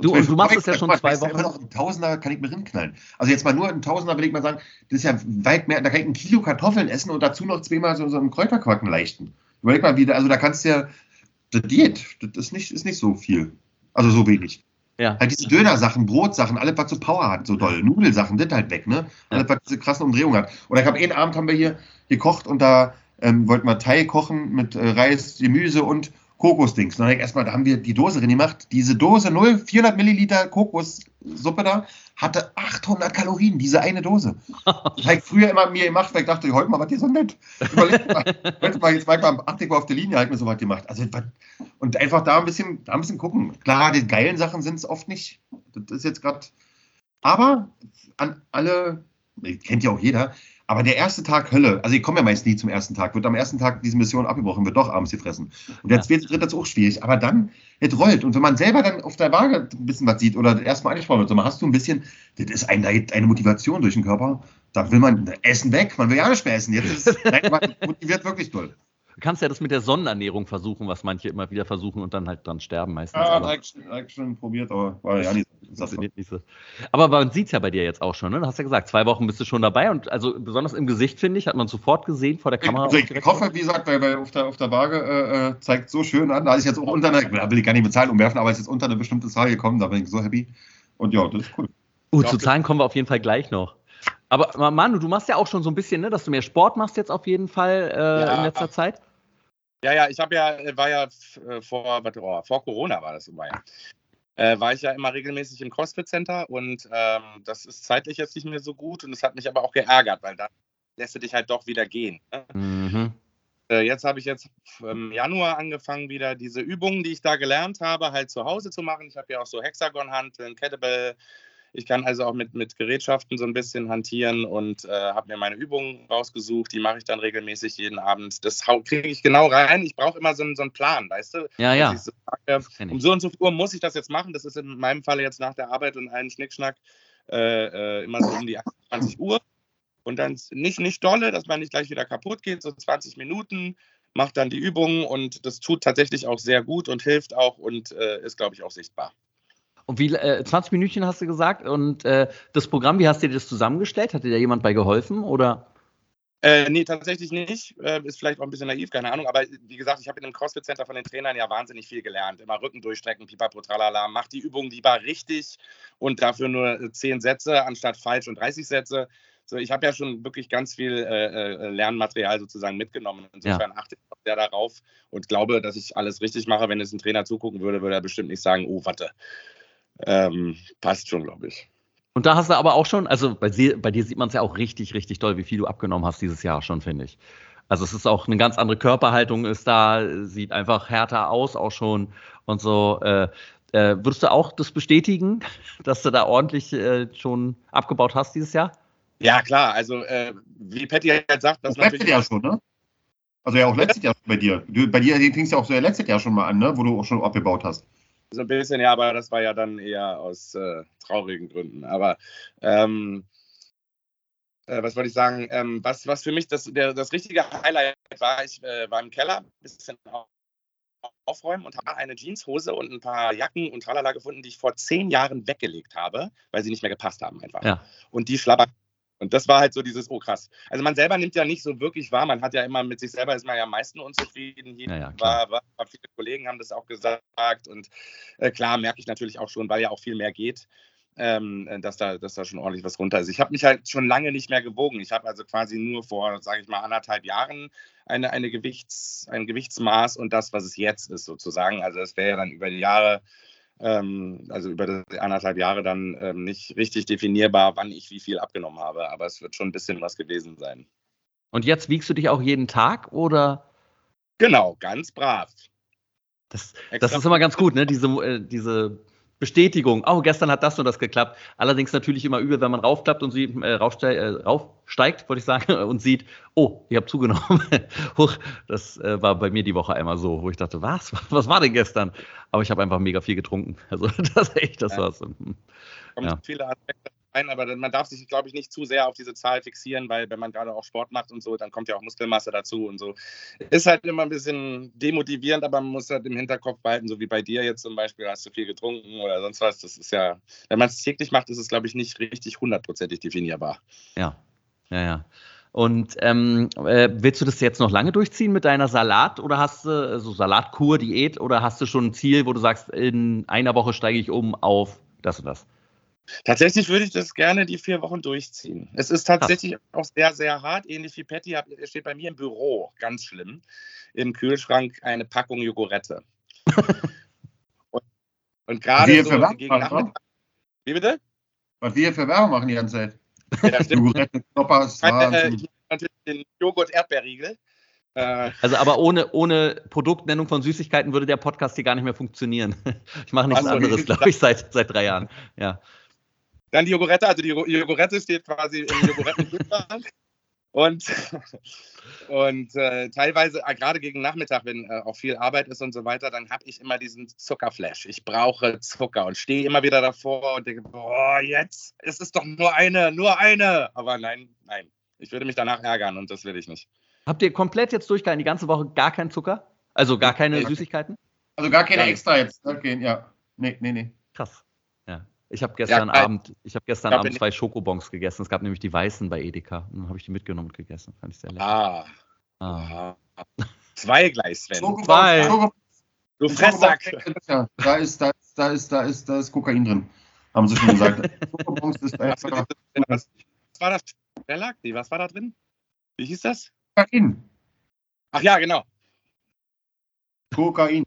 Du, und du machst es ja schon zwei Wochen. Noch einen Tausender kann ich mir rinknallen. Also jetzt mal nur ein Tausender will ich mal sagen, das ist ja weit mehr, da kann ich ein Kilo Kartoffeln essen und dazu noch zweimal so, so einen Kräuterquacken leichten. Überleg mal wieder, also da kannst du ja, das Diät, das ist nicht, ist nicht so viel. Also so wenig. Ja. Halt diese Döner-Sachen, Brotsachen, alles, was so Power hat, so doll. Nudelsachen, das halt weg, ne? Alles, was diese krassen Umdrehungen hat. Oder ich habe einen Abend haben wir hier gekocht und da ähm, wollten wir Thai kochen mit äh, Reis, Gemüse und Kokosdings. Dann ich erstmal, da haben wir die Dose drin gemacht. Diese Dose 0, 400 Milliliter Kokossuppe da, hatte 800 Kalorien, diese eine Dose. Das habe ich früher immer mir gemacht, weil ich dachte, heute mal, was hier so nett. Überleg mal, mal, jetzt mal, achte ich mal auf der Linie, halt mir so was gemacht. Also, und einfach da ein bisschen, da ein bisschen gucken. Klar, die geilen Sachen sind es oft nicht. Das ist jetzt gerade, aber an alle, kennt ja auch jeder, aber der erste Tag Hölle, also ich komme ja meist nie zum ersten Tag, wird am ersten Tag diese Mission abgebrochen, wird doch abends gefressen. Und der zweite, dritte ist auch schwierig. Aber dann, es rollt. Und wenn man selber dann auf der Waage ein bisschen was sieht oder erstmal angesprochen wird, so, hast du ein bisschen, das ist ein, eine Motivation durch den Körper. Da will man Essen weg, man will ja nicht mehr essen. Jetzt ist es, nein, man motiviert wirklich toll. Du kannst ja das mit der Sonnenernährung versuchen, was manche immer wieder versuchen und dann halt dran sterben meistens. Ja, habe ich, schon probiert, aber war ja nicht, nicht so. Aber man sieht es ja bei dir jetzt auch schon, ne? Du hast ja gesagt, zwei Wochen bist du schon dabei und also besonders im Gesicht, finde ich, hat man sofort gesehen vor der Kamera. Also ich, ich hoffe, wie gesagt, weil, weil auf, der, auf der Waage äh, äh zeigt so schön an, da ist jetzt auch unter einer, da will ich gar nicht bezahlen umwerfen, aber es ist jetzt unter eine bestimmte Zahl gekommen, da bin ich so happy. Und ja, das ist cool. Gut, Doch, zu das- Zahlen kommen wir auf jeden Fall gleich noch. Aber Ma- Manu, du machst ja auch schon so ein bisschen, ne, dass du mehr Sport machst jetzt auf jeden Fall äh, Ja. in letzter Zeit. Ja, ja, ich habe ja, war ja äh, vor, warte, oh, vor Corona war das immer ja. Äh, war ich ja immer regelmäßig im CrossFit Center und ähm, das ist zeitlich jetzt nicht mehr so gut und es hat mich aber auch geärgert, weil da lässt du dich halt doch wieder gehen. Ne? Mhm. Äh, jetzt habe ich jetzt im Januar angefangen, wieder diese Übungen, die ich da gelernt habe, halt zu Hause zu machen. Ich habe ja auch so Hexagon-Hanteln, Kettlebell. Ich kann also auch mit, mit Gerätschaften so ein bisschen hantieren und äh, habe mir meine Übungen rausgesucht. Die mache ich dann regelmäßig jeden Abend. Das kriege ich genau rein. Ich brauche immer so, einen- so einen Plan, weißt du? Ja, ja. So sage, um so und so Uhr muss ich das jetzt machen. Das ist in meinem Falle jetzt nach der Arbeit und allen Schnickschnack äh, äh, immer so um die 28 Uhr. Und dann nicht, nicht dolle, dass man nicht gleich wieder kaputt geht, so 20 Minuten, macht dann die Übungen und das tut tatsächlich auch sehr gut und hilft auch und äh, ist, glaube ich, auch sichtbar. Und wie, äh, 20 Minütchen hast du gesagt. Und äh, das Programm, wie hast du dir das zusammengestellt? Hat dir da jemand bei geholfen? Oder? Äh, nee, tatsächlich nicht. Äh, ist vielleicht auch ein bisschen naiv, keine Ahnung. Aber wie gesagt, ich habe in dem CrossFit-Center von den Trainern ja wahnsinnig viel gelernt. Immer Rücken durchstrecken, pipapo, tralala. Mach die Übung lieber richtig und dafür nur äh, 10 Sätze anstatt falsch und 30 Sätze. So, ich habe ja schon wirklich ganz viel äh, äh, Lernmaterial sozusagen mitgenommen. Insofern achte ich auch sehr darauf und glaube, dass ich alles richtig mache. Wenn jetzt ein Trainer zugucken würde, würde er bestimmt nicht sagen, oh, warte. Ähm, passt schon, glaube ich. Und da hast du aber auch schon, also bei, sie- bei dir sieht man es ja auch richtig, richtig doll, wie viel du abgenommen hast dieses Jahr schon, finde ich. Also es ist auch eine ganz andere Körperhaltung ist da, sieht einfach härter aus auch schon und so. Äh, äh, würdest du auch das bestätigen, dass du da ordentlich äh, schon abgebaut hast dieses Jahr? Ja, klar. Also, äh, wie Patty halt sagt, das Das letztes Jahr schon, ne? Also ja, auch letztes Jahr schon bei dir. Du, bei dir fing es ja auch so letztes Jahr schon mal an, ne? Wo du auch schon abgebaut hast. So ein bisschen, ja, aber das war ja dann eher aus äh, traurigen Gründen. Aber ähm, äh, was wollte ich sagen? Ähm, was, was für mich das, der, das richtige Highlight war, ich äh, war im Keller, ein bisschen au- aufräumen und habe eine Jeanshose und ein paar Jacken und tralala gefunden, die ich vor zehn Jahren weggelegt habe, weil sie nicht mehr gepasst haben einfach. Ja. Und die schlabbern. Und das war halt so dieses, oh krass. Also man selber nimmt ja nicht so wirklich wahr, man hat ja immer mit sich selber ist man ja am meisten unzufrieden. Hier Ja, ja, war, war, viele Kollegen haben das auch gesagt und äh, klar merke ich natürlich auch schon, weil ja auch viel mehr geht, ähm, dass, da, dass da schon ordentlich was runter ist. Ich habe mich halt schon lange nicht mehr gewogen. Ich habe also quasi nur vor, sage ich mal, anderthalb Jahren eine, eine Gewichts, ein Gewichtsmaß und das, was es jetzt ist sozusagen. Also es wäre ja dann über die Jahre, ähm, also über die anderthalb Jahre dann ähm, nicht richtig definierbar, wann ich wie viel abgenommen habe. Aber es wird schon ein bisschen was gewesen sein. Und jetzt wiegst du dich auch jeden Tag oder? Genau, ganz brav. Das, das ist immer ganz gut, ne? Diese, äh, diese Bestätigung. Oh, gestern hat das und das geklappt. Allerdings natürlich immer übel, wenn man raufklappt und sieht, äh, raufsteigt, äh, raufsteigt, wollte ich sagen, und sieht, oh, ich habe zugenommen. Huch, das äh, war bei mir die Woche einmal so, wo ich dachte, was? Was war denn gestern? Aber ich habe einfach mega viel getrunken. Also das echt, das Ja. war's. kommen Ja. viele Aspekte aber man darf sich, glaube ich, nicht zu sehr auf diese Zahl fixieren, weil wenn man gerade auch Sport macht und so, dann kommt ja auch Muskelmasse dazu und so. Ist halt immer ein bisschen demotivierend, aber man muss halt im Hinterkopf behalten, so wie bei dir jetzt zum Beispiel, hast du viel getrunken oder sonst was. Das ist ja, wenn man es täglich macht, ist es, glaube ich, nicht richtig hundertprozentig definierbar. Ja, ja, ja. Und ähm, äh, willst du das jetzt noch lange durchziehen mit deiner Salat oder hast du so Salatkur, Diät oder hast du schon ein Ziel, wo du sagst, in einer Woche steige ich um auf das und das? Tatsächlich würde ich das gerne die vier Wochen durchziehen. Es ist tatsächlich auch sehr, sehr hart, ähnlich wie Patty. hab- steht bei mir im Büro, ganz schlimm, im Kühlschrank eine Packung Jogurette. und, und gerade Wir so für gegen machen? Nachmittag. Wie bitte? Was wir für Werbung machen die ganze Zeit. Ja, Knoppers, äh, natürlich den Joghurt-Erdbeerriegel. Äh, Also aber ohne, ohne Produktnennung von Süßigkeiten würde der Podcast hier gar nicht mehr funktionieren. Ich mache nichts Ach so, anderes, glaube ich, seit, seit drei Jahren. Ja. Dann die Jogurette, also die Jogu- Jogurette steht quasi im Jogurettenkühlschrank. Und, und äh, teilweise, äh, gerade gegen Nachmittag, wenn äh, auch viel Arbeit ist und so weiter, dann habe ich immer diesen Zuckerflash. Ich brauche Zucker und stehe immer wieder davor und denke, boah, jetzt, es ist doch nur eine, nur eine. Aber nein, nein. Ich würde mich danach ärgern und das will ich nicht. Habt ihr komplett jetzt durchgehalten, die ganze Woche gar keinen Zucker? Also gar keine Nee. Süßigkeiten? Also gar keine Nein. extra jetzt. Okay, ja. Nee, nee, nee. Krass. Ja. Ich habe gestern geil. Abend, ich habe gestern Ja, Abend zwei Schokobons gegessen. Es gab nämlich die weißen bei Edeka. Und dann habe ich die mitgenommen und gegessen. Fand ich sehr lecker. Ah, Ah. ah. zwei gleich, Sven. Schokobons- Zwei. Schokobons- Du. Ja, Da ist, da ist, da ist, da ist, da ist Kokain drin. haben sie schon gesagt. Schokobons ist einfach. Was war das? Wer lag die? Was war da drin? Wie hieß das? Kokain. Ach ja, genau. Kokain.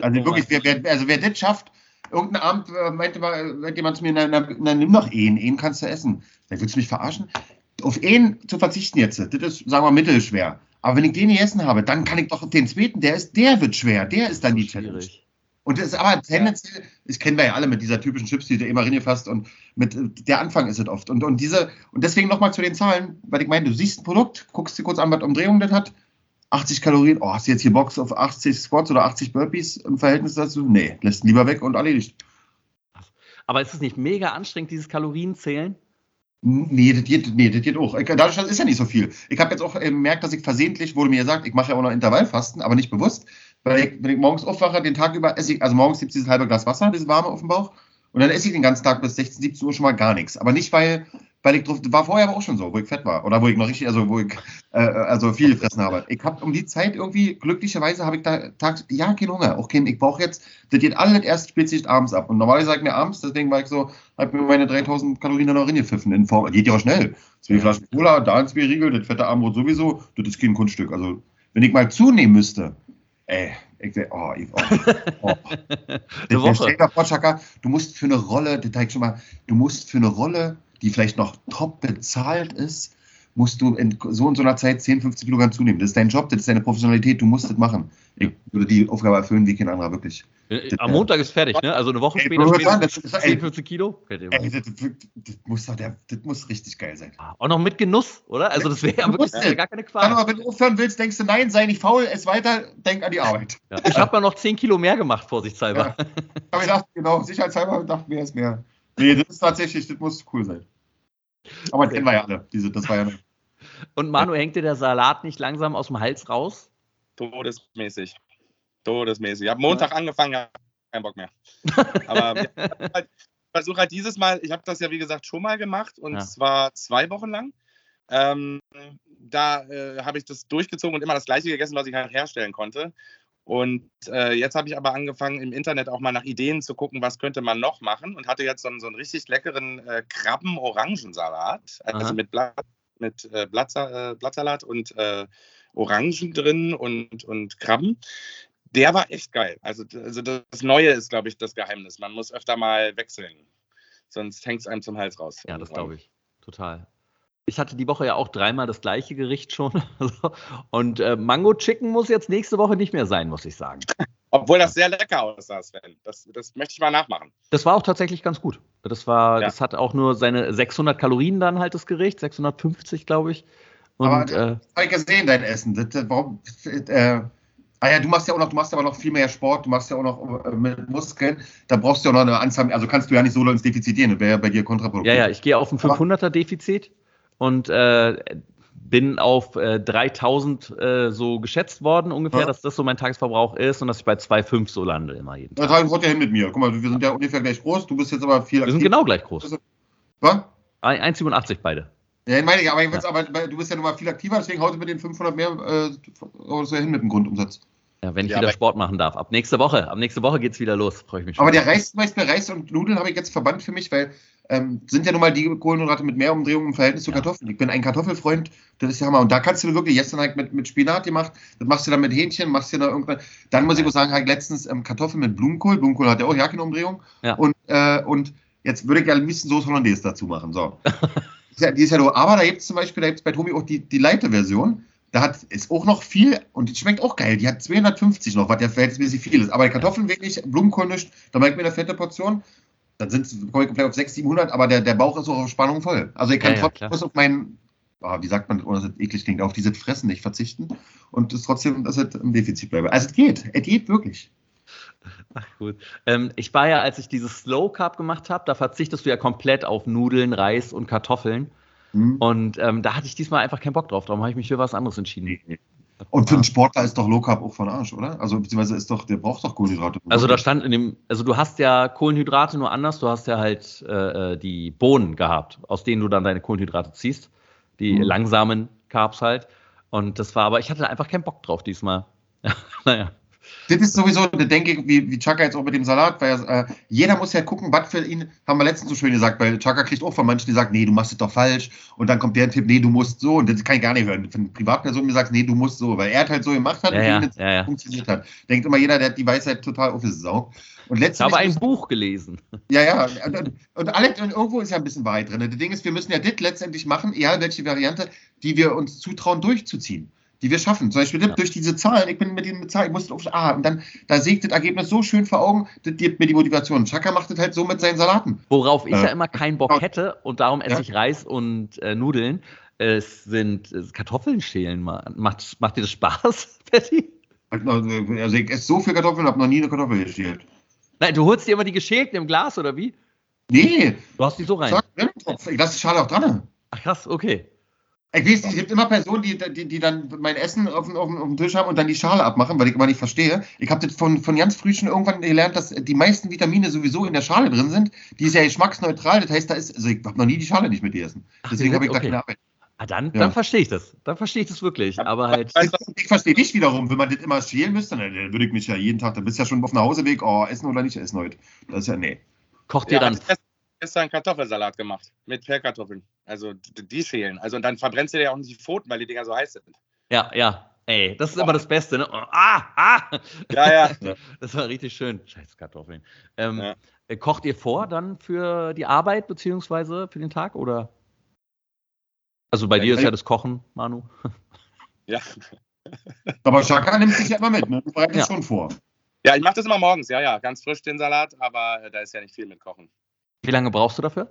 Also Oh wirklich, wer, wer, also wer das schafft, irgendeinen Abend äh, meinte mal, meinte jemand zu mir, na, na, na, nimm doch Ehen, Ehen kannst du essen. Dann willst du mich verarschen? Auf Ehen zu verzichten jetzt, das ist, sagen wir, mittelschwer. Aber wenn ich den gegessen habe, dann kann ich doch den zweiten, der ist, der wird schwer, der ist dann die Challenge. Schwierig. Und das ist aber tendenziell, das kennen wir ja alle mit dieser typischen Chips, die du immer reingefasst und mit der Anfang ist es oft. Und, und diese, und deswegen nochmal zu den Zahlen, weil ich meine, du siehst ein Produkt, guckst dir kurz an, was Umdrehungen das hat. 80 Kalorien, oh, hast du jetzt hier Box auf 80 Squats oder 80 Burpees im Verhältnis dazu? Nee, lässt lieber weg und erledigt. Aber ist es nicht mega anstrengend, dieses Kalorienzählen? Nee, das geht, nee, das geht auch. Ich, dadurch ist ja nicht so viel. Ich habe jetzt auch äh, gemerkt, dass ich versehentlich, wurde mir gesagt, ich mache ja auch noch Intervallfasten, aber nicht bewusst, weil ich, wenn ich morgens aufwache, den Tag über esse ich, also morgens gibt es dieses halbe Glas Wasser, dieses warme auf dem Bauch, und dann esse ich den ganzen Tag bis 16, 17 Uhr schon mal gar nichts. Aber nicht, weil, weil ich drauf, war vorher aber auch schon so, wo ich fett war. Oder wo ich noch richtig, also wo ich äh, also viel gefressen habe. Ich habe um die Zeit irgendwie, glücklicherweise habe ich da tags, ja, keinen Hunger. Auch kein, ich brauche jetzt, das geht alles erst spätestens abends ab. Und normalerweise sage ich mir abends, deswegen war ich so, habe mir meine 3000 Kalorien dann noch reingepfiffen in Form. Geht ja auch schnell. Zwei Flaschen Cola, da ein zwei Riegel, das fette Abendbrot sowieso, das ist kein Kunststück. Also, wenn ich mal zunehmen müsste, ey, ich wär, oh, ich, oh, oh. Eine Woche. Stell dir vor, Chaka, du musst für eine Rolle, das sag ich schon mal, du musst für eine Rolle, die vielleicht noch top bezahlt ist, musst du in so und so einer Zeit 10, 15 Kilogramm zunehmen. Das ist dein Job, das ist deine Professionalität, du musst das machen. Ich würde die Aufgabe erfüllen wie kein anderer, wirklich. Äh, Am Montag ist fertig, ne? Also eine Woche Ey, später später sagen, das ist- ey. 10, 15 Kilo. Ey, das, das, muss doch der, das muss richtig geil sein. Auch noch mit Genuss, oder? Also das wäre ja wirklich wär es. gar keine Qual. aber, wenn du aufhören willst, denkst du, nein, sei nicht faul, ess weiter, denk an die Arbeit. Ja. Ich habe mal noch 10 Kilo mehr gemacht, vorsichtshalber. Aber ich dachte, genau, sicherheitshalber dachte mehr ist mehr. Nee, das ist tatsächlich, das muss cool sein. Aber das kennen wir ja alle. Diese, das war ja Und Manu, hängt dir der Salat nicht langsam aus dem Hals raus? Todesmäßig. Todesmäßig. Ich habe Montag angefangen, ja, kein Bock mehr. Aber ja, ich halt- versuche halt dieses Mal, ich habe das ja wie gesagt schon mal gemacht und Ja. zwar zwei Wochen lang. Ähm, da äh, habe ich das durchgezogen und immer das gleiche gegessen, was ich halt herstellen konnte. Und äh, jetzt habe ich aber angefangen, im Internet auch mal nach Ideen zu gucken, was könnte man noch machen und hatte jetzt so einen, so einen richtig leckeren äh, Krabben-Orangensalat, also Aha. mit, Blatt, mit äh, Blattsa äh, Blattsalat und äh, Orangen drin und, und Krabben. Der war echt geil. Also, also das Neue ist, glaube ich, das Geheimnis. Man muss öfter mal wechseln. Sonst hängt es einem zum Hals raus. Ja, das glaube ich. Total. Ich hatte die Woche ja auch dreimal das gleiche Gericht schon. Also, Und äh, Mango Chicken muss jetzt nächste Woche nicht mehr sein, muss ich sagen. Obwohl das sehr lecker aussah, Sven. Das, das möchte ich mal nachmachen. Das war auch tatsächlich ganz gut. Das war, Ja. das hat auch nur seine 600 Kalorien dann halt das Gericht, 650 glaube ich. Und Aber- äh, Habe ich gesehen, dein Essen. Das, das, warum, äh, ah ja, du machst ja auch noch, du machst aber noch viel mehr Sport, du machst ja auch noch äh, mit Muskeln. Da brauchst du ja auch noch eine Anzahl, also kannst du ja nicht so ins Defizit gehen, das wäre ja bei dir kontraproduktiv. ja, ja, ich gehe auf ein 500er Defizit und äh, bin auf äh, 3000 äh, so geschätzt worden ungefähr, Ja. dass das so mein Tagesverbrauch ist und dass ich bei 2,5 so lande immer jeden Tag. Das haut ja hin mit mir. Guck mal, wir sind ja ungefähr gleich groß, du bist jetzt aber viel Wir sind genau gleich groß. Was? Ein- 1,87 beide. Ja, ich meine ich, aber, ich will's, aber du bist ja nun mal viel aktiver, deswegen haut mit den 500 mehr äh, ja hin mit dem Grundumsatz. Ja, wenn ich Ja, wieder Sport machen darf. Ab nächste Woche. Ab nächste Woche geht's wieder los. Freue ich mich schon. Aber der Reis, zum Beispiel Reis und Nudeln habe ich jetzt verbannt für mich, weil ähm, sind ja nun mal die Kohlenhydrate mit mehr Umdrehungen im Verhältnis zu Ja. Kartoffeln. Ich bin ein Kartoffelfreund, das ist ja Hammer. Und da kannst du wirklich, gestern halt mit, mit Spinat gemacht, das machst du dann mit Hähnchen, machst du da irgendwann. Dann muss ich auch sagen, halt letztens ähm, Kartoffeln mit Blumenkohl. Blumenkohl hat ja auch ja keine Umdrehung. Ja. Und, äh, und jetzt würde ich ja ein bisschen Soße Hollandaise dazu machen. So. Die ist ja, aber da gibt es zum Beispiel, da gibt es bei Tobi auch die, die Leite-Version. Da hat, ist auch noch viel und die schmeckt auch geil. Die hat 250 noch, was ja verhältnismäßig viel ist. Aber die Kartoffeln wenig, Blumenkohl nicht, da merkt mir eine fette Portion. Dann sind komme ich vielleicht auf 600, 700, aber der, der Bauch ist auch auf Spannung voll. Also ich kann Ja, ja, trotzdem muss auf meinen, ah, wie sagt man, ohne dass es eklig klingt, auf diese Fressen nicht verzichten und es trotzdem, dass es im Defizit bleibe. Also es geht, es geht wirklich. Ach gut. Ähm, ich war ja, als ich dieses Slow Carb gemacht habe, da verzichtest du ja komplett auf Nudeln, Reis und Kartoffeln. Hm. Und ähm, da hatte ich diesmal einfach keinen Bock drauf. Darum habe ich mich für was anderes entschieden. Und für einen Sportler ist doch Low Carb auch von Arsch, oder? Also beziehungsweise ist doch, der braucht doch Kohlenhydrate. Also da stand in dem, also du hast ja Kohlenhydrate nur anders, du hast ja halt äh, äh, die Bohnen gehabt, aus denen du dann deine Kohlenhydrate ziehst, die Mhm. langsamen Carbs halt. Und das war aber, ich hatte einfach keinen Bock drauf diesmal. naja, Das ist sowieso eine Denke, wie, wie Chaka jetzt auch mit dem Salat, weil äh, jeder muss ja gucken, was für ihn, haben wir letztens so schön gesagt, weil Chaka kriegt auch von manchen, die sagen, nee, du machst es doch falsch. Und dann kommt der Tipp, nee, du musst so. Und das kann ich gar nicht hören. Von Privatperson mir sagt, nee, du musst so, weil er halt so gemacht hat Ja, und ja, es ja, funktioniert hat. Denkt immer jeder, der hat die Weisheit total aufgesaugt. Und Ich habe ein Buch gelesen. ja, ja. Und, und, und, alle, und irgendwo ist ja ein bisschen Wahrheit drin. Das Ding ist, wir müssen ja das letztendlich machen, egal welche Variante, die wir uns zutrauen durchzuziehen. Die wir schaffen. Zum Beispiel Ja. durch diese Zahlen. Ich bin mit den Zahlen, ich musste auf Ah, und dann, da sehe ich das Ergebnis so schön vor Augen, das gibt mir die Motivation. Chaka macht das halt so mit seinen Salaten. Worauf ich Äh, ja immer keinen Bock hätte und darum esse Ja. ich Reis und äh, Nudeln. Es sind äh, Kartoffeln schälen. Macht, macht dir das Spaß, Betty? Also ich esse so viel Kartoffeln, habe noch nie eine Kartoffel geschält. Nein, du holst dir immer die geschälten im Glas, oder wie? Nee, Du hast die so rein. ich lasse die Schale auch dran. Ach krass, okay. Ich weiß nicht, es gibt immer Personen, die, die, die dann mein Essen auf, dem- auf, auf dem Tisch haben und dann die Schale abmachen, weil ich immer nicht verstehe. Ich habe das von, von ganz früh schon irgendwann gelernt, dass die meisten Vitamine sowieso in der Schale drin sind. Die ist ja geschmacksneutral, das heißt, da ist, also ich habe noch nie die Schale nicht mit gegessen. Ach, Deswegen habe ich sind- da okay. keine Arbeit. Ah, dann, Ja. dann verstehe ich das. Dann verstehe ich das wirklich. Aber halt. Weißt du, Ich verstehe dich wiederum, wenn man das immer schälen müsste, dann dann würde ich mich ja jeden Tag, dann bist du ja schon auf dem Hauseweg, oh, essen oder nicht essen heute. Das ist ja, nee. Kocht ihr Ja, dann. als erstes gestern Kartoffelsalat gemacht mit Pellkartoffeln. Also die schälen. Also und dann verbrennst du dir ja auch nicht die Pfoten, weil die Dinger so heiß sind. Ja, ja. Ey, das ist immer das Beste, ne? Oh, ah, ah! Ja, ja. Das war richtig schön. Scheiß Kartoffeln. Ähm, Ja. äh, Kocht ihr vor dann für die Arbeit beziehungsweise für den Tag oder? Also bei Ja, dir ist ja das Kochen, Manu. Ja, Aber Chaka nimmt sich ja immer mit, ne? Du bereitest Ja. schon vor. ja ich mache das immer morgens. Ja, ja. Ganz frisch den Salat, aber äh, da ist ja nicht viel mit Kochen. Wie lange brauchst du dafür?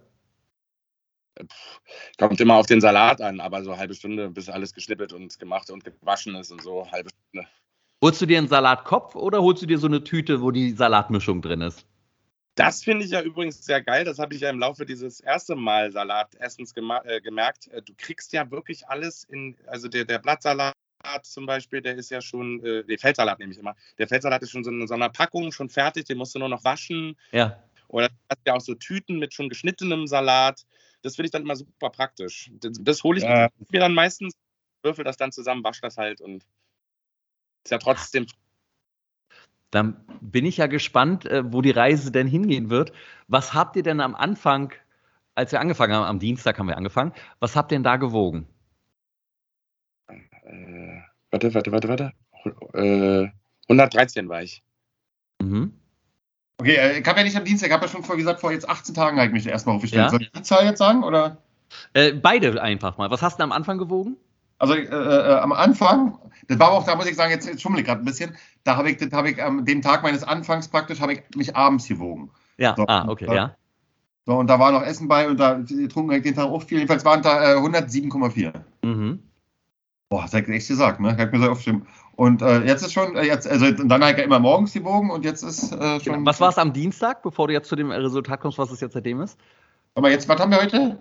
Kommt immer auf den Salat an, aber so eine halbe Stunde, bis alles geschnippelt und gemacht und gewaschen ist und so. Halbe Stunde. Holst du dir einen Salatkopf oder holst du dir so eine Tüte, wo die Salatmischung drin ist? Das finde ich ja übrigens sehr geil. Das habe ich ja im Laufe dieses erste Mal Salatessens äh, gemerkt. Äh, Du kriegst ja wirklich alles in, also der, der Blattsalat zum Beispiel, der ist ja schon, äh, der Feldsalat nehme ich immer. Der Feldsalat ist schon so in so einer Packung, schon fertig, den musst du nur noch waschen. Ja. Oder du hast ja auch so Tüten mit schon geschnittenem Salat. Das finde ich dann immer super praktisch. Das, das hole ich Ja. mir dann meistens, würfel das dann zusammen, wasche das halt und ist ja trotzdem Dann bin ich ja gespannt, äh, wo die Reise denn hingehen wird. Was habt ihr denn am Anfang, als wir angefangen haben, am Dienstag haben wir angefangen, was habt ihr denn da gewogen? Äh, warte, warte, warte, warte. Äh, 113 war ich. Mhm. Okay, äh, ich habe ja nicht am Dienstag, ich habe ja schon vor gesagt, vor jetzt 18 Tagen habe ich mich erstmal aufgestellt. Ja. Soll ich die Zahl jetzt sagen? Oder? Äh, beide einfach mal. Was hast du am Anfang gewogen? Also äh, äh, am Anfang, das war aber auch, da muss ich sagen, jetzt, jetzt schummel ich gerade ein bisschen, da habe ich, das habe ich am dem Tag meines Anfangs praktisch, habe ich mich abends gewogen. Ja, So, ah, okay, äh, ja. So, und da war noch Essen bei und da getrunken ich den Tag auch viel. Jedenfalls waren da äh, 107,4. Mhm. Boah, das hat echt gesagt, ne? Kann ich mir so aufstimmen. Und äh, jetzt ist schon, äh, jetzt, also dann habe ich ja immer morgens gewogen und jetzt ist äh, schon. Was war es am Dienstag, bevor du jetzt zu dem Resultat kommst, was es jetzt seitdem ist? Aber jetzt, was haben wir heute?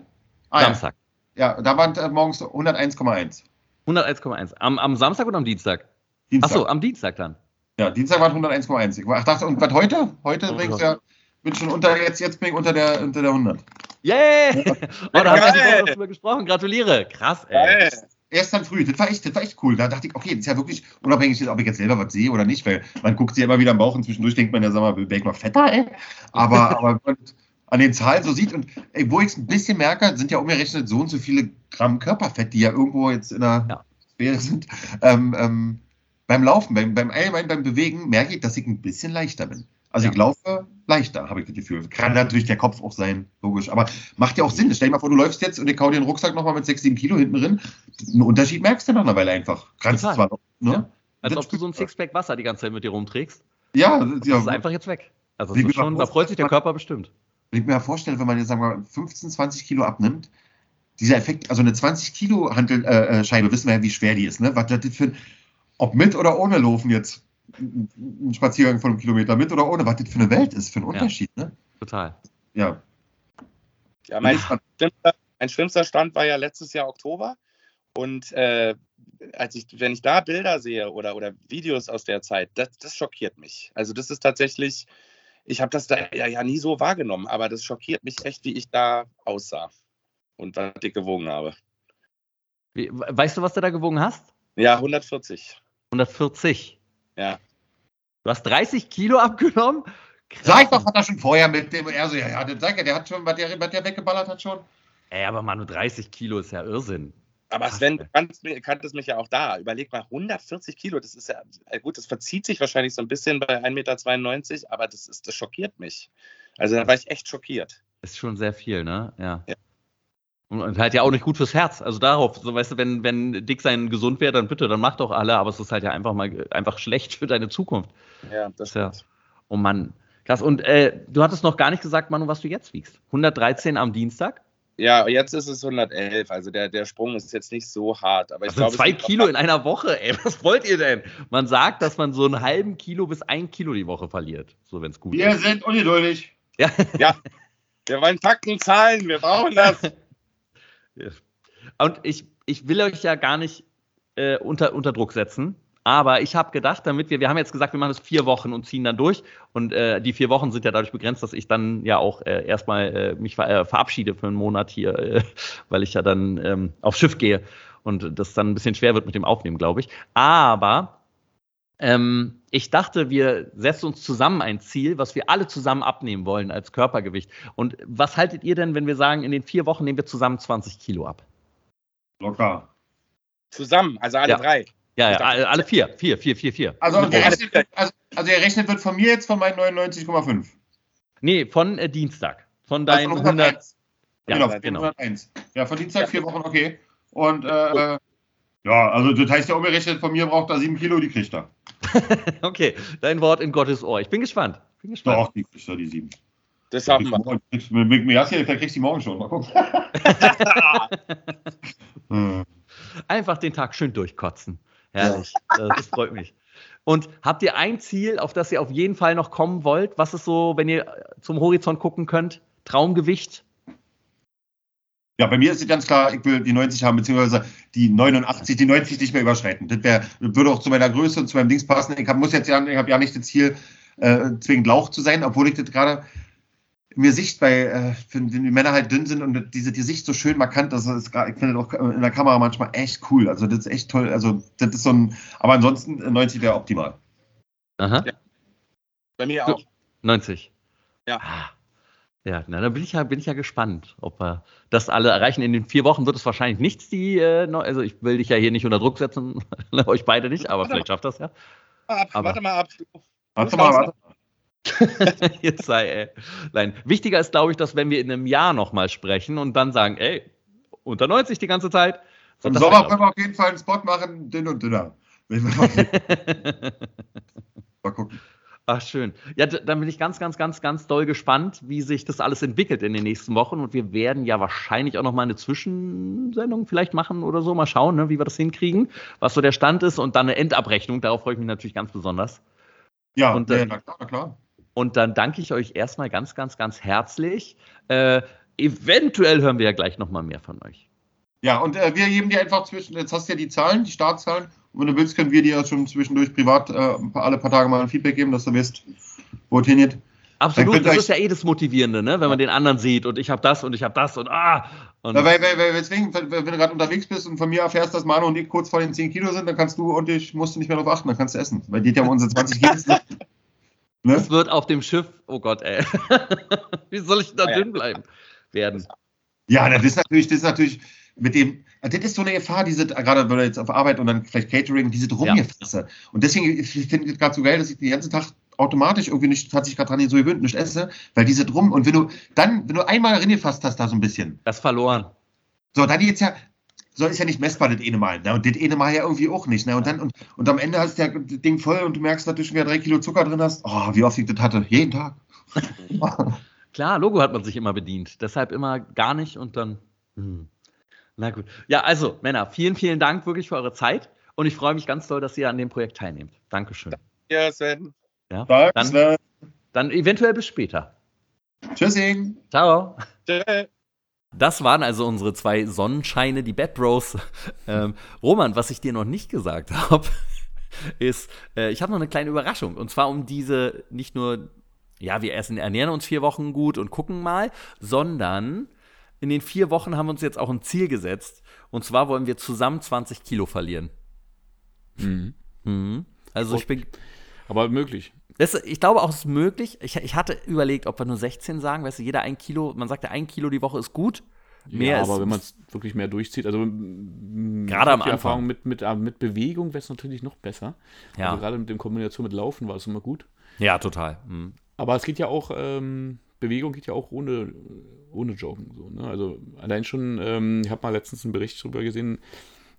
Ah, ja. Samstag. ja, da waren äh, morgens 101,1. 101,1. Am, am Samstag oder am Dienstag? Dienstag. Achso, am Dienstag dann. Ja, Dienstag waren 101,1. Ich dachte, und was heute? Heute Oh bringst ja, bin schon unter, jetzt, jetzt bin ich unter der, unter der 100. Yeah! oh, da haben wir drüber gesprochen. Gratuliere. Krass, ey. Geil. Erst dann früh, das war echt, das war echt cool. Da dachte ich, okay, das ist ja wirklich unabhängig, ob ich jetzt selber was sehe oder nicht, weil man guckt sich ja immer wieder am Bauch und zwischendurch denkt man ja, sag mal, wäre ich noch fetter, ey. Aber, aber wenn man an den Zahlen so sieht und ey, wo ich es ein bisschen merke, sind ja umgerechnet so und so viele Gramm Körperfett, die ja irgendwo jetzt in der Ja. Sphäre sind. Ähm, ähm, beim Laufen, beim, beim allgemein beim Bewegen merke ich, dass ich ein bisschen leichter bin. Also Ja. ich laufe leichter, habe ich das Gefühl. Kann natürlich der Kopf auch sein, logisch. Aber macht ja auch Sinn. Stell dir mal vor, du läufst jetzt und ich kau dir den Rucksack nochmal mit 6, 7 Kilo hinten drin. Einen Unterschied merkst du nach einer Weile einfach. Kannst Total. zwar noch, ne? Ja. Als ob du so ein. Sixpack Wasser die ganze Zeit mit dir rumträgst. Ja, das ist, ja Das ist einfach jetzt weg. Also das ist schon, da freut sich der Körper bestimmt. wenn ich mir vorstelle, wenn man jetzt sagen wir mal 15, 20 Kilo abnimmt, dieser Effekt, also eine 20 Kilo Hantel, äh, äh, Scheibe, wissen wir ja, wie schwer die ist, ne? Was das für ob mit oder ohne Laufen jetzt, ein Spaziergang von einem Kilometer, mit oder ohne, was das für eine Welt ist, für einen Ja. Unterschied, ne? Total. Ja. Ja, mein, schlimmster, mein schlimmster Stand war ja letztes Jahr Oktober. Und äh, als ich, wenn ich da Bilder sehe oder, oder Videos aus der Zeit, das, das schockiert mich. Also das ist tatsächlich, ich habe das da ja, ja nie so wahrgenommen, aber das schockiert mich echt, wie ich da aussah und was ich gewogen habe. Wie, weißt du, was du da gewogen hast? Ja, 140. 140. Ja. Du hast 30 Kilo abgenommen? Krass. Sag ich doch, hat er schon vorher mit dem, er so, ja, ja, sag ja, der hat schon, was der, was der weggeballert hat schon. Ey, aber Manu, 30 Kilo ist ja Irrsinn. Aber Sven, du kanntest, kanntest mich ja auch da. Überleg mal, 140 Kilo, das ist ja, gut, das verzieht sich wahrscheinlich so ein bisschen bei 1,92 Meter, aber das, ist, das schockiert mich. Also da war ich echt schockiert. Ist schon sehr viel, ne? Ja. ja. Und halt ja auch nicht gut fürs Herz. Also darauf, so weißt du, wenn, wenn Dick sein gesund wäre, dann bitte, dann mach doch alle, aber es ist halt ja einfach mal einfach schlecht für deine Zukunft. Ja, das stimmt. Ja. Oh Mann. Krass. Und äh, du hattest noch gar nicht gesagt, Manu, was du jetzt wiegst. 113 am Dienstag? Ja, jetzt ist es 111. Also der, der Sprung ist jetzt nicht so hart. Aber ich also glaube, zwei Kilo in einer Woche, ey. Was wollt ihr denn? Man sagt, dass man so einen halben Kilo bis ein Kilo die Woche verliert. So, wenn es gut Wir ist. Wir sind ungeduldig. Ja. ja. Wir wollen Fakten, Zahlen. Wir brauchen das. Und ich, ich will euch ja gar nicht äh, unter, unter Druck setzen. Aber ich habe gedacht, damit wir, wir haben jetzt gesagt, wir machen es vier Wochen und ziehen dann durch. Und äh, die vier Wochen sind ja dadurch begrenzt, dass ich dann ja auch äh, erstmal äh, mich ver äh, verabschiede für einen Monat hier, äh, weil ich ja dann ähm, aufs Schiff gehe und das dann ein bisschen schwer wird mit dem Aufnehmen, glaube ich. Aber ähm, ich dachte, wir setzen uns zusammen ein Ziel, was wir alle zusammen abnehmen wollen als Körpergewicht. Und was haltet ihr denn, wenn wir sagen, in den vier Wochen nehmen wir zusammen 20 Kilo ab? Locker. Zusammen, also alle ja. drei. Ja, ja, alle vier, vier, vier, vier, vier. Also, gerechnet, also, also errechnet wird von mir jetzt von meinen 99,5. Nee, von äh, Dienstag. Von deinen also 100. Ja, genau, genau. 101. Ja, von Dienstag vier Wochen, okay. Und äh, ja, also das heißt ja umgerechnet, von mir braucht er sieben Kilo, die kriegt er. okay, dein Wort in Gottes Ohr. Ich bin gespannt. Bin gespannt. Doch, die kriegt er, die sieben. Das haben wir. Mit, mit, mit, vielleicht kriegst du die morgen schon. Mal gucken. Einfach den Tag schön durchkotzen. Herrlich. Ja. Das freut mich. Und habt ihr ein Ziel, auf das ihr auf jeden Fall noch kommen wollt? Was ist so, wenn ihr zum Horizont gucken könnt? Traumgewicht? Ja, bei mir ist es ganz klar, ich will die 90 haben, beziehungsweise die 89, die 90 nicht mehr überschreiten. Das wär, würde auch zu meiner Größe und zu meinem Dings passen. Ich hab, muss jetzt ja, ich habe ja nicht das Ziel, äh, zwingend Lauch zu sein, obwohl ich das gerade mir Sicht bei, äh, wenn die Männer halt dünn sind und diese die Sicht so schön markant, das ist ich finde das auch in der Kamera manchmal echt cool. Also das ist echt toll. Also das ist so ein, aber ansonsten 90 wäre optimal. Aha. Ja. Bei mir auch. 90. Ja. Ah. Ja, na, da bin ich ja, bin ich ja gespannt, ob wir das alle erreichen. In den vier Wochen wird es wahrscheinlich nichts, die, äh, also ich will dich ja hier nicht unter Druck setzen, euch beide nicht, aber warte vielleicht schafft das ja. Ab, aber, warte mal ab. Warte mal, warte. Jetzt sei, ey. Nein. Wichtiger ist, glaube ich, dass wenn wir in einem Jahr nochmal sprechen und dann sagen, ey, unter 90 die ganze Zeit. Im Sommer können wir auf jeden Fall einen Spot machen, dünn und dünner. mal gucken. Ach, schön. Ja, dann bin ich ganz, ganz, ganz, ganz doll gespannt, wie sich das alles entwickelt in den nächsten Wochen. Und wir werden ja wahrscheinlich auch noch mal eine Zwischensendung vielleicht machen oder so. Mal schauen, ne, wie wir das hinkriegen, was so der Stand ist und dann eine Endabrechnung. Darauf freue ich mich natürlich ganz besonders. Ja, und, äh, na klar, na klar. Und dann danke ich euch erstmal ganz, ganz, ganz herzlich. Äh, eventuell hören wir ja gleich noch mal mehr von euch. Ja, und äh, wir geben dir einfach zwischen, jetzt hast du ja die Zahlen, die Startzahlen. Und wenn du willst, können wir dir ja schon zwischendurch privat äh, alle paar Tage mal ein Feedback geben, dass du weißt, wo es hingeht. Absolut, das ist ja eh das Motivierende, ne? wenn man den anderen sieht und ich habe das und ich habe das und ah. Und ja, weil, weil, weil, deswegen, wenn du gerade unterwegs bist und von mir erfährst, dass Manu und ich kurz vor den 10 Kilo sind, dann kannst du und ich musst du nicht mehr darauf achten, dann kannst du essen. Weil ja um unsere 20 Kilo. ne? Es wird auf dem Schiff, oh Gott, ey. Wie soll ich da ja, dünn bleiben werden? Ja, das ist natürlich, das ist natürlich mit dem, das ist so eine Gefahr, diese, gerade wenn du jetzt auf Arbeit und dann vielleicht Catering, diese Rumgefresse. Ja. Und deswegen, ich finde es gerade so geil, dass ich den ganzen Tag automatisch irgendwie nicht, hat sich gerade dran so gewöhnt, nicht esse, weil diese drum, und wenn du dann, wenn du einmal reingefasst hast, da so ein bisschen. Das verloren. So, dann jetzt ja, so ist ja nicht messbar, das eine Mal. Ne? Und das eine Mal ja irgendwie auch nicht. Ne? Und dann, und, und am Ende hast du ja das Ding voll und du merkst, dass du schon wieder drei Kilo Zucker drin hast. Oh, wie oft ich das hatte. Jeden Tag. Klar, Logo hat man sich immer bedient. Deshalb immer gar nicht und dann. Hm. Na gut. Ja, also, Männer, vielen, vielen Dank wirklich für eure Zeit. Und ich freue mich ganz doll, dass ihr an dem Projekt teilnehmt. Dankeschön. Ja, Sven. Ja, dann, dann eventuell bis später. Tschüssing. Ciao. Tschüss. Das waren also unsere zwei Sonnenscheine, die Bad Bros. Ähm, Roman, was ich dir noch nicht gesagt habe, ist, äh, ich habe noch eine kleine Überraschung. Und zwar um diese, nicht nur, ja, wir essen, ernähren uns vier Wochen gut und gucken mal, sondern in den vier Wochen haben wir uns jetzt auch ein Ziel gesetzt. Und zwar wollen wir zusammen 20 Kilo verlieren. Mhm. Mhm. Also ich bin, Aber möglich. Das, ich glaube auch, es ist möglich. Ich, ich hatte überlegt, ob wir nur 16 sagen. Weißt du, jeder ein Kilo, man sagt ja, ein Kilo die Woche ist gut. Mehr ja, ist, aber wenn man es wirklich mehr durchzieht, also Gerade am Anfang. Erfahrung mit, mit, äh, mit Bewegung wäre es natürlich noch besser. Ja. Also gerade mit der Kombination mit Laufen war es immer gut. Ja, total. Mhm. Aber es geht ja auch, ähm, Bewegung geht ja auch ohne, ohne Joggen. So, ne? Also allein schon, ähm, ich habe mal letztens einen Bericht darüber gesehen,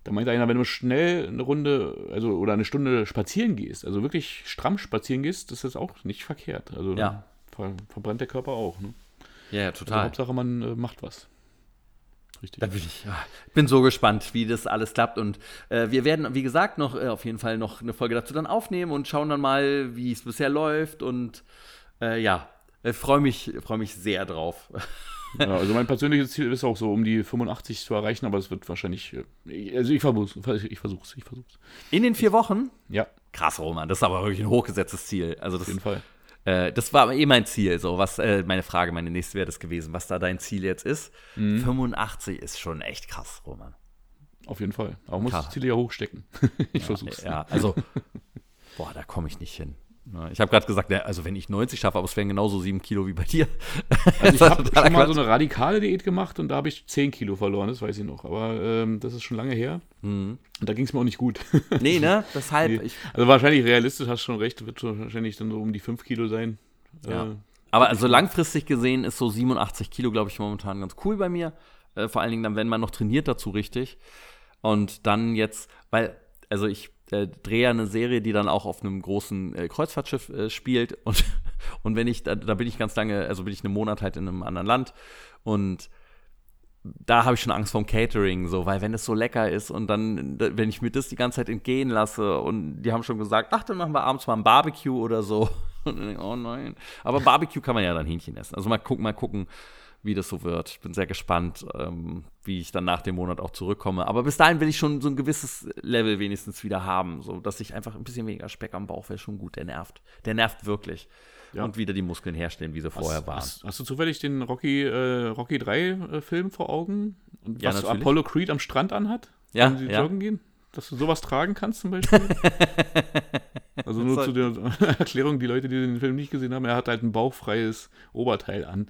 da meinte einer, wenn du schnell eine Runde, also oder eine Stunde spazieren gehst, also wirklich stramm spazieren gehst, das ist auch nicht verkehrt. Also Ja. ver verbrennt der Körper auch. Ne? Ja, ja, Also total. Hauptsache, man äh, macht was. Richtig. Da bin ich, ja, bin so gespannt, wie das alles klappt. Und äh, wir werden, wie gesagt, noch äh, auf jeden Fall noch eine Folge dazu dann aufnehmen und schauen dann mal, wie es bisher läuft. Und äh, ja, ich freue mich, freu mich sehr drauf. Ja, also mein persönliches Ziel ist auch so, um die 85 zu erreichen, aber es wird wahrscheinlich, äh, also ich versuch's, ich versuch's, ich versuch's. In den vier Wochen? Ja, Krass, Roman, das ist aber wirklich ein hochgesetztes Ziel. Also auf das, jeden Fall. äh, das war eh mein Ziel. So, was äh, meine Frage, meine nächste wäre das gewesen, was da dein Ziel jetzt ist. 85 ist schon echt krass, Roman. Auf jeden Fall. Aber man muss das Ziel ja hochstecken. ich versuch's. Ja, also, boah, da komme ich nicht hin. Ich habe gerade gesagt, also wenn ich 90 schaffe, aber es wären genauso 7 Kilo wie bei dir. Also ich habe schon mal so eine radikale Diät gemacht und da habe ich 10 Kilo verloren, das weiß ich noch. Aber ähm, das ist schon lange her. Und da ging es mir auch nicht gut. Nee, ne? Deshalb, Nee. Also wahrscheinlich realistisch, hast schon recht, wird schon wahrscheinlich dann so um die 5 Kilo sein. Ja. Äh, Aber also langfristig gesehen ist so 87 Kilo, glaube ich, momentan ganz cool bei mir. Äh, vor allen Dingen dann, wenn man noch trainiert dazu richtig. Und dann jetzt, weil, also ich äh, drehe ja eine Serie, die dann auch auf einem großen äh, Kreuzfahrtschiff äh, spielt. Und, und wenn ich, da, da bin ich ganz lange, also bin ich einen Monat halt in einem anderen Land. Und da habe ich schon Angst vorm Catering, so, weil wenn es so lecker ist und dann, da- wenn ich mir das die ganze Zeit entgehen lasse und die haben schon gesagt, ach, dann machen wir abends mal ein Barbecue oder so. Oh nein. Aber Barbecue kann man ja dann Hähnchen essen. Also mal gucken, mal gucken, wie das so wird. Ich bin sehr gespannt, ähm, wie ich dann nach dem Monat auch zurückkomme. Aber bis dahin will ich schon so ein gewisses Level wenigstens wieder haben, so dass ich einfach ein bisschen weniger Speck am Bauch wäre schon gut. Der nervt. Der nervt wirklich. Ja. Und wieder die Muskeln herstellen, wie sie vorher hast, waren. Hast, hast du zufällig den Rocky, äh, Rocky 3 äh, Film vor Augen? Und Ja, was natürlich. Apollo Creed am Strand anhat? Ja, Wenn sie ja. joggen gehen? Dass du sowas tragen kannst zum Beispiel? also nur zu der Erklärung, die Leute, die den Film nicht gesehen haben, er hat halt ein bauchfreies Oberteil an.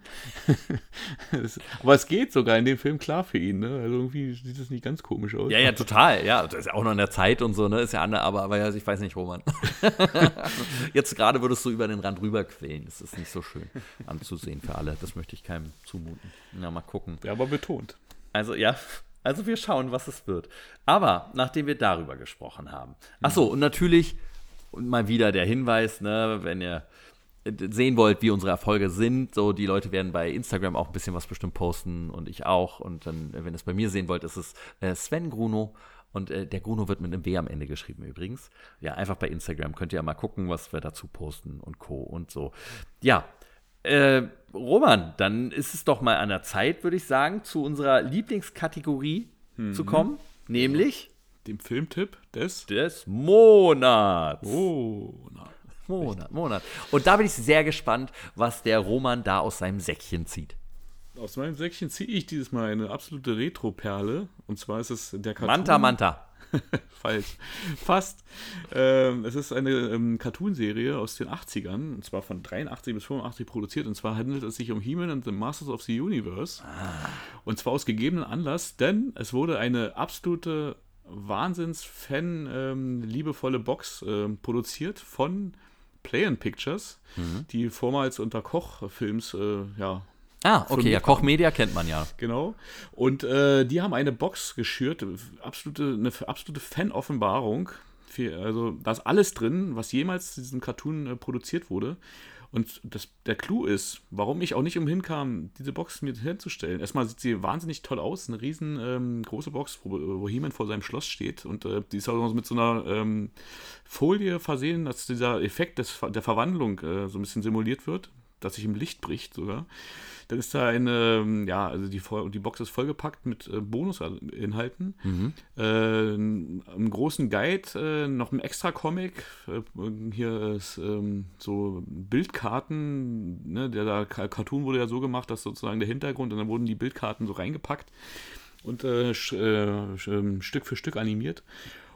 Das- Aber es geht sogar in dem Film klar für ihn, ne? Also irgendwie sieht das nicht ganz komisch aus. Ja, ja, total. Ja, das ist ja auch noch in der Zeit und so, ne? Ist ja andere, aber, aber ja, ich weiß nicht, Roman. Jetzt gerade würdest du über den Rand rüberquellen. Das ist nicht so schön anzusehen für alle. Das möchte ich keinem zumuten. Na, mal gucken. Ja, aber betont. Also, ja. Also, wir schauen, was es wird. Aber, nachdem wir darüber gesprochen haben. Ach so, und natürlich und mal wieder der Hinweis, ne, wenn ihr sehen wollt, wie unsere Erfolge sind, so die Leute werden bei Instagram auch ein bisschen was bestimmt posten und ich auch. Und dann, wenn ihr es bei mir sehen wollt, ist es äh, Sven Gruno. Und äh, der Gruno wird mit einem W am Ende geschrieben übrigens. Ja, einfach bei Instagram könnt ihr ja mal gucken, was wir dazu posten und Co. und so. Ja, äh, Roman, dann ist es doch mal an der Zeit, würde ich sagen, zu unserer Lieblingskategorie zu kommen, nämlich Dem Filmtipp des. des Monats. Na. Monat, Monat. Und da bin ich sehr gespannt, was der Roman da aus seinem Säckchen zieht. Aus meinem Säckchen ziehe ich dieses Mal eine absolute Retro-Perle. Und zwar ist es der Cartoon. Manta, Manta. Falsch. Fast. Ähm, es ist eine ähm, Cartoonserie aus den 80ern, und zwar von 83 bis 85 produziert. Und zwar handelt es sich um He-Man and the Masters of the Universe. Und zwar aus gegebenen Anlass, denn es wurde eine absolute Wahnsinns-Fan, ähm, Box ähm, produziert von Play and Pictures, die vormals unter Koch-Films äh, ja, Ah, okay, ja, Kochmedia kennt man ja. Genau. Und äh, die haben eine Box geschürt, absolute, eine absolute Fan-Offenbarung. Also da ist alles drin, was jemals zu diesem Cartoon äh, produziert wurde. Und das, der Clou ist, warum ich auch nicht umhin kam, diese Box mir herzustellen. Erstmal sieht sie wahnsinnig toll aus, eine riesen ähm, große Box, wo, wo He-Man vor seinem Schloss steht. Und äh, die ist auch noch mit so einer ähm, Folie versehen, dass dieser Effekt des, der Verwandlung äh, so ein bisschen simuliert wird, dass sich im Licht bricht sogar. Dann ist da eine, ja, also die, die Box ist vollgepackt mit äh, Bonusinhalten. Äh, einem großen Guide, äh, noch ein extra Comic. Äh, hier ist ähm, so Bildkarten. Ne, der da, Cartoon wurde ja so gemacht, dass sozusagen der Hintergrund und dann wurden die Bildkarten so reingepackt und äh, äh, ähm, Stück für Stück animiert.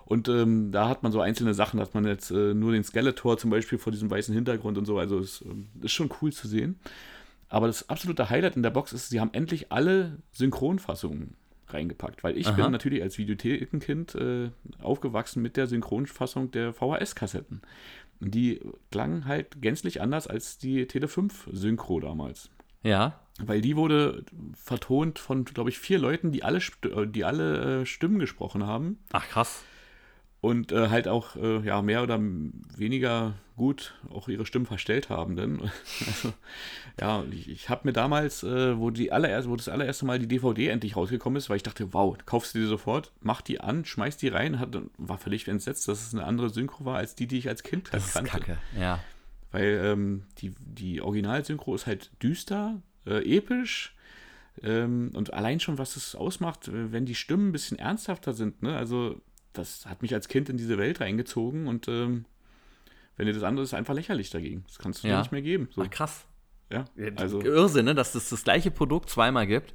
Und ähm, da hat man so einzelne Sachen, dass man jetzt äh, nur den Skeletor zum Beispiel vor diesem weißen Hintergrund und so. Also es ähm, ist schon cool zu sehen. Aber das absolute Highlight in der Box ist, sie haben endlich alle Synchronfassungen reingepackt, weil ich Aha. bin natürlich als Videothekenkind äh, aufgewachsen mit der Synchronfassung der VHS-Kassetten. Und die klangen halt gänzlich anders als die Tele 5 Synchro damals. Ja. Weil die wurde vertont von, glaube ich, vier Leuten, die alle, äh, die alle äh, Stimmen gesprochen haben Ach, krass. Und äh, halt auch äh, ja, mehr oder weniger gut auch ihre Stimmen verstellt haben. Denn also, ja, ich, ich habe mir damals, äh, wo, die allererste, wo das allererste Mal die DVD endlich rausgekommen ist, weil ich dachte, wow, kaufst du die sofort, mach die an, schmeiß die rein, hat, war völlig entsetzt, dass es eine andere Synchro war als die, die ich als Kind Das ist kannte. kacke. Ja. Weil ähm, die, die Originalsynchro ist halt düster, äh, episch. Ähm, und allein schon, was es ausmacht, wenn die Stimmen ein bisschen ernsthafter sind, ne? Also, das hat mich als Kind in diese Welt reingezogen und ähm, wenn dir das andere ist, einfach lächerlich dagegen. Das kannst du dir Ja. nicht mehr geben. So, Ach, krass. ja, also, Irrsinn, ne? dass es das gleiche Produkt zweimal gibt.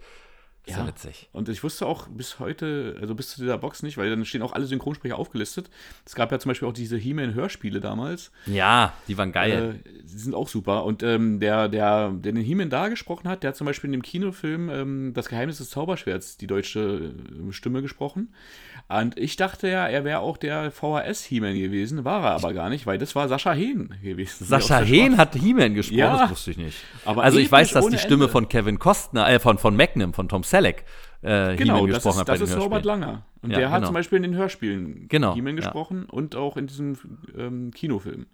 Ja, Ja. witzig. und ich wusste auch bis heute, also bis zu dieser Box nicht, weil dann stehen auch alle Synchronsprecher aufgelistet. Es gab ja zum Beispiel auch diese He-Man-Hörspiele damals. Ja, die waren geil. Äh, die sind auch super. Und ähm, der, der, der den He-Man da gesprochen hat, der hat zum Beispiel in dem Kinofilm ähm, Das Geheimnis des Zauberschwerts die deutsche äh, Stimme gesprochen. Und ich dachte ja, er wäre auch der VHS-He-Man gewesen, war er aber gar nicht, weil das war Sascha Hehn gewesen. Sascha Hehn hat He-Man gesprochen, Ja. das wusste ich nicht. Aber also ich weiß, dass die Stimme Ende. von Kevin Costner, äh, von, von Magnum, von Tom Selleck, äh, Genau, He-Man das gesprochen ist, hat bei das ist Norbert Hörspielen. Langer. Und Ja, der hat genau. zum Beispiel in den Hörspielen Genau, He-Man ja. gesprochen und auch in diesem ähm, Kinofilm.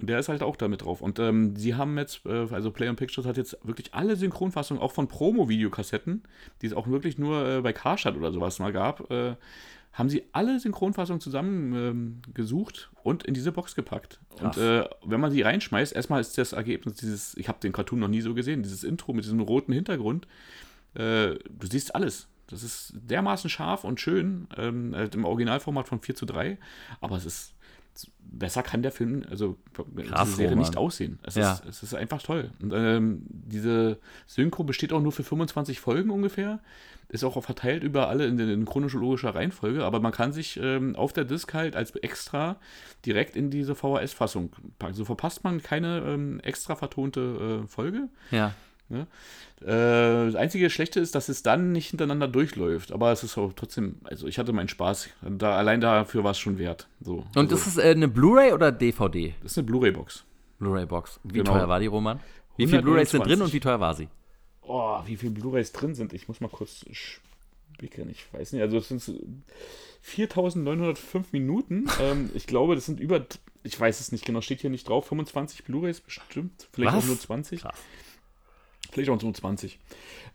Und der ist halt auch damit drauf. Und ähm, sie haben jetzt, äh, also Play on Pictures hat jetzt wirklich alle Synchronfassungen, auch von Promo-Videokassetten, die es auch wirklich nur äh, bei Karstadt oder sowas mal gab, äh, haben sie alle Synchronfassungen zusammen ähm, und in diese Box gepackt. Krass. Und äh, wenn man sie reinschmeißt, erstmal ist das Ergebnis dieses, ich habe den Cartoon noch nie so gesehen, dieses Intro mit diesem roten Hintergrund, äh, du siehst alles. Das ist dermaßen scharf und schön, ähm, halt im Originalformat von 4 zu 3, aber es ist besser kann der Film, also Krass, diese Serie Roman. nicht aussehen. Es, Ja. ist, es ist einfach toll. Und, ähm, diese Synchro besteht auch nur für 25 Folgen ungefähr. Ist auch verteilt über alle in, in chronologischer Reihenfolge, aber man kann sich ähm, auf der Disc halt als extra direkt in diese VHS-Fassung packen. So verpasst man keine ähm, extra vertonte äh, Folge. Ja. Ne? Äh, das einzige Schlechte ist, dass es dann nicht hintereinander durchläuft. Aber es ist auch trotzdem, also ich hatte meinen Spaß. Da, allein dafür war es schon wert. So, Und also, ist es äh, eine Blu-ray oder DVD? das ist eine Blu-ray-Box. Blu-ray-Box. Wie Genau. teuer war die, Roman? Wie viele Blu-rays sind drin und wie teuer war sie? Oh, wie viele Blu-rays drin sind. Ich muss mal kurz spicken. Ich weiß nicht. Also es sind so 4905 Minuten. ähm, ich glaube, das sind über, ich weiß es nicht genau, steht hier nicht drauf. 25 Blu-rays bestimmt. Vielleicht Was? auch nur 20. Krass. Vielleicht auch nur 20.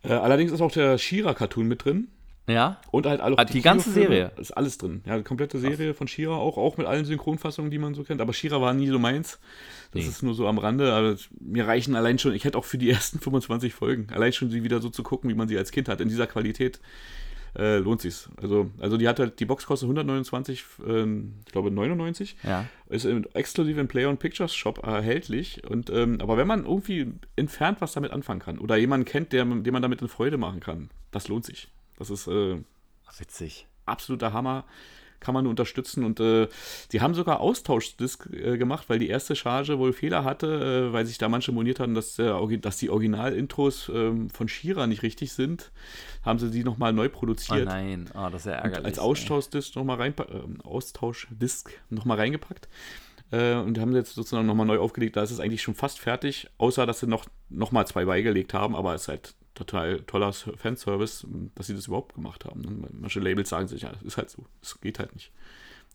Äh, allerdings ist auch der Shira-Cartoon mit drin. Ja? Und halt alle Ah, die ganze Kinofilme. Serie? Ist alles drin. Ja, die komplette Serie von Shira auch, auch mit allen Synchronfassungen, die man so kennt. Aber Shira war nie so meins. Das Nee. ist nur so am Rande. Aber mir reichen allein schon, ich hätte auch für die ersten 25 Folgen, allein schon sie wieder so zu gucken, wie man sie als Kind hat. In dieser Qualität äh, lohnt sich's. Also, also die hat halt, die Box kostet 129, ähm, ich glaube 99. Ja. Ist exklusiv im Play on Pictures Shop erhältlich. Und, ähm, aber wenn man irgendwie entfernt was damit anfangen kann oder jemanden kennt, der, den man damit eine Freude machen kann, das lohnt sich. Das ist äh, Witzig. absoluter Hammer. Kann man unterstützen. Und äh, die haben sogar Austauschdisk äh, gemacht, weil die erste Charge wohl Fehler hatte, äh, weil sich da manche moniert hatten, dass, Orgi- dass die Original-Intros ähm, von Shira nicht richtig sind. Haben sie die nochmal neu Oh produziert. nein, oh, das ist ja Und ärgerlich. als Austauschdisk nochmal rein, ähm, Austauschdisk noch mal reingepackt. Äh, und haben sie jetzt sozusagen nochmal neu aufgelegt. Da ist es eigentlich schon fast fertig, außer dass sie noch, noch mal zwei beigelegt haben. Aber es ist halt total toller Fanservice, dass sie das überhaupt gemacht haben. Und manche Labels sagen sich, ja, das ist halt so. Es geht halt nicht.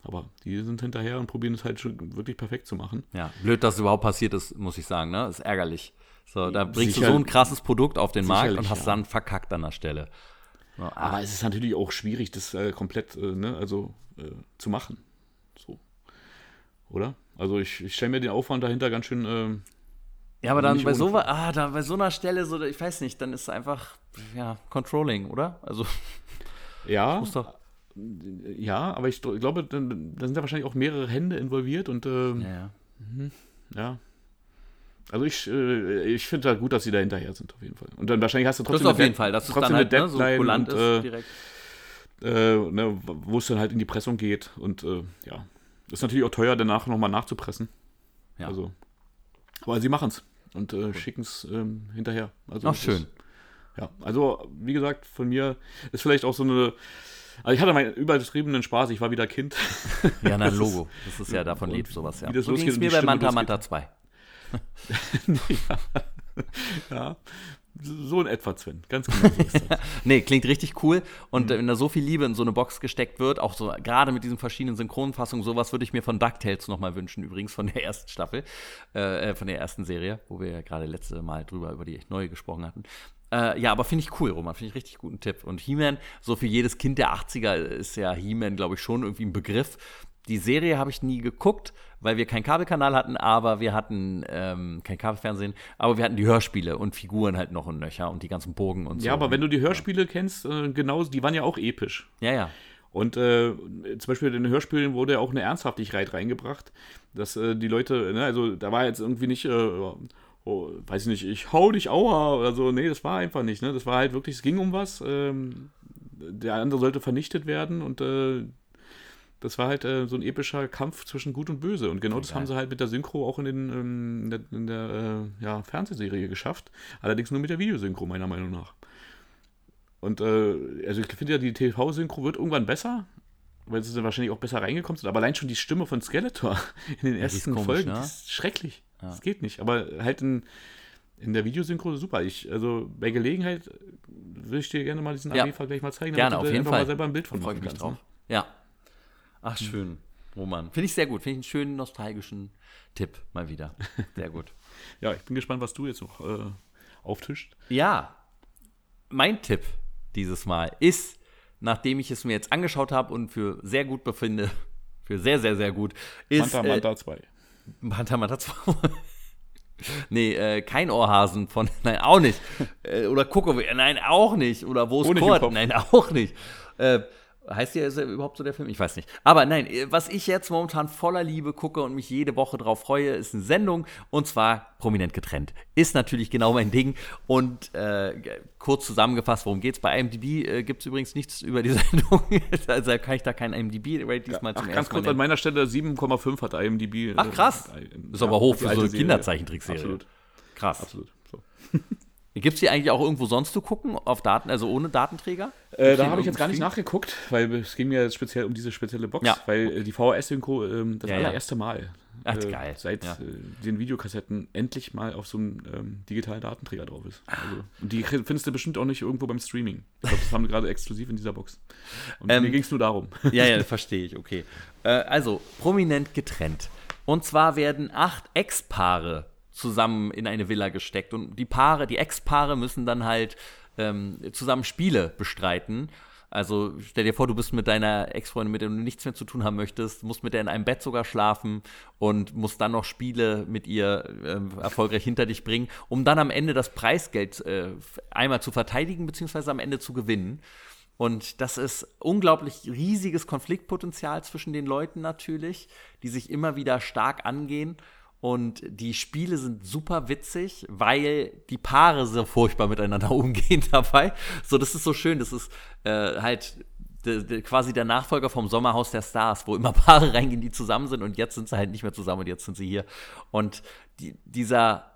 Aber die sind hinterher und probieren es halt schon wirklich perfekt zu machen. Ja, blöd, dass es überhaupt passiert ist, muss ich sagen, ne? Ist ärgerlich. So, da bringst Sicher- du so ein krasses Produkt auf den Markt und hast ja. dann verkackt an der Stelle. So, ah, Aber es ist natürlich auch schwierig, das äh, komplett äh, ne, also, äh, zu machen. So. Oder? Also ich, ich stelle mir den Aufwand dahinter ganz schön. Ja, aber dann bei so, ah, da, bei so einer Stelle, so, ich weiß nicht, dann ist es einfach, ja, Controlling, oder? Also, ja, muss doch. ja, aber ich dr- glaube, da sind ja wahrscheinlich auch mehrere Hände involviert und ähm, Ja, ja. ja. Also ich, äh, ich finde halt gut, dass sie da hinterher sind, auf jeden Fall. Und dann wahrscheinlich hast du Das trotzdem ist auf jeden Fall, dass es dann halt ne, so kulant und, ist äh, direkt. äh, ne, wo es dann halt in die Pressung geht. Und äh, ja, ist natürlich auch teuer, danach nochmal nachzupressen. Ja. Also, aber sie machen es und äh, schicken es ähm, hinterher. Also, Ach, schön. Ist, ja, also wie gesagt, von mir ist vielleicht auch so eine. Also ich hatte meinen übertriebenen Spaß, ich war wieder Kind. Ja, na, Das Logo. Das ist ja davon lebt sowas, ja. wie das so ging es mir bei Manta. Manta 2. ja, so in etwa, Sven. Ganz genau so ist das. Nee, klingt richtig cool. Und Mhm. wenn da so viel Liebe in so eine Box gesteckt wird, auch so gerade mit diesen verschiedenen Synchronfassungen, sowas würde ich mir von DuckTales nochmal wünschen, übrigens von der ersten Staffel, äh, äh, von der ersten Serie, wo wir ja gerade letzte Mal drüber über die neue gesprochen hatten. Äh, ja, aber finde ich cool, Roman, finde ich richtig guten Tipp. Und He-Man, so für jedes Kind der 80er ist ja He-Man, glaube ich, schon irgendwie ein Begriff. Die Serie habe ich nie geguckt, weil wir keinen Kabelkanal hatten, aber wir hatten ähm, kein Kabelfernsehen, aber wir hatten die Hörspiele und Figuren halt noch und nöcher und die ganzen Burgen und so. ja, aber wenn du die Hörspiele kennst, äh, genau, die waren ja auch episch. Ja, ja. Und äh, zum Beispiel in den Hörspielen wurde ja auch eine Ernsthaftigkeit reingebracht, dass äh, die Leute, ne, also da war jetzt irgendwie nicht, äh, oh, weiß ich nicht, ich hau dich, aua oder so, nee, das war einfach nicht, ne, das war halt wirklich, es ging um was, ähm, der andere sollte vernichtet werden und äh, das war halt äh, so ein epischer Kampf zwischen Gut und Böse und genau das geil. haben sie halt mit der Synchro auch in, den, ähm, in der, in der äh, ja, Fernsehserie geschafft, allerdings nur mit der Videosynchro meiner Meinung nach. Und äh, also ich finde ja, die TV-Synchro wird irgendwann besser, weil sie dann wahrscheinlich auch besser reingekommen sind. Aber allein schon die Stimme von Skeletor in den die ist ersten komisch, Folgen, ne? das ist schrecklich. Ja. Das geht nicht. Aber halt in, in der Videosynchro super. Ich, also bei Gelegenheit will ich dir gerne mal diesen Ja. AB-Vergleich mal zeigen, Gerne, du auf jeden einfach Fall. mal selber ein Bild von machen kannst, ne? Ja. Ach, schön. Roman. Finde ich sehr gut. Finde ich einen schönen, nostalgischen Tipp mal wieder. Sehr gut. Ja, ich bin gespannt, was du jetzt noch äh, auftischt. Ja, mein Tipp dieses Mal ist, nachdem ich es mir jetzt angeschaut habe und für sehr gut befinde, für sehr, sehr, sehr gut, ist Manta äh, Manta 2. Manta Manta 2. nee, äh, kein Ohrhasen von, nein, auch nicht. Äh, oder Kuckow, nein, auch nicht. Oder Wo ist Kurt? Nein, auch nicht. Äh, heißt der, ist er überhaupt so der Film? Ich weiß nicht. Aber nein, äh, was ich jetzt momentan voller Liebe gucke und mich jede Woche drauf freue, ist eine Sendung und zwar prominent getrennt. Ist natürlich genau mein Ding. Und äh, kurz zusammengefasst, worum geht's? Bei IMDb äh, gibt es übrigens nichts über die Sendung. also kann ich da kein IMDb-Rate diesmal Ach, zum ganz kurz nennen. an meiner Stelle 7,5 hat IMDb. Ach, krass. Äh, Ist aber hoch für so eine Serie. Kinderzeichentrickserie. Absolut, Krass. absolut. So. Gibt es die eigentlich auch irgendwo sonst zu gucken? Auf Daten, also ohne Datenträger? Äh, da die habe ich jetzt gar nicht Stream? nachgeguckt, weil es ging mir jetzt speziell um diese spezielle Box, Ja. weil äh, die VHS-Synchro ähm, das Ja, ja. allererste Mal Ach, äh, geil. seit Ja. äh, den Videokassetten endlich mal auf so einem ähm, digitalen Datenträger drauf ist. Ah. Also, und die findest du bestimmt auch nicht irgendwo beim Streaming. Ich glaube, das haben wir gerade exklusiv in dieser Box. Und Ähm, mir ging es nur darum. Ja, ja, verstehe ich, okay. Äh, also, prominent getrennt. Und zwar werden acht Ex-Paare zusammen in eine Villa gesteckt und die Paare, die Ex-Paare müssen dann halt ähm, zusammen Spiele bestreiten. Also stell dir vor, du bist mit deiner Ex-Freundin, mit der du nichts mehr zu tun haben möchtest, musst mit der in einem Bett sogar schlafen und musst dann noch Spiele mit ihr ähm, erfolgreich hinter dich bringen, um dann am Ende das Preisgeld äh, einmal zu verteidigen, beziehungsweise am Ende zu gewinnen. Und das ist unglaublich riesiges Konfliktpotenzial zwischen den Leuten natürlich, die sich immer wieder stark angehen. Und die Spiele sind super witzig, weil die Paare so furchtbar miteinander umgehen dabei. So, das ist so schön. Das ist äh, halt quasi der Nachfolger vom Sommerhaus der Stars, wo immer Paare reingehen, die zusammen sind und jetzt sind sie halt nicht mehr zusammen und jetzt sind sie hier. Und die, dieser,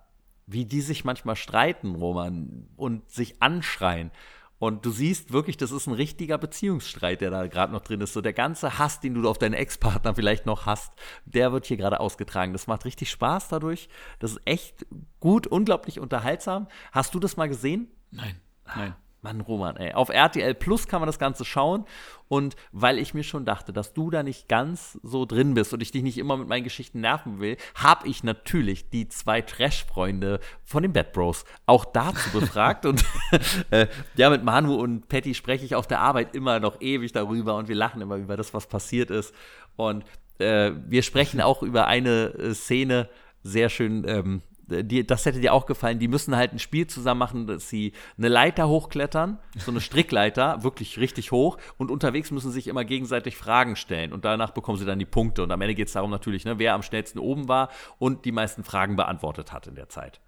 wie die sich manchmal streiten, Roman, und sich anschreien. Und du siehst wirklich, das ist ein richtiger Beziehungsstreit, der da gerade noch drin ist. So der ganze Hass, den du auf deinen Ex-Partner vielleicht noch hast, der wird hier gerade ausgetragen. Das macht richtig Spaß dadurch. Das ist echt gut, unglaublich unterhaltsam. Hast du das mal gesehen? Nein, nein. Mann, Roman, ey. Auf RTL Plus kann man das Ganze schauen. Und weil ich mir schon dachte, dass du da nicht ganz so drin bist und ich dich nicht immer mit meinen Geschichten nerven will, habe ich natürlich die zwei Trash-Freunde von den Bad Bros auch dazu befragt. und äh, ja, mit Manu und Patty spreche ich auf der Arbeit immer noch ewig darüber und wir lachen immer über das, was passiert ist. Und äh, wir sprechen auch über eine äh, Szene, sehr schön, ähm, die, das hätte dir auch gefallen, die müssen halt ein Spiel zusammen machen, dass sie eine Leiter hochklettern, so eine Strickleiter, wirklich richtig hoch. Und unterwegs müssen sie sich immer gegenseitig Fragen stellen. Und danach bekommen sie dann die Punkte. Und am Ende geht es darum natürlich, ne, wer am schnellsten oben war und die meisten Fragen beantwortet hat in der Zeit.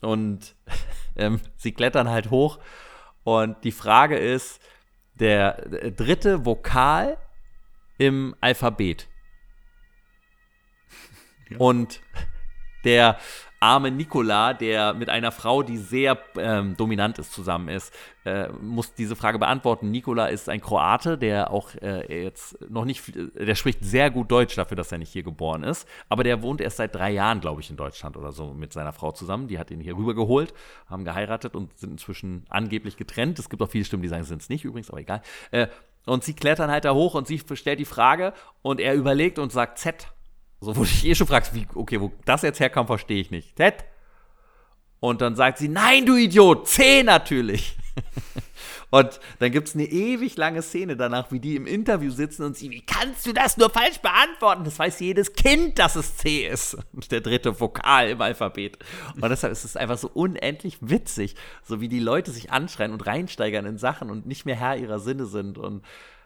Und ähm, sie klettern halt hoch. Und die Frage ist, der äh, dritte Vokal im Alphabet. Und der arme Nikola, der mit einer Frau, die sehr ähm, dominant ist, zusammen ist, äh, muss diese Frage beantworten. Nikola ist ein Kroate, der auch äh, jetzt noch nicht, der spricht sehr gut Deutsch dafür, dass er nicht hier geboren ist, aber der wohnt erst seit drei Jahren, glaube ich, in Deutschland oder so mit seiner Frau zusammen. Die hat ihn hier rübergeholt, haben geheiratet und sind inzwischen angeblich getrennt. Es gibt auch viele Stimmen, die sagen, sind es nicht übrigens, aber egal. Äh, und sie klettern halt da hoch und sie stellt die Frage und er überlegt und sagt Z. So, wo ich eh schon fragst, wie, okay, wo das jetzt herkam, verstehe ich nicht. Z. Und dann sagt sie, nein, du Idiot, C natürlich. und dann gibt es eine ewig lange Szene danach, wie die im Interview sitzen und sie, wie kannst du das nur falsch beantworten? Das weiß jedes Kind, dass es C ist. Der dritte Vokal im Alphabet. Und deshalb ist es einfach so unendlich witzig, so wie die Leute sich anschreien und reinsteigern in Sachen und nicht mehr Herr ihrer Sinne sind. Und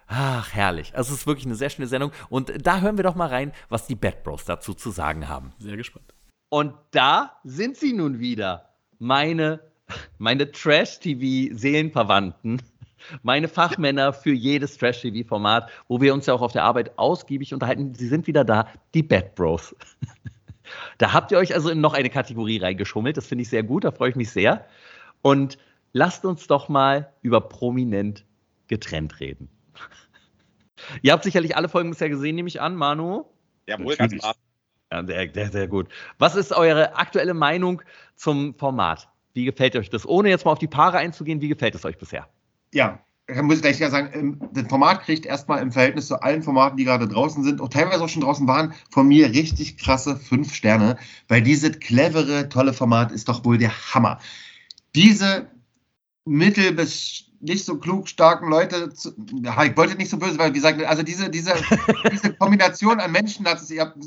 Ach, herrlich. Also es ist wirklich eine sehr schöne Sendung. Und da hören wir doch mal rein, was die Bad Bros dazu zu sagen haben. Sehr gespannt. Und da sind sie nun wieder. Meine, meine Trash-TV-Seelenverwandten. Meine Fachmänner für jedes Trash-TV-Format, wo wir uns ja auch auf der Arbeit ausgiebig unterhalten. Sie sind wieder da, die Bad Bros. da habt ihr euch also in noch eine Kategorie reingeschummelt. Das finde ich sehr gut, da freue ich mich sehr. Und lasst uns doch mal über prominent getrennt reden. Ihr habt sicherlich alle Folgen bisher gesehen, nehme ich an, Manu. Jawohl, ganz. Ja, sehr, sehr, sehr gut. Was ist eure aktuelle Meinung zum Format? Wie gefällt euch das? Ohne jetzt mal auf die Paare einzugehen, wie gefällt es euch bisher? Ja, da muss ich gleich sagen, ähm, das Format kriegt erstmal im Verhältnis zu allen Formaten, die gerade draußen sind, und teilweise auch schon draußen waren, von mir richtig krasse fünf Sterne, weil dieses clevere, tolle Format ist doch wohl der Hammer. Diese mittel- bis nicht so klug starken Leute, zu, ich wollte nicht so böse, weil wie gesagt, also diese, diese, diese Kombination an Menschen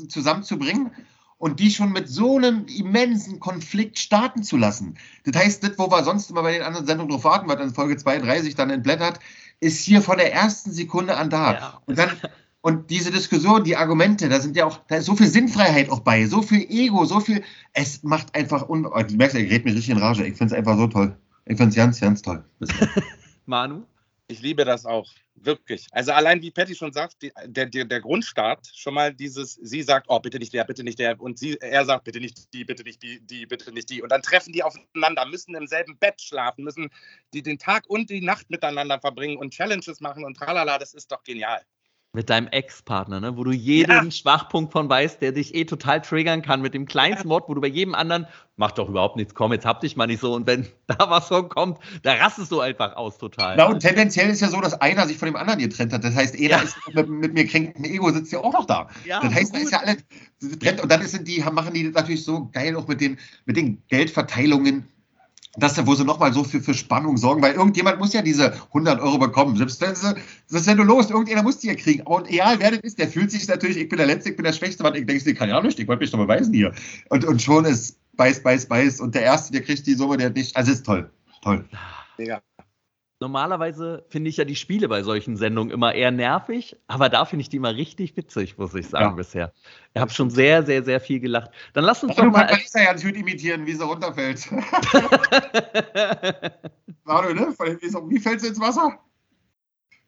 zusammenzubringen und die schon mit so einem immensen Konflikt starten zu lassen. Das heißt, das, wo wir sonst immer bei den anderen Sendungen drauf warten, was in Folge 32 dann entblättert, ist hier von der ersten Sekunde an da. Ja. Und dann, und diese Diskussion, die Argumente, da sind ja auch, da ist so viel Sinnfreiheit auch bei, so viel Ego, so viel, es macht einfach, un, oh, du merkst, er gerät mir richtig in Rage, ich finde es einfach so toll. Ich finde es ganz, ganz toll. Manu? Ich liebe das auch, wirklich. Also allein wie Patty schon sagt, die, der, der, Grundstart, schon mal dieses, sie sagt, oh, bitte nicht der, bitte nicht der, und sie, er sagt, bitte nicht die, bitte nicht die, die, bitte nicht die. Und dann treffen die aufeinander, müssen im selben Bett schlafen, müssen die den Tag und die Nacht miteinander verbringen und Challenges machen und tralala, das ist doch genial. Mit deinem Ex-Partner, ne? wo du jeden ja. Schwachpunkt von weißt, der dich eh total triggern kann mit dem kleinsten Wort, wo du bei jedem anderen, mach doch überhaupt nichts, komm, jetzt hab dich mal nicht so. Und wenn da was von kommt, da rastest du einfach aus total. Na, und tendenziell ist ja so, dass einer sich von dem anderen getrennt hat. Das heißt, einer ja. ist mit, mit, mir kränkten Ego, sitzt ja auch noch da. Ja, das heißt, da ist ja alle getrennt. Und dann sind die, machen die natürlich so geil auch mit den, mit den Geldverteilungen das, wo sie nochmal so für, für Spannung sorgen, weil irgendjemand muss ja diese 100 Euro bekommen. Selbst wenn sie, selbst wenn du los, irgendjemand muss die ja kriegen. Und egal wer das ist, der fühlt sich natürlich, ich bin der Letzte, ich bin der Schwächste, weil ich denke, ich kann ja nicht, ich wollte mich doch beweisen hier. Und, und schon ist beiß, beiß, beiß. Und der Erste, der kriegt die Summe, der nicht, also ist toll. Toll. Ja. Normalerweise finde ich ja die Spiele bei solchen Sendungen immer eher nervig, aber da finde ich die immer richtig witzig, muss ich sagen, ja. bisher. Ich habe schon sehr, sehr, sehr viel gelacht. Dann lass uns doch mal. Du kannst ja ganz gut imitieren, wie sie runterfällt. Mario, ne? Wie fällt sie ins Wasser?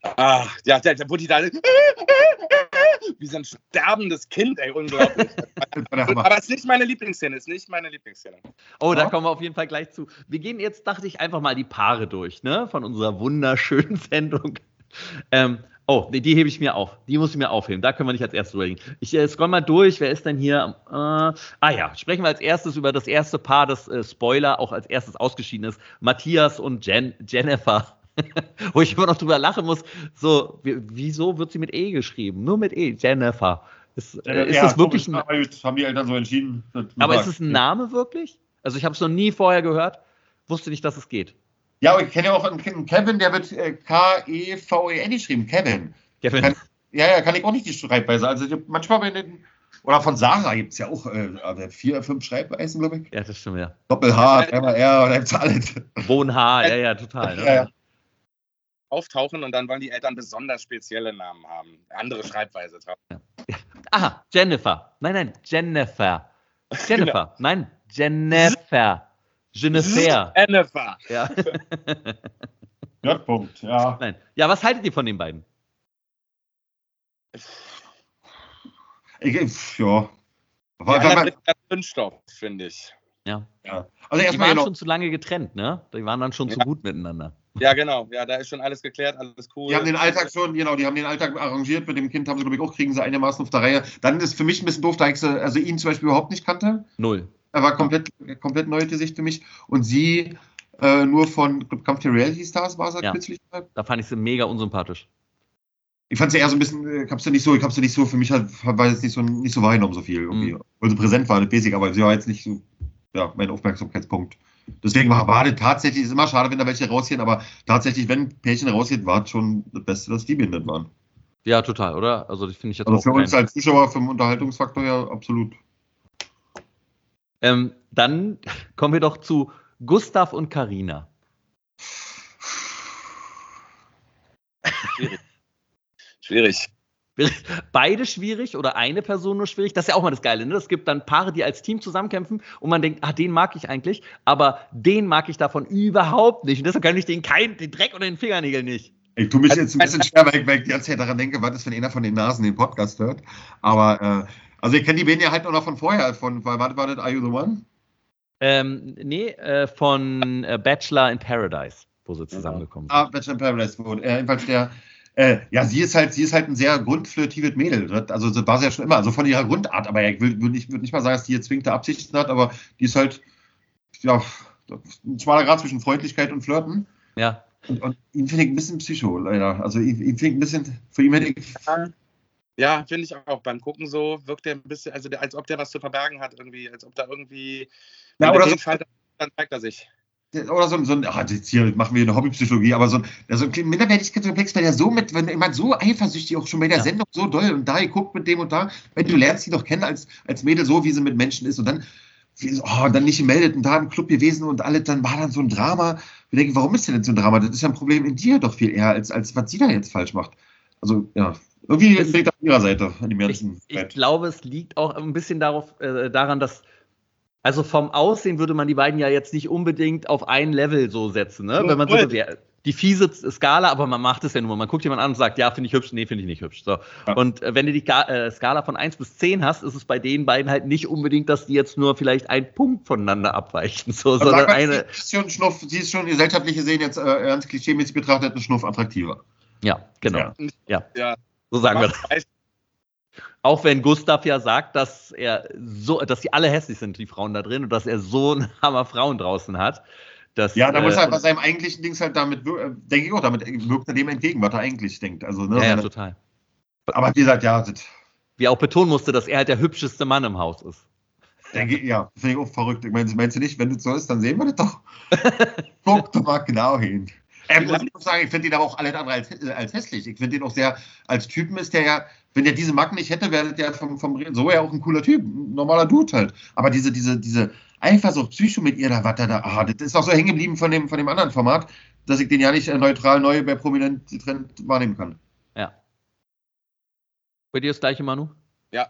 Ah, ja, da, wo die da. Wie so ein sterbendes Kind, ey, unglaublich. Aber es ist nicht meine Lieblingsszene, ist nicht meine Lieblingsszene. Oh, da kommen wir auf jeden Fall gleich zu. Wir gehen jetzt, dachte ich, einfach mal die Paare durch, ne? Von unserer wunderschönen Sendung. Ähm, oh, die, die hebe ich mir auf. Die muss ich mir aufheben. Da können wir nicht als erstes reden. Ich äh, scroll mal durch. Wer ist denn hier? Äh, ah ja, sprechen wir als erstes über das erste Paar, das äh, Spoiler auch als erstes ausgeschieden ist. Matthias und Jen Jennifer. Wo ich immer noch drüber lachen muss, so, wieso wird sie mit E geschrieben? Nur mit E, Jennifer. Ist, äh, ist ja, das wirklich ein. Haben die Eltern so entschieden. Aber ist es ein Name wirklich? Also, ich habe es noch nie vorher gehört, wusste nicht, dass es geht. Ja, ich kenne ja auch einen Kevin, der wird äh, K-E-V-E-N geschrieben. Kevin. Kevin. Kann, ja, ja, kann ich auch nicht die Schreibweise. Also, manchmal bei den. Oder von Sarah gibt es ja auch äh, vier, fünf Schreibweisen, glaube ich. Ja, das stimmt, ja. Doppel-H, R, gibt es alles. Wohn-H, ja, ja, total. Ne? Ja, ja auftauchen und dann wollen die Eltern besonders spezielle Namen haben. Andere Schreibweise Ja. Aha, Jennifer. Nein, nein, Jennifer. Jennifer. Genau. Nein, Jennifer. Jennifer. Jennifer. Ja. J-Punkt, ja. Nein. Ja, was haltet ihr von den beiden? Ich, ja. Die Aber, Zündstoff, finde ich. Ja. ja. Also Die erstmal waren genau. schon zu lange getrennt, ne? Die waren dann schon zu Ja. gut miteinander. Ja, genau. Ja, da ist schon alles geklärt, alles cool. Die haben den Alltag schon, genau, die haben den Alltag arrangiert. Mit dem Kind haben sie, glaube ich, auch, kriegen sie einigermaßen auf der Reihe. Dann ist für mich ein bisschen doof, da ich sie, also ihn zum Beispiel überhaupt nicht kannte. Null. Er war komplett, komplett neue Gesicht für mich. Und sie äh, nur von ich glaub, Kampf der Reality Stars war sie Ja. kürzlich. Da fand ich sie mega unsympathisch. Ich fand sie eher so ein bisschen, äh, ich hab sie nicht so, ich hab sie nicht so, für mich halt, war jetzt nicht so, nicht so wahrgenommen, so viel irgendwie. Mhm. Sie präsent war, das basic, aber sie war jetzt nicht so, ja, mein Aufmerksamkeitspunkt. Deswegen war, war das tatsächlich, ist immer schade, wenn da welche rausgehen, aber tatsächlich, wenn Pärchen rausgeht, war es schon das Beste, dass die behindert waren. Ja, total, oder? Also, das finde ich jetzt Also auch für uns als Zuschauer, für den Unterhaltungsfaktor ja absolut. ähm, Dann kommen wir doch zu Gustav und Karina. Schwierig. Beide schwierig oder eine Person nur schwierig. Das ist ja auch mal das Geile. Ne? Es gibt dann Paare, die als Team zusammenkämpfen und man denkt, ah, den mag ich eigentlich, aber den mag ich davon überhaupt nicht. Und deshalb kann ich den keinen, den Dreck unter den Fingernägeln nicht. Ich tue mich jetzt ein bisschen schwer, weil ich, weil ich die ganze Zeit daran denke, was ist, wenn einer von den Nasen den Podcast hört. Aber, äh, also ich kenne die beiden ja halt auch noch von vorher, von, war, war das Are You the One? Ähm, nee, äh, von äh, Bachelor in Paradise, wo sie zusammengekommen sind. Ah, Bachelor in Paradise, wo, äh, jedenfalls der, äh, ja, sie ist halt, sie ist halt ein sehr grundflirtives Mädel. Das- Also das war sie ja schon immer, also von ihrer Grundart, aber ich würde würd nicht, würd nicht mal sagen, dass die jetzt zwingende Absichten hat, aber die ist halt, ja, ein schmaler Grad zwischen Freundlichkeit und Flirten. Ja. Und, und ihn finde ich ein bisschen psycho, leider. Also ihn, ihn finde ich ein bisschen, für ihn hätte ich, Ja, finde ich auch. Beim Gucken so wirkt er ein bisschen, also der, als ob der was zu verbergen hat, irgendwie, als ob da irgendwie. Ja, wenn oder der so- dann zeigt er sich. Oder so ein, so ein ah, jetzt hier machen wir eine Hobbypsychologie, aber so ein, so ein Minderwertigkeitskomplex, weil der so mit, wenn jemand so eifersüchtig auch schon bei der Ja. Sendung so doll und da guckt mit dem und da, wenn du lernst sie doch kennen als, als Mädel so, wie sie mit Menschen ist und dann, oh, dann nicht gemeldet und da im Club gewesen und alles, dann war dann so ein Drama. Wir denken, warum ist denn denn so ein Drama? Das ist ja ein Problem in dir doch viel eher, als, als was sie da jetzt falsch macht. Also, ja, irgendwie liegt auf ihrer Seite an dem Ich, ganzen ich Brett. glaube, es liegt auch ein bisschen darauf, äh, daran, dass, also vom Aussehen würde man die beiden ja jetzt nicht unbedingt auf ein Level so setzen, ne? Wenn man so bewer- die fiese Skala, aber man macht es ja nur. Man guckt jemand an und sagt, ja, finde ich hübsch, nee, finde ich nicht hübsch. So. Ja. Und äh, wenn du die Ga äh, Skala von 1 bis 10 hast, ist es bei den beiden halt nicht unbedingt, dass die jetzt nur vielleicht einen Punkt voneinander abweichen, so, Also sondern eine. sie ist schon Schnuff, sie ist schon gesellschaftlich gesehen jetzt äh, ganz klischeemäßig betrachtet ein Schnuff attraktiver. Ja, genau. Ja. Ja, So sagen wir das. Auch wenn Gustav ja sagt, dass er so, dass die alle hässlich sind, die Frauen da drin, und dass er so ein Hammer Frauen draußen hat. Dass, Ja, da muss er äh, bei seinem eigentlichen Dings halt damit, äh, denke ich auch, damit wirkt er dem entgegen, was er eigentlich denkt. Also, ne, ja, ja, total. aber wie gesagt, ja, Wie er auch betonen musste, dass er halt der hübscheste Mann im Haus ist. denke ich, ja, finde ich auch verrückt. Ich meine, meinst du nicht, wenn das so ist, dann sehen wir das doch. Guck doch mal genau hin. Ähm, ich muss sagen, ich finde ihn aber auch alles andere als, äh, als hässlich. Ich finde ihn auch sehr, als Typen ist der ja, wenn der diese Macken nicht hätte, wäre der vom, vom Reden so ja auch ein cooler Typ, ein normaler Dude halt. Aber diese, diese, diese Eifersucht, Psycho mit ihr, da, was da, da, ah, das ist auch so hängen geblieben von dem, von dem anderen Format, dass ich den ja nicht äh, neutral neu bei Prominent Trend wahrnehmen kann. Ja. Bei dir das gleiche, Manu? Ja.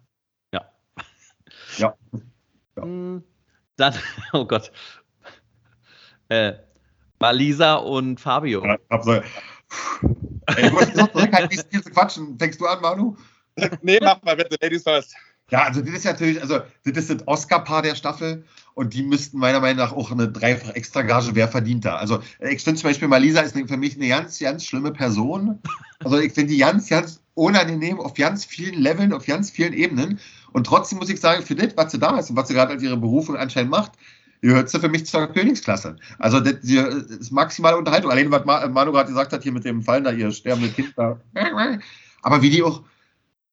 Ja. Ja. Ja. Hm, Dann, oh Gott. Äh, Malisa und Fabio. Ja, Ey, ich muss so zurückhalten, nicht viel zu quatschen. Fängst du an, Manu? nee, mach mal bitte, Ladies first. Ja, also das ist ja natürlich, also das ist das Oscar-Paar der Staffel und die müssten meiner Meinung nach auch eine dreifach Extra-Gage, wer verdient da. Also ich finde zum Beispiel, Malisa ist für mich eine ganz, ganz schlimme Person. Also ich finde die ganz, ganz unangenehm auf ganz vielen Leveln, auf ganz vielen Ebenen. Und trotzdem muss ich sagen, für das, was sie da ist und was sie gerade als ihre Berufung anscheinend macht, gehört sie für mich zur Königsklasse. Also das ist maximale Unterhaltung. Allein, was Ma- Manu gerade gesagt hat, hier mit dem Fallen da, ihr sterbende Kind da. Aber wie die auch,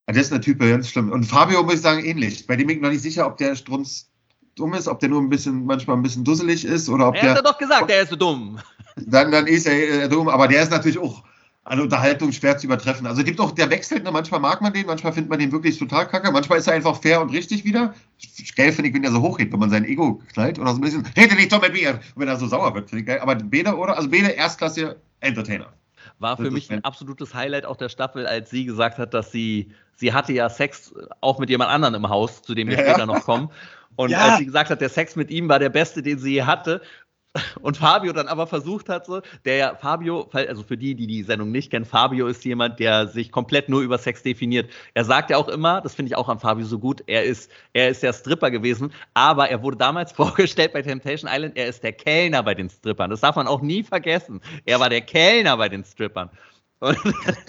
das ist eine Type, ganz schlimm. Und Fabio muss ich sagen, ähnlich. Bei dem bin ich noch nicht sicher, ob der strunz dumm ist, ob der nur ein bisschen, manchmal ein bisschen dusselig ist oder ob Er hat ja der, doch gesagt, er ist so dumm. dann, dann ist er äh, dumm, aber der ist natürlich auch an Unterhaltung schwer zu übertreffen. Also es gibt auch, der wechselt, ne? manchmal mag man den, manchmal findet man den wirklich total kacke, manchmal ist er einfach fair und richtig wieder. Geil finde ich, wenn der so hochgeht, wenn man sein Ego knallt oder so ein bisschen, rede nicht so mit mir, und wenn er so sauer wird, finde ich geil. Aber Bede, oder? Also Bede, Erstklasse Entertainer. War für mich ein absolutes Highlight auch der Staffel, als sie gesagt hat, dass sie, sie hatte ja Sex auch mit jemand anderem im Haus, zu dem wir Ja. später noch kommen. Und Ja. als sie gesagt hat, der Sex mit ihm war der beste, den sie je hatte, und Fabio dann aber versucht hat, so, der ja, Fabio, also für die, die die Sendung nicht kennen, Fabio ist jemand, der sich komplett nur über Sex definiert. Er sagt ja auch immer, das finde ich auch an Fabio so gut, er ist, er ist der Stripper gewesen, aber er wurde damals vorgestellt bei Temptation Island, er ist der Kellner bei den Strippern. Das darf man auch nie vergessen. Er war der Kellner bei den Strippern. Und,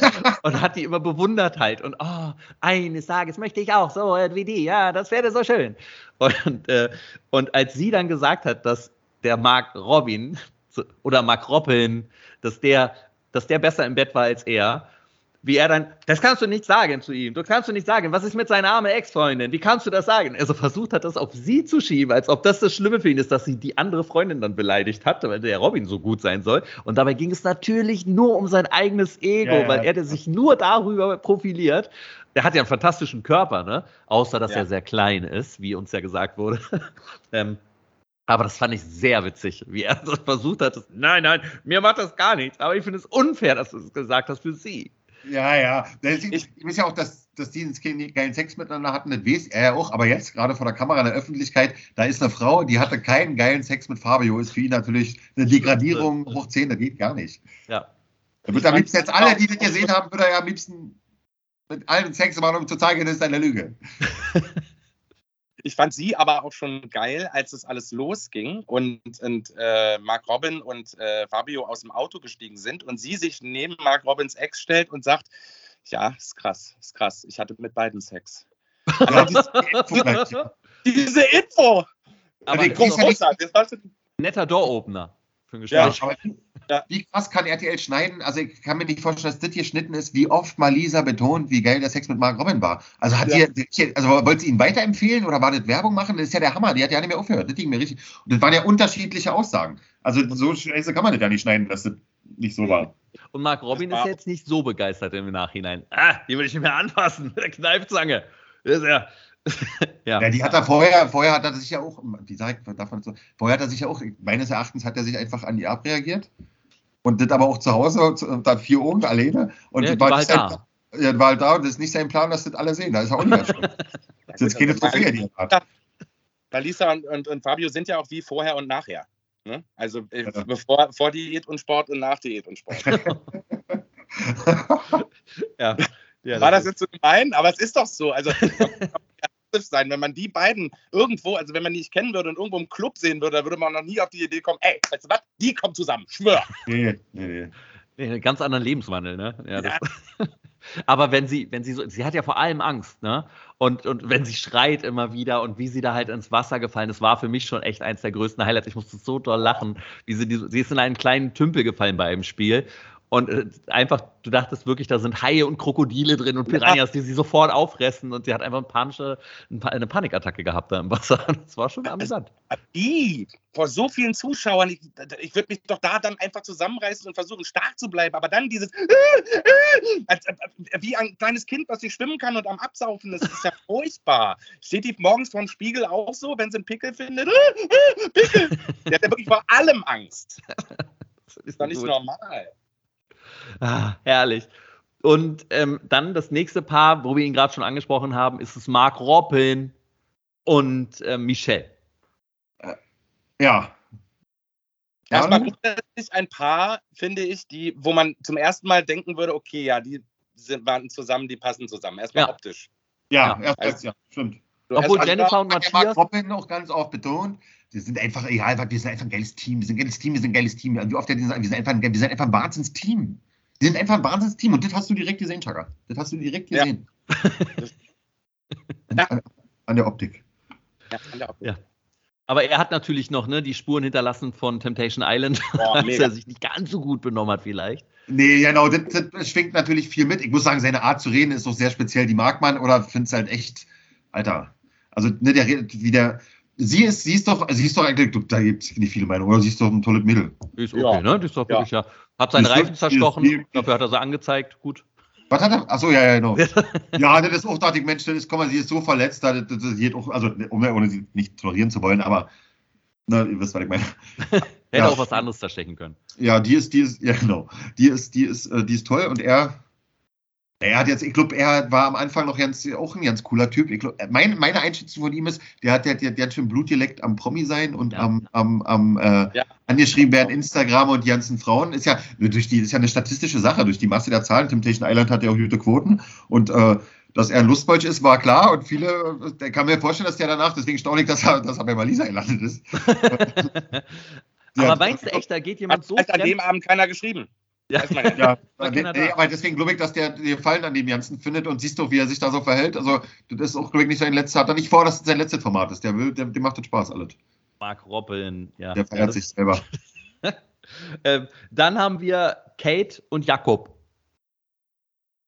und, hat die immer bewundert halt. Und oh, eines Tages möchte ich auch so wie die, ja, das wäre so schön. Und, äh, und als sie dann gesagt hat, dass der Mark Robin oder Mark Robin, dass der, dass der besser im Bett war als er. Wie er dann, das kannst du nicht sagen zu ihm. Du kannst du nicht sagen, was ist mit seiner armen Ex-Freundin? Wie kannst du das sagen? Also versucht hat, das auf sie zu schieben, als ob das das Schlimme für ihn ist, dass sie die andere Freundin dann beleidigt hat, weil der Robin so gut sein soll. Und dabei ging es natürlich nur um sein eigenes Ego, ja, ja. weil er sich nur darüber profiliert. Er hat ja einen fantastischen Körper, ne? Außer dass ja. er sehr klein ist, wie uns ja gesagt wurde. ähm, aber das fand ich sehr witzig, wie er das versucht hat. nein, nein, mir macht das gar nichts. Aber ich finde es unfair, dass du es gesagt hast für sie. Ja, ja. Ich, ich weiß ja auch, dass, dass die einen geilen Sex miteinander hatten, das weiß er ja auch. Aber jetzt, gerade vor der Kamera in der Öffentlichkeit, da ist eine Frau, die hatte keinen geilen Sex mit Fabio. Ist für ihn natürlich eine Degradierung hoch 10, das geht gar nicht. Ja. Da wird am liebsten jetzt alle, die das gesehen haben, würde er ja am liebsten mit allen Sex machen, um zu zeigen, das ist eine Lüge. Ich fand sie aber auch schon geil, als es alles losging und, und äh, Mark Robin und äh, Fabio aus dem Auto gestiegen sind und sie sich neben Mark Robins Ex stellt und sagt, ja, ist krass, ist krass, ich hatte mit beiden Sex. Also diese, diese Info! Aber die großartig. Netter Door-Opener für ein Gespräch. Ja, ja. Wie krass kann RTL schneiden? Also ich kann mir nicht vorstellen, dass das hier geschnitten ist, wie oft mal Lisa betont, wie geil der Sex mit Mark Robin war. Also hat ja. sie, also wollte sie ihn weiterempfehlen oder war das Werbung machen? Das ist ja der Hammer, die hat ja nicht mehr aufgehört. Das ging mir richtig. Und das waren ja unterschiedliche Aussagen. Also so scheiße kann man das ja nicht schneiden, dass das nicht so war. Und Mark Robin ist jetzt nicht so begeistert im Nachhinein. Ah, die will ich nicht mehr anfassen mit der Kneifzange. Das ist ja, ja. ja. die hat er vorher, vorher hat er sich ja auch, wie sagt davon so, vorher hat er sich ja auch, meines Erachtens hat er sich einfach an die abreagiert. Und das aber auch zu Hause, da vier oben alleine. Und ja, war, war halt da. Ja, war halt da und das ist nicht sein Plan, dass das alle sehen. Da ist auch nicht mehr Das ist jetzt keine Trophäe, die er hat. Weil Lisa und, und, und, Fabio sind ja auch wie vorher und nachher. Ne? Also äh, ja. bevor, vor Diät und Sport und nach Diät und Sport. ja. ja. War das jetzt so gemein? Aber es ist doch so. Also sein. Wenn man die beiden irgendwo, also wenn man die nicht kennen würde und irgendwo im Club sehen würde, da würde man noch nie auf die Idee kommen, ey, weißt du was, die kommen zusammen, schwör. Nee, nee, nee. nee ganz anderen Lebenswandel, ne? Ja, ja. Aber wenn sie, wenn sie so, sie hat ja vor allem Angst, ne? Und, und wenn sie schreit immer wieder und wie sie da halt ins Wasser gefallen, das war für mich schon echt eins der größten Highlights. Ich musste so doll lachen, wie sie, sie ist in einen kleinen Tümpel gefallen bei einem Spiel und äh, einfach, du dachtest wirklich, da sind Haie und Krokodile drin und Piranhas, die sie sofort auffressen. Und sie hat einfach eine, panische, eine Panikattacke gehabt da im Wasser. Das war schon amüsant. Wie? Vor so vielen Zuschauern, ich, ich würde mich doch da dann einfach zusammenreißen und versuchen, stark zu bleiben. Aber dann dieses, wie ein kleines Kind, was nicht schwimmen kann und am Absaufen ist, ist ja furchtbar. Steht die morgens vor dem Spiegel auch so, wenn sie einen Pickel findet? Pickel! Der hat ja wirklich vor allem Angst. Das ist doch nicht normal. Ah, herrlich. Und ähm, dann das nächste Paar, wo wir ihn gerade schon angesprochen haben, ist es Mark Robin und äh, Michelle. Ja. Erstmal grundsätzlich ein Paar, finde ich, die, wo man zum ersten Mal denken würde, okay, ja, die sind, waren zusammen, die passen zusammen. Erstmal ja. optisch. Ja, ja, also, ja, stimmt. Obwohl Jennifer und Matthias. Mark Robin auch ganz oft betont, die sind einfach, egal, wir sind einfach ein geiles Team, wir sind ein geiles Team, wir sind ein geiles Team. Wie oft gesagt, wir sind einfach, wir sind einfach ein Wahnsinns-Team. Die sind einfach ein Wahnsinnsteam und das hast du direkt gesehen, Chaka. Das hast du direkt gesehen. Ja. an, an, der Optik. Ja, an der Optik. Ja. Aber er hat natürlich noch ne, die Spuren hinterlassen von Temptation Island, Boah, dass er sich nicht ganz so gut benommen hat, vielleicht. Nee, genau, das, das, schwingt natürlich viel mit. Ich muss sagen, seine Art zu reden ist doch sehr speziell. Die mag man oder findet es halt echt, Alter. Also, ne, der redet wie der, Sie ist, sie ist doch, sie ist doch eigentlich, da gibt es nicht viele Meinungen, oder sie ist doch ein tolles Mädel. Ist okay, ja. ne? Die ist doch wirklich, ja. Hat seinen Reifen zerstochen, die, dafür hat er sie angezeigt, gut. Was hat er? Achso, ja, ja, genau. ja, das ist auch, dachte ich, Mensch, das ist, komm mal, sie ist so verletzt, das, das, das geht auch, also, ohne sie nicht tolerieren zu wollen, aber, ne, ihr wisst, was ich meine. Hätte ja. auch was anderes zerstechen können. Ja, die ist, die ist, ja, genau. Die ist, die ist, äh, die ist toll und er, Er hat jetzt, ich glaube, er war am Anfang noch ganz, auch ein ganz cooler Typ. Ich glaub, mein, meine Einschätzung von ihm ist, der hat, der, der, der hat schon Blutdialekt am Promi sein und Ja. am, am, am äh, Ja. angeschrieben werden, Instagram und die ganzen Frauen. Ist ja, durch die, ist ja eine statistische Sache, durch die Masse der Zahlen. Temptation Island hat ja auch gute Quoten und äh, dass er ein Lustbolch ist, war klar und viele, der kann mir vorstellen, dass der danach, deswegen staunlich, dass er, dass er bei Malisa gelandet ist. Aber meinst du echt, da geht jemand Hat so vielleicht an dem? Abend keiner geschrieben. Ja. Ja. Ja, aber deswegen glaube ich, dass der den Gefallen an dem Ganzen findet und siehst du, wie er sich da so verhält. Also, das ist auch, glaube ich, nicht sein letzter, hat er nicht vor, dass es sein letztes Format ist. Der will, der, dem macht das Spaß alles. Mark Roppeln, ja. Der Ja, feiert das- sich selber. Ähm, dann haben wir Kate und Jakob.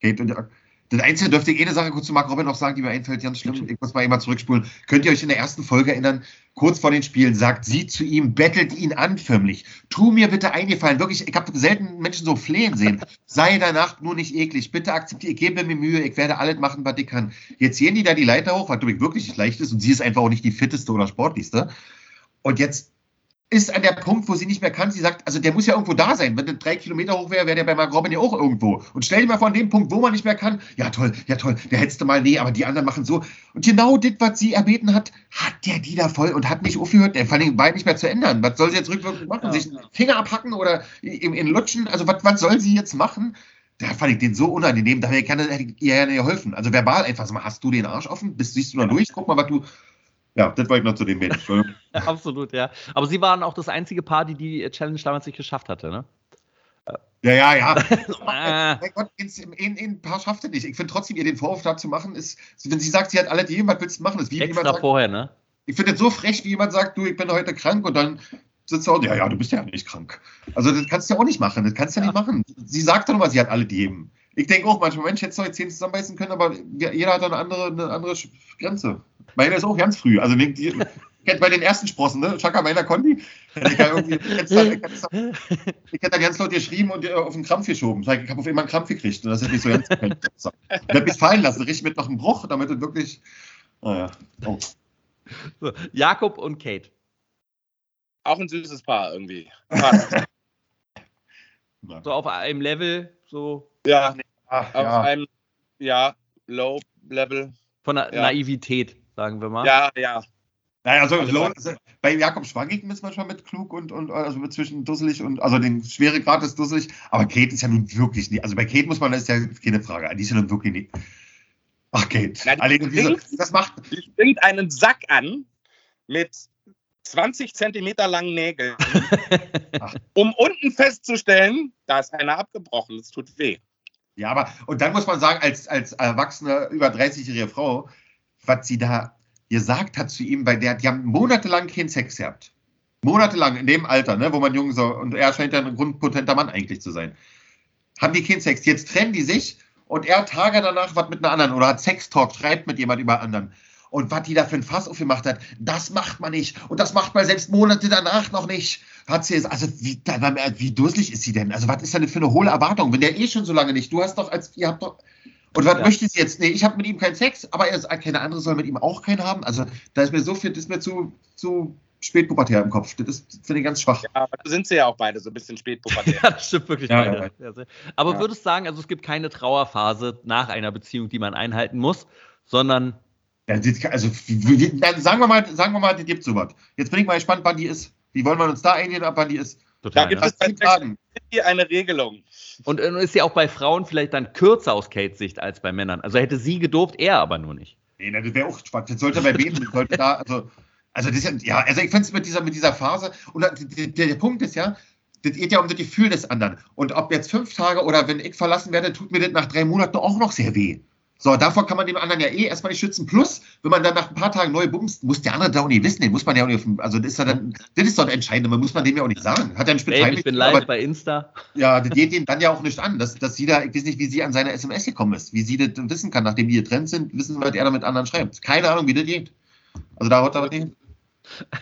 Geht und ja. Das Einzige dürfte ich eine Sache kurz zu Mark Robin noch sagen, die mir einfällt, ganz schlimm. Ich muss mal immer zurückspulen. Könnt ihr euch in der ersten Folge erinnern? Kurz vor den Spielen sagt sie zu ihm, bettelt ihn an förmlich. Tu mir bitte eingefallen. Wirklich, ich habe selten Menschen so flehen sehen. Sei danach nur nicht eklig. Bitte akzeptiere, ich gebe mir Mühe, ich werde alles machen, was ich kann. Jetzt gehen die da die Leiter hoch, was wirklich wirklich nicht leicht ist und sie ist einfach auch nicht die fitteste oder sportlichste. Und jetzt ist an der Punkt, wo sie nicht mehr kann. Sie sagt, also der muss ja irgendwo da sein. Wenn der drei Kilometer hoch wäre, wäre der bei Mark Robin ja auch irgendwo. Und stell dir mal vor, an dem Punkt, wo man nicht mehr kann, ja toll, ja toll, der hättest du mal, nee, aber die anderen machen so. Und genau das, was sie erbeten hat, hat der die da voll und hat nicht aufgehört. Der fand den Bein nicht mehr zu ändern. Was soll sie jetzt rückwirkend machen? Ja. Sich Finger abhacken oder in, in Lutschen? Also was, was soll sie jetzt machen? Da fand ich den so unangenehm, da hätte ich gerne- hätte ich ihr gerne geholfen. Also verbal einfach so mal, hast du den Arsch offen? Bist, siehst du da durch? Guck mal, was du. Ja, das wollte ich noch zu dem Mädchen. Absolut, ja. Aber sie waren auch das einzige Paar, die die Challenge damals nicht geschafft hatte, ne? Ja, ja, ja. Ah. Mein Gott, in, in, in ein paar schafft er nicht. Ich finde trotzdem, ihr den Vorwurf dazu machen, ist, wenn sie sagt, sie hat alle die, was willst du machen? Ist wie jemand sagt, vorher, ne? ich finde es so frech, wie jemand sagt, du, ich bin heute krank und dann sitzt er und, ja, ja, du bist ja nicht krank. Also das kannst du ja auch nicht machen. Das kannst du ja, Ja. nicht machen. Sie sagt doch immer, sie hat alle Dieben. Ich denke auch manchmal, Mensch, hättest du heute zehn zusammenbeißen können, aber jeder hat eine andere, eine andere Grenze. Meine ist auch ganz früh. Also die, kennt bei den ersten Sprossen, ne? Chaka meiner Conti. Ich hätte dann ganz laut geschrieben und äh, auf den Krampf geschoben. Ich habe auf immer einen Krampf gekriegt und das hätte ich so ganz so. Ich habe mich fallen lassen, richtig mit noch einem Bruch, damit es wirklich. Naja. Oh. So, Jakob und Kate. Auch ein süßes Paar irgendwie. So auf einem Level, so ja, Ach, auf ja. einem, ja, Low-Level. von der Ja. Naivität, sagen wir mal. Ja, ja. Naja, also, Also, Lohn, also bei Jakob Schwangig ist man schon mit klug und, und also mit zwischen dusselig und also den Schweregrad ist dusselig, aber Kate ist ja nun wirklich nicht. Also bei Kate muss man, das ist ja keine Frage, die ist ja nun wirklich nicht. Ach, Kate. Na, die Allein diese, klingt- das macht. Die springt einen Sack an mit 20 Zentimeter langen Nägeln, um unten festzustellen, da ist einer abgebrochen. Das tut weh. Ja, aber, und dann muss man sagen, als, als erwachsene, über 30-jährige Frau, was sie da gesagt hat zu ihm, weil der, die haben monatelang keinen Sex gehabt. Monatelang in dem Alter, ne, wo man jung so, und er scheint ja ein grundpotenter Mann eigentlich zu sein. Haben die keinen Sex. Jetzt trennen die sich und er Tage danach was mit einer anderen oder hat Sextalk, schreibt mit jemand über anderen. Und was die da für ein Fass aufgemacht hat, das macht man nicht. Und das macht man selbst Monate danach noch nicht. Hat sie jetzt, also wie, wie dusselig ist sie denn? Also was ist denn für eine hohle Erwartung? Wenn der eh schon so lange nicht, du hast doch als, ihr habt doch, und was Ja. möchte sie jetzt? Nee, ich habe mit ihm keinen Sex, aber er sagt, keine andere soll mit ihm auch keinen haben. Also da ist mir so viel, das ist mir zu, zu spätpubertär im Kopf. Das ist, finde ich ganz schwach. Ja, aber da sind sie ja auch beide so ein bisschen spätpubertär. Ja, das stimmt wirklich. Ja, beide. Ja, Aber Ja. würdest du sagen, also es gibt keine Trauerphase nach einer Beziehung, die man einhalten muss, sondern also sagen wir mal, sagen wir mal, die gibt sowas. Jetzt bin ich mal gespannt, wann die ist. Wie wollen wir uns da eingehen, ab wann die ist? total. gibt ne? es- zehn Tagen. Hier eine Regelung. Und äh, ist ja auch bei Frauen vielleicht dann kürzer aus Kates Sicht als bei Männern. Also hätte sie gedurft, er aber nur nicht. Nee, das wäre auch Quatsch. Das sollte bei wem, das sollte da, also, also das ist ja, ja, also ich finde es mit dieser, mit dieser Phase, und da- der, der, der Punkt ist ja, das geht ja um das Gefühl des anderen. Und ob jetzt fünf Tage oder wenn ich verlassen werde, tut mir das nach drei Monaten auch noch sehr weh. So, davor kann man dem anderen ja eh erstmal nicht schützen. Plus, wenn man dann nach ein paar Tagen neu bumst, muss der andere da auch nicht wissen, den muss man ja auch nicht, also das ist ja dann, das ist doch das Entscheidende, man muss man dem ja auch nicht sagen. Hat er einen Babe, ich bin live bei Insta. ja, das geht ihm dann ja auch nicht an, dass, dass sie da, ich weiß nicht, wie sie an seine SMS gekommen ist, wie sie das wissen kann, nachdem die getrennt sind, wissen, was er da mit anderen schreibt. Keine Ahnung, wie das geht. Also da haut er was nicht.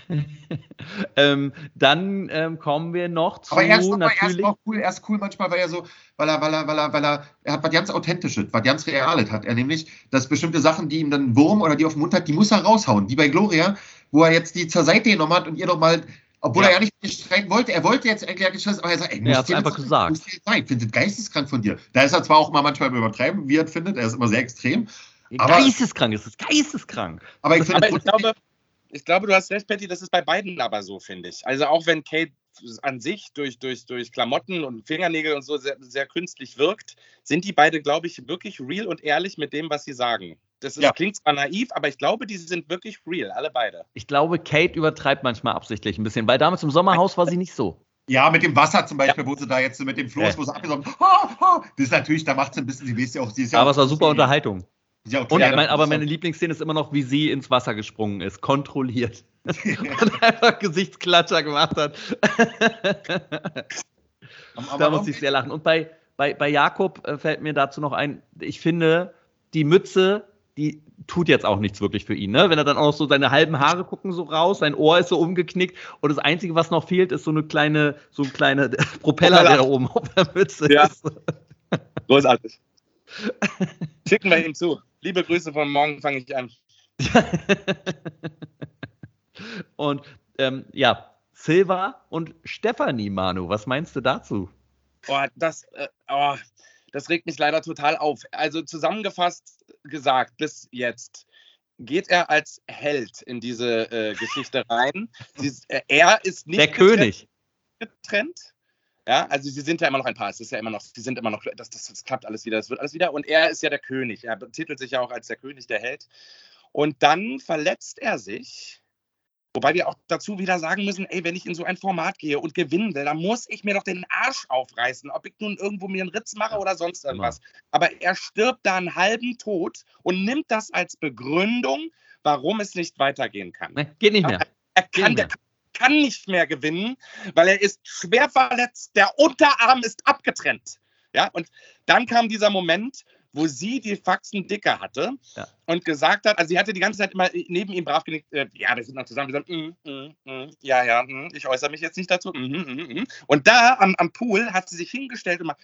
ähm, dann ähm, kommen wir noch zu Aber er ist, aber er ist natürlich. auch cool, er ist cool manchmal, weil er so, weil er, weil er, weil er, weil er, er hat was ganz Authentisches, was ganz Reales hat er nämlich, dass bestimmte Sachen, die ihm dann Wurm oder die auf den Mund hat, die muss er raushauen. Wie bei Gloria, wo er jetzt die zur Seite genommen hat und ihr nochmal Obwohl Ja. er ja nicht streiten wollte. Er wollte jetzt eigentlich geschlossen, aber er sagt, ey, Er hat's einfach gesagt. muss dir sein. Ich finde geisteskrank von dir. Da ist er zwar auch mal manchmal übertreiben, wie er es findet. Er ist immer sehr extrem. Aber- geisteskrank, es ist geisteskrank. Aber ich finde Aber ich glaube, ich glaube, du hast recht, Patty, das ist bei beiden aber so, finde ich. Also auch wenn Kate an sich durch, durch, durch Klamotten und Fingernägel und so sehr, sehr künstlich wirkt, sind die beide, glaube ich, wirklich real und ehrlich mit dem, was sie sagen. Das ist, Ja. klingt zwar naiv, aber ich glaube, die sind wirklich real, alle beide. Ich glaube, Kate übertreibt manchmal absichtlich ein bisschen, weil damals im Sommerhaus war sie nicht so. Ja, mit dem Wasser zum Beispiel, wo sie da jetzt mit dem Floß, Ja. wo sie abgesaugt ha, ha, Das ist natürlich, da macht sie ein bisschen, sie weiß ja auch, sie ist ja Aber es war super Unterhaltung. Ja auch Und klein, mein, aber meine Lieblingsszene ist immer noch, wie sie ins Wasser gesprungen ist, kontrolliert. Und einfach Gesichtsklatscher gemacht hat. da muss ich sehr lachen. Und bei, bei, bei Jakob äh, fällt mir dazu noch ein, ich finde, die Mütze, die tut jetzt auch nichts wirklich für ihn. Ne? Wenn er dann auch noch so seine halben Haare gucken so raus, sein Ohr ist so umgeknickt und das Einzige, was noch fehlt, ist so eine kleine, so ein kleiner Propeller, der da oben auf der Mütze Ja. ist. Großartig. Schicken wir ihm zu. Liebe Grüße von morgen fange ich an. Und ähm, ja, Silva und Stefanie, Manu, was meinst du dazu? Oh, das, äh, oh, das regt mich leider total auf. Also zusammengefasst gesagt, bis jetzt geht er als Held in diese äh, Geschichte rein. Sie, äh, er ist nicht Der getrennt- König. getrennt. Ja, also sie sind ja immer noch ein Paar. Es ist ja immer noch, sie sind immer noch, das, das, das klappt alles wieder, das wird alles wieder. Und er ist ja der König. Er betitelt sich ja auch als der König, der Held. Und dann verletzt er sich. Wobei wir auch dazu wieder sagen müssen, ey, wenn ich in so ein Format gehe und gewinnen will, dann muss ich mir doch den Arsch aufreißen, ob ich nun irgendwo mir einen Ritz mache oder sonst irgendwas. Aber er stirbt da einen halben Tod und nimmt das als Begründung, warum es nicht weitergehen kann. Ne, geht nicht mehr. Er kann, der kann nicht mehr gewinnen, weil er ist schwer verletzt. Der Unterarm ist abgetrennt. Ja, und dann kam dieser Moment, wo sie die Faxen dicker hatte Ja. und gesagt hat, also sie hatte die ganze Zeit immer neben ihm brav genickt, äh, ja, wir sind noch zusammen, wir sind, mm, mm, mm, ja, ja, mm, ich äußere mich jetzt nicht dazu. Mm, mm. Und da am, am Pool hat sie sich hingestellt und mal,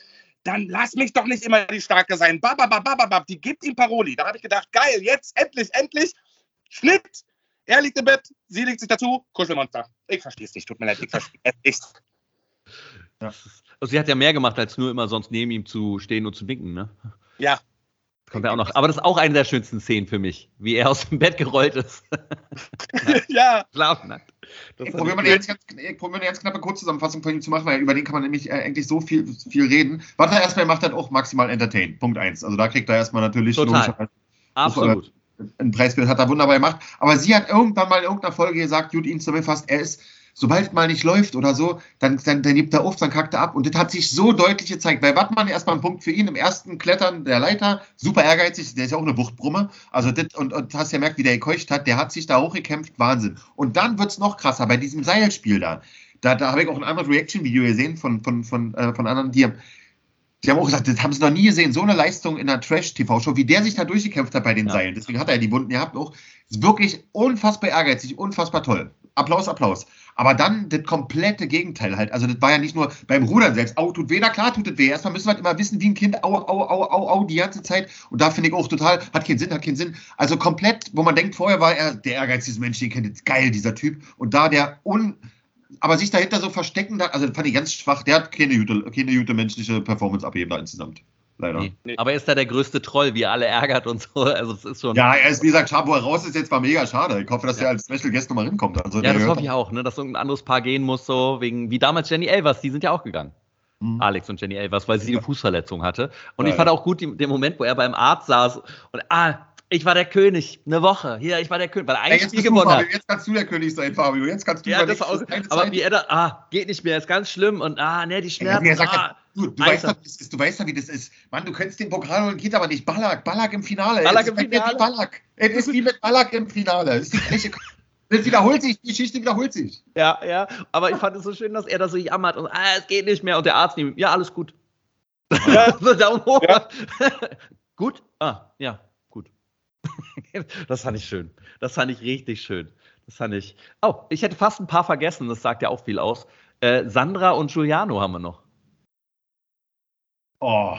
dann lass mich doch nicht immer die Starke sein. Babababababab, die gibt ihm Paroli. Da habe ich gedacht, geil, jetzt endlich, endlich. Schnitt. Er liegt im Bett, sie legt sich dazu. Kuschelmonster. Ich verstehe es nicht, tut mir leid, ich verstehe es nicht. Also sie hat ja mehr gemacht, als nur immer sonst neben ihm zu stehen und zu winken, ne? Ja. Kommt ja auch noch. Aber das ist auch eine der schönsten Szenen für mich, wie er aus dem Bett gerollt ist. ja. Schlafnackt. Ich probiere mal, ganz, ich probiere mal eine ganz knappe Kurzzusammenfassung von ihm zu machen, weil über den kann man nämlich äh, eigentlich so viel, viel reden. Was er erstmal macht, hat auch maximal entertain. Punkt eins. Also da kriegt er erstmal natürlich Total. Absolut. Ein Preisbild, hat er wunderbar gemacht. Aber sie hat irgendwann mal in irgendeiner Folge gesagt, gut, ihn zusammengefasst, er ist, sobald mal nicht läuft oder so, dann, dann, dann gibt er auf, dann kackt er ab. Und das hat sich so deutlich gezeigt. Bei Wattmann erstmal ein Punkt für ihn im ersten Klettern der Leiter, super ehrgeizig, der ist ja auch eine Wuchtbrumme. Also das, und, und hast ja gemerkt, wie der gekeucht hat, der hat sich da hochgekämpft, Wahnsinn. Und dann wird es noch krasser bei diesem Seilspiel da. Da, da habe ich auch ein anderes Reaction-Video gesehen von, von, von, äh, von anderen, die haben, die haben auch gesagt, das haben sie noch nie gesehen, so eine Leistung in einer Trash-TV-Show, wie der sich da durchgekämpft hat bei den Ja. Seilen. Deswegen hat er ja die Wunden gehabt auch. Ist wirklich unfassbar ehrgeizig, unfassbar toll. Applaus, Applaus. Aber dann das komplette Gegenteil halt. Also das war ja nicht nur beim Rudern selbst. Au, tut weh, na klar tut es weh. Erstmal müssen wir halt immer wissen, wie ein Kind, au, au, au, au, au, die ganze Zeit. Und da finde ich auch total, hat keinen Sinn, hat keinen Sinn. Also komplett, wo man denkt, vorher war er der ehrgeizigste Mensch, den kennt geil, dieser Typ. Und da der un, aber sich dahinter so verstecken, da- also das fand ich ganz schwach. Der hat keine gute, keine gute menschliche Performance abgeben da insgesamt. Leider. Nee. Aber er ist da der größte Troll, wie er alle ärgert und so. Also es ist schon. Ja, er ist, wie gesagt, wo er raus ist, jetzt war mega schade. Ich hoffe, dass er als Special Guest nochmal hinkommt. Also, Ja, das hoffe ich auch, ne, dass irgendein anderes Paar gehen muss, so wegen, wie damals Jenny Elvers, die sind ja auch gegangen. Mhm. Alex und Jenny Elvers, weil sie eine Fußverletzung hatte. Und Ja, ich fand ja. auch gut die, den Moment, wo er beim Arzt saß und, ah, ich war der König, eine Woche. Hier, ich war der König, weil ein Ey, jetzt, Spiel gewonnen. Fabio, jetzt kannst du der König sein, Fabio. Jetzt kannst du Ja, das eine aber wie er da, ah, geht nicht mehr, ist ganz schlimm und ah, ne, die Schmerzen. er sagt ah. ja, du, du, weißt das ist, du weißt ja, wie das ist. Mann, du könntest den Pokal holen, geht aber nicht. Ballack, Ballack im Finale. Ballack im mir Finale. Ballack. Es ist wie mit Ballack im Finale. Es ist die gleiche. Das wiederholt sich, die Geschichte wiederholt sich. Ja, ja, aber ich fand es so schön, dass er da so jammert und ah, es geht nicht mehr und der Arzt nimmt, ja, alles gut. so Daumen hoch. Ja. gut? Ah, ja. das fand ich schön. Das fand ich richtig schön. Das fand ich. Oh, ich hätte fast ein paar vergessen, das sagt ja auch viel aus. Äh, Sandra und Giuliano haben wir noch. Oh.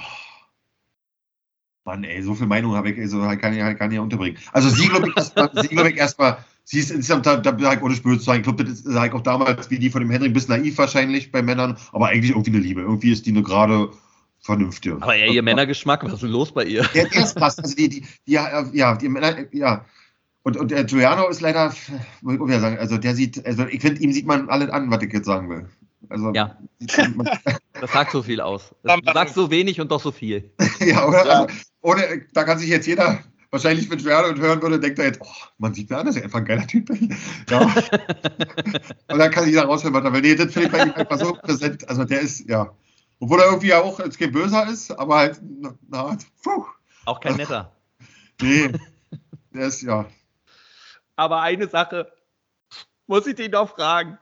Mann, ey, so viel Meinung habe ich, ey, so kann ich, kann ich ja unterbringen. Also sie, glaube ich, erstmal, ich, erstmal sie ist insgesamt da, da halt ohne Spür zu sein. Ich glaube, das halt auch damals wie die von dem Henry ein bisschen naiv wahrscheinlich bei Männern, aber eigentlich irgendwie eine Liebe. Irgendwie ist die eine gerade vernünftige. Aber ja, ihr Männergeschmack, was ist denn los bei ihr? Der, der ist krass. Also die, die, die, ja, ja, die Männer, ja. Und, und der Giuliano ist leider, muss ich sagen, also der sieht, also ich finde, ihm sieht man alles an, was ich jetzt sagen will. Also, ja. das sagt so viel aus. Das, du sagst so wenig und doch so viel. ja, oder? Ja. Also, ohne, da kann sich jetzt jeder wahrscheinlich mit Giuliano und hören würde, denkt er jetzt, oh, man sieht mir an, das ist einfach ein geiler Typ. Ja. und dann kann jeder raushören, was er will. Nee, das finde ich bei ihm einfach so präsent. Also der ist, ja. Obwohl er irgendwie auch jetzt kein Böser ist, aber halt, na, puh. Auch kein netter. nee, der ist, ja. Aber eine Sache muss ich dich noch fragen.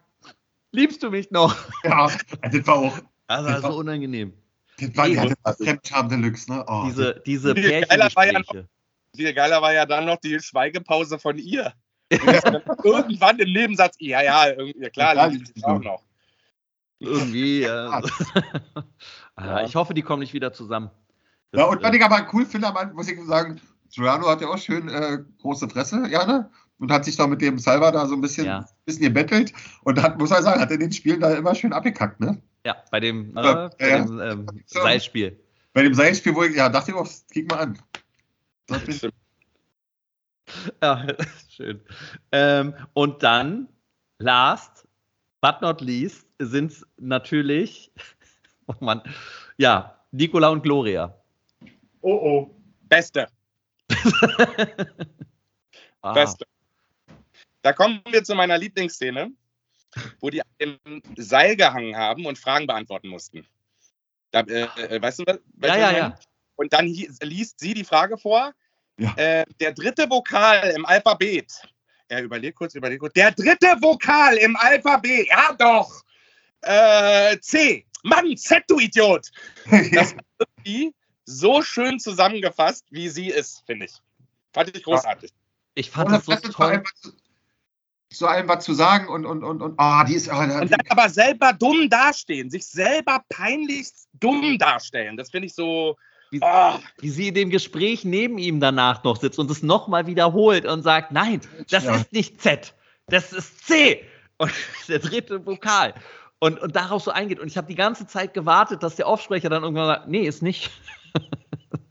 Liebst du mich noch? Ja, das war auch. Das war so unangenehm. Das war, ja, das war Fremdscham Deluxe, ne? Oh, diese diese Pärchengespräche. Viel geiler war ja dann noch die Schweigepause von ihr. Irgendwann im Nebensatz, ja, ja, ja klar, ja, liebe ich auch noch. Irgendwie, ja. ja. Ich hoffe, die kommen nicht wieder zusammen. Das, ja, und was ich aber cool finde, muss ich sagen, Giuliano hat ja auch schön äh, große Fresse, ja, ne? Und hat sich doch mit dem Salva da so ein bisschen, ja. bisschen gebettelt. Und hat, muss man sagen, hat in den Spielen da immer schön abgekackt, ne? Ja, bei dem, äh, bei dem ähm, Seilspiel. Bei dem Seilspiel, wo ich, ja, dachte ich auch, kick mal an. Ja, schön. Ähm, und dann, last but not least, sind es natürlich, oh Mann, ja, Nicola und Gloria. Oh oh. Beste. ah. Beste. Da kommen wir zu meiner Lieblingsszene, wo die im Seil gehangen haben und Fragen beantworten mussten. Da, äh, äh weißt du, ja, ja, ja. Und dann liest sie die Frage vor. Ja. Äh, der dritte Vokal im Alphabet. Er überlegt kurz, überlegt kurz. Der dritte Vokal im Alphabet. Ja, doch. Äh, C. Mann, Z, du Idiot. Das ist irgendwie so schön zusammengefasst, wie sie ist, finde ich. Fand ich großartig. Ich fand das so toll zu allem was zu sagen und und und und ah, die ist oh, und dann aber selber dumm dastehen, sich selber peinlich dumm darstellen. Das finde ich so wie, oh. wie, sie in dem Gespräch neben ihm danach noch sitzt und es nochmal wiederholt und sagt, nein, das ja. ist nicht Z, das ist C. Und der dritte Vokal. Und, und darauf so eingeht. Und ich habe die ganze Zeit gewartet, dass der Aufsprecher dann irgendwann sagt, nee, ist nicht.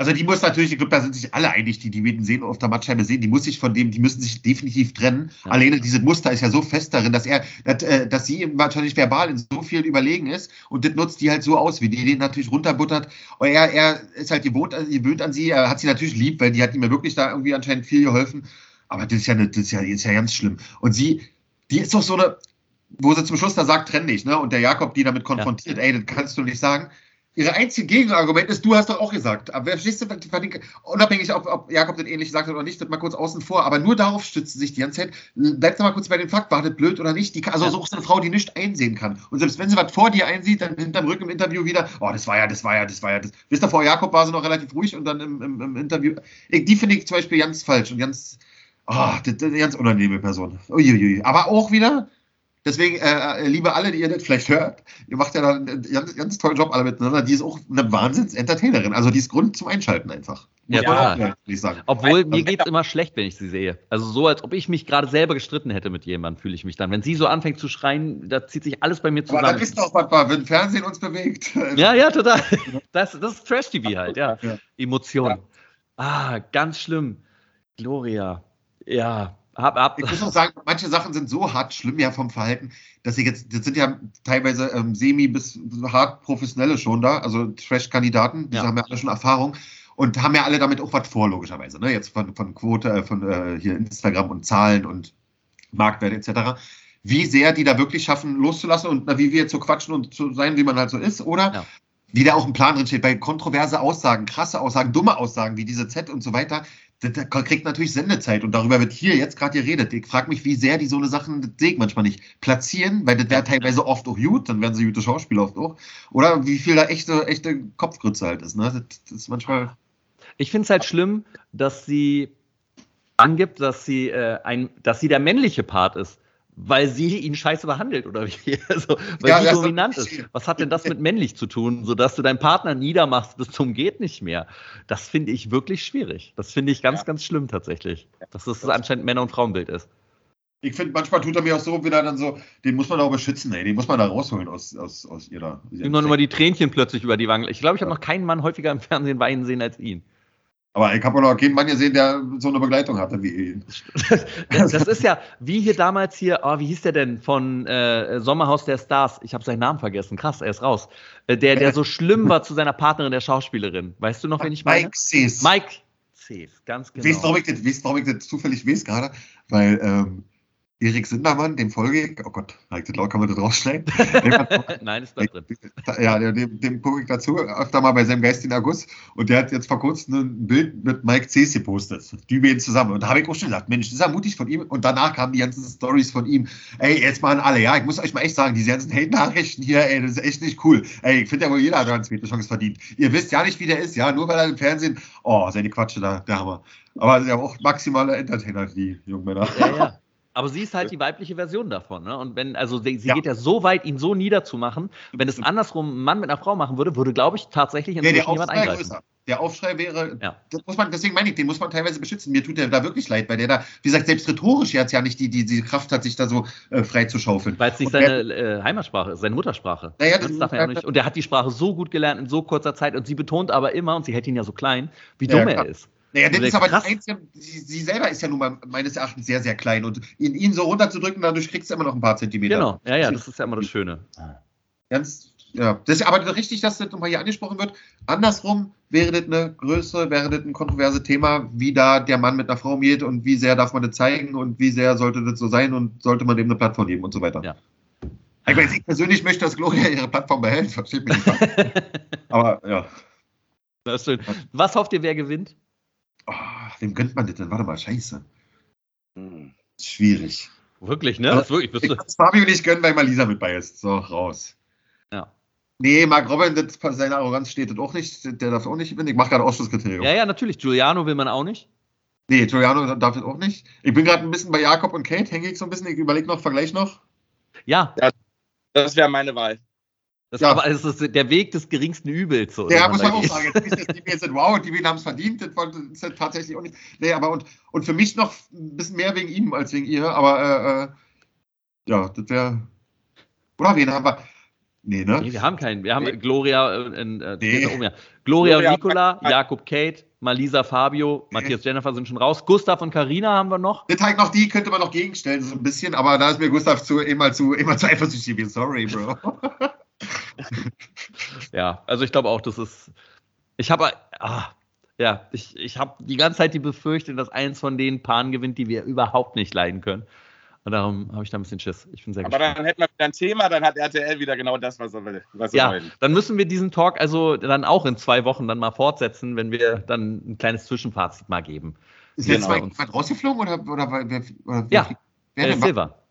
Also die muss natürlich, ich glaube, da sind sich alle einig, die die Meten sehen auf der Matscheibe sehen, die muss sich von dem, die müssen sich definitiv trennen. Ja. Alleine dieses Muster ist ja so fest darin, dass er, dass, äh, dass sie ihm wahrscheinlich verbal in so viel überlegen ist und das nutzt die halt so aus, wie die den natürlich runterbuttert. Aber er, er ist halt gewohnt, gewöhnt an sie, er hat sie natürlich lieb, weil die hat ihm ja wirklich da irgendwie anscheinend viel geholfen. Aber das ist ja, eine, das ist ja, das ist ja ganz schlimm. Und sie, die ist doch so eine, wo sie zum Schluss da sagt, trenn dich, ne? Und der Jakob die damit konfrontiert, ja. ey, das kannst du nicht sagen. Ihre einzige Gegenargument ist, du hast doch auch gesagt, aber verstehst du, unabhängig, ob, ob Jakob das ähnlich sagt oder nicht, das mal kurz außen vor, aber nur darauf stützt sie sich die ganze Zeit. Bleibt mal kurz bei dem Fakt, war das blöd oder nicht? Die, also suchst eine Frau, die nicht einsehen kann. Und selbst wenn sie was vor dir einsieht, dann hinterm Rücken im Interview wieder, oh, das war ja, das war ja, das war ja, das. Wisst ihr, vor Jakob war sie noch relativ ruhig und dann im, im, im Interview, die finde ich zum Beispiel ganz falsch und ganz, oh, das, das eine ganz unangenehme Person. Uiuiui. Aber auch wieder, Deswegen, äh, äh, liebe alle, die ihr das vielleicht hört, ihr macht ja da einen ganz, ganz tollen Job alle miteinander. Die ist auch eine Wahnsinns-Entertainerin. Also die ist Grund zum Einschalten einfach. Muss ja, ja. Auch, sagen. Obwohl, mir geht es immer schlecht, wenn ich sie sehe. Also so, als ob ich mich gerade selber gestritten hätte mit jemandem, fühle ich mich dann. Wenn sie so anfängt zu schreien, da zieht sich alles bei mir zusammen. Aber das ist doch was, wenn Fernsehen uns bewegt. Ja, ja, total. Das, das ist Trash-TV halt, ja. ja. Emotionen. Ah, ganz schlimm. Gloria. Ja, hab, hab. Ich muss auch sagen, manche Sachen sind so hart schlimm ja vom Verhalten, dass sie jetzt, das sind ja teilweise ähm, semi bis hart professionelle schon da, also Trash-Kandidaten, die ja. haben ja alle schon Erfahrung und haben ja alle damit auch was vor, logischerweise. Ne? Jetzt von, von Quote, äh, von äh, hier Instagram und Zahlen und Marktwert etc. Wie sehr die da wirklich schaffen, loszulassen und na, wie wir jetzt so quatschen und zu sein, wie man halt so ist, oder? Ja. Wie da auch ein Plan drin steht, bei kontroverse Aussagen, krasse Aussagen, dumme Aussagen wie diese Z und so weiter, das kriegt natürlich Sendezeit und darüber wird hier jetzt gerade geredet. Ich frage mich, wie sehr die so eine Sachen, das sehe ich manchmal nicht, platzieren, weil das wäre teilweise oft auch gut, dann werden sie gute Schauspieler oft auch. Oder wie viel da echte, echte Kopfgrütze halt ist. Ne? Das, das ist manchmal. Ich finde es halt schlimm, dass sie angibt, dass sie, äh, ein, dass sie der männliche Part ist weil sie ihn scheiße behandelt oder wie? Also, weil ja, sie dominant ist. Was hat denn das mit männlich zu tun, sodass du deinen Partner niedermachst bis zum geht nicht mehr? Das finde ich wirklich schwierig. Das finde ich ganz, ja. ganz schlimm tatsächlich. Dass das anscheinend Männer- und Frauenbild ist. Ich finde, manchmal tut er mir auch so wieder dann so, den muss man auch beschützen, ey. Den muss man da rausholen aus, aus, aus ihrer. Immer nur die Tränchen plötzlich über die Wangen. Ich glaube, ich habe noch keinen Mann häufiger im Fernsehen weinen sehen als ihn. Aber ich habe noch keinen Mann gesehen, der so eine Begleitung hatte wie ihn. das, ist ja, wie hier damals hier, oh, wie hieß der denn von äh, Sommerhaus der Stars? Ich habe seinen Namen vergessen. Krass, er ist raus. Äh, der, der so schlimm war zu seiner Partnerin, der Schauspielerin. Weißt du noch, wen ich meine? Mike Sees. Mike Sees, ganz genau. Weißt du, warum ich das, weißt, warum ich das zufällig weiß gerade? Weil ähm, Erik Sindermann, dem folge ich, oh Gott, laut, kann man das rausschneiden? Nein, ist da drin. Ja, dem, dem gucke ich dazu öfter mal bei seinem Geist in August und der hat jetzt vor kurzem ein Bild mit Mike Cees gepostet, die beiden zusammen. Und da habe ich auch schon gedacht, Mensch, das ist ja mutig von ihm. Und danach kamen die ganzen Stories von ihm. Ey, jetzt mal an alle, ja, ich muss euch mal echt sagen, diese ganzen Hate-Nachrichten hier, ey, das ist echt nicht cool. Ey, ich finde ja wohl jeder hat eine zweite Chance verdient. Ihr wisst ja nicht, wie der ist, ja, nur weil er im Fernsehen, oh, seine Quatsche da, der Hammer. Aber ja auch maximale Entertainer, die jungen Männer. Ja, ja. Aber sie ist halt die weibliche Version davon. Ne? Und wenn, also sie, sie ja. geht ja so weit, ihn so niederzumachen. Wenn es andersrum ein Mann mit einer Frau machen würde, würde, glaube ich, tatsächlich inzwischen nee, jemand eingreifen. Größer. Der Aufschrei wäre, ja. das muss man, deswegen meine ich, den muss man teilweise beschützen. Mir tut der da wirklich leid, weil der da, wie gesagt, selbst rhetorisch jetzt ja nicht die, die, die Kraft hat, sich da so äh, frei zu schaufeln. Weil es nicht seine äh, Heimatsprache ist, seine Muttersprache. Naja, das, das darf er ja nicht. Und der hat die Sprache so gut gelernt in so kurzer Zeit und sie betont aber immer, und sie hält ihn ja so klein, wie dumm er ist. Naja, das ist aber krass. das Einzige, sie, sie, selber ist ja nun mal meines Erachtens sehr, sehr klein und ihn, ihn so runterzudrücken, dadurch kriegst du immer noch ein paar Zentimeter. Genau, ja, ja, das ist ja immer das Schöne. Ganz, ja. Das ist aber richtig, dass das nochmal hier angesprochen wird. Andersrum wäre das eine Größe, wäre das ein kontroverses Thema, wie da der Mann mit einer Frau geht und wie sehr darf man das zeigen und wie sehr sollte das so sein und sollte man dem eine Plattform geben und so weiter. Ja. Ich, meine, ich persönlich möchte, dass Gloria ihre Plattform behält, versteht mich nicht. aber ja. Das ist schön. Was hofft ihr, wer gewinnt? Oh, wem gönnt man das denn? Warte mal, scheiße. Hm. Schwierig. Wirklich, ne? Das ist wirklich, ich kann Fabio nicht gönnen, weil mal Lisa mit bei ist. So, raus. Ja. Nee, Mark Robin, das, seine Arroganz steht das auch nicht. Der darf auch nicht gewinnen. Ich mache gerade Ausschlusskriterium. Ja, ja, natürlich. Giuliano will man auch nicht. Nee, Giuliano darf das auch nicht. Ich bin gerade ein bisschen bei Jakob und Kate, hänge ich so ein bisschen. Ich überlege noch, vergleich noch. Ja. ja das wäre meine Wahl. Das ja. aber ist der Weg des geringsten Übels. So, ja, muss man auch sagen. Jetzt ist das, die jetzt wow, die haben es verdient, das war das tatsächlich auch nicht. Nee, aber und, und für mich noch ein bisschen mehr wegen ihm als wegen ihr, aber äh, äh ja, das wäre. Oder wen haben wir? Nee, ne? Nee, wir haben keinen. Wir haben nee. Gloria, äh, äh, nee. Gloria, Gloria Nicola, Jakob Kate, Malisa Fabio, nee. Matthias Jennifer sind schon raus. Gustav und Karina haben wir noch. Das halt noch die könnte man noch gegenstellen, so ein bisschen, aber da ist mir Gustav zu, immer zu, immer zu eifersüchtig. Sorry, Bro. ja, also ich glaube auch, das ist. Ich habe. Ah, ja, ich, ich habe die ganze Zeit die Befürchtung, dass eins von den Paaren gewinnt, die wir überhaupt nicht leiden können. Und darum habe ich da ein bisschen Schiss. Ich bin sehr Aber gespannt. dann hätten wir wieder ein Thema, dann hat RTL wieder genau das, was er will. Was ja, er dann müssen wir diesen Talk also dann auch in zwei Wochen dann mal fortsetzen, wenn wir dann ein kleines Zwischenfazit mal geben. Ist jetzt genau. jemand rausgeflogen oder, oder, oder, oder ja, wer, wer äh, Silver.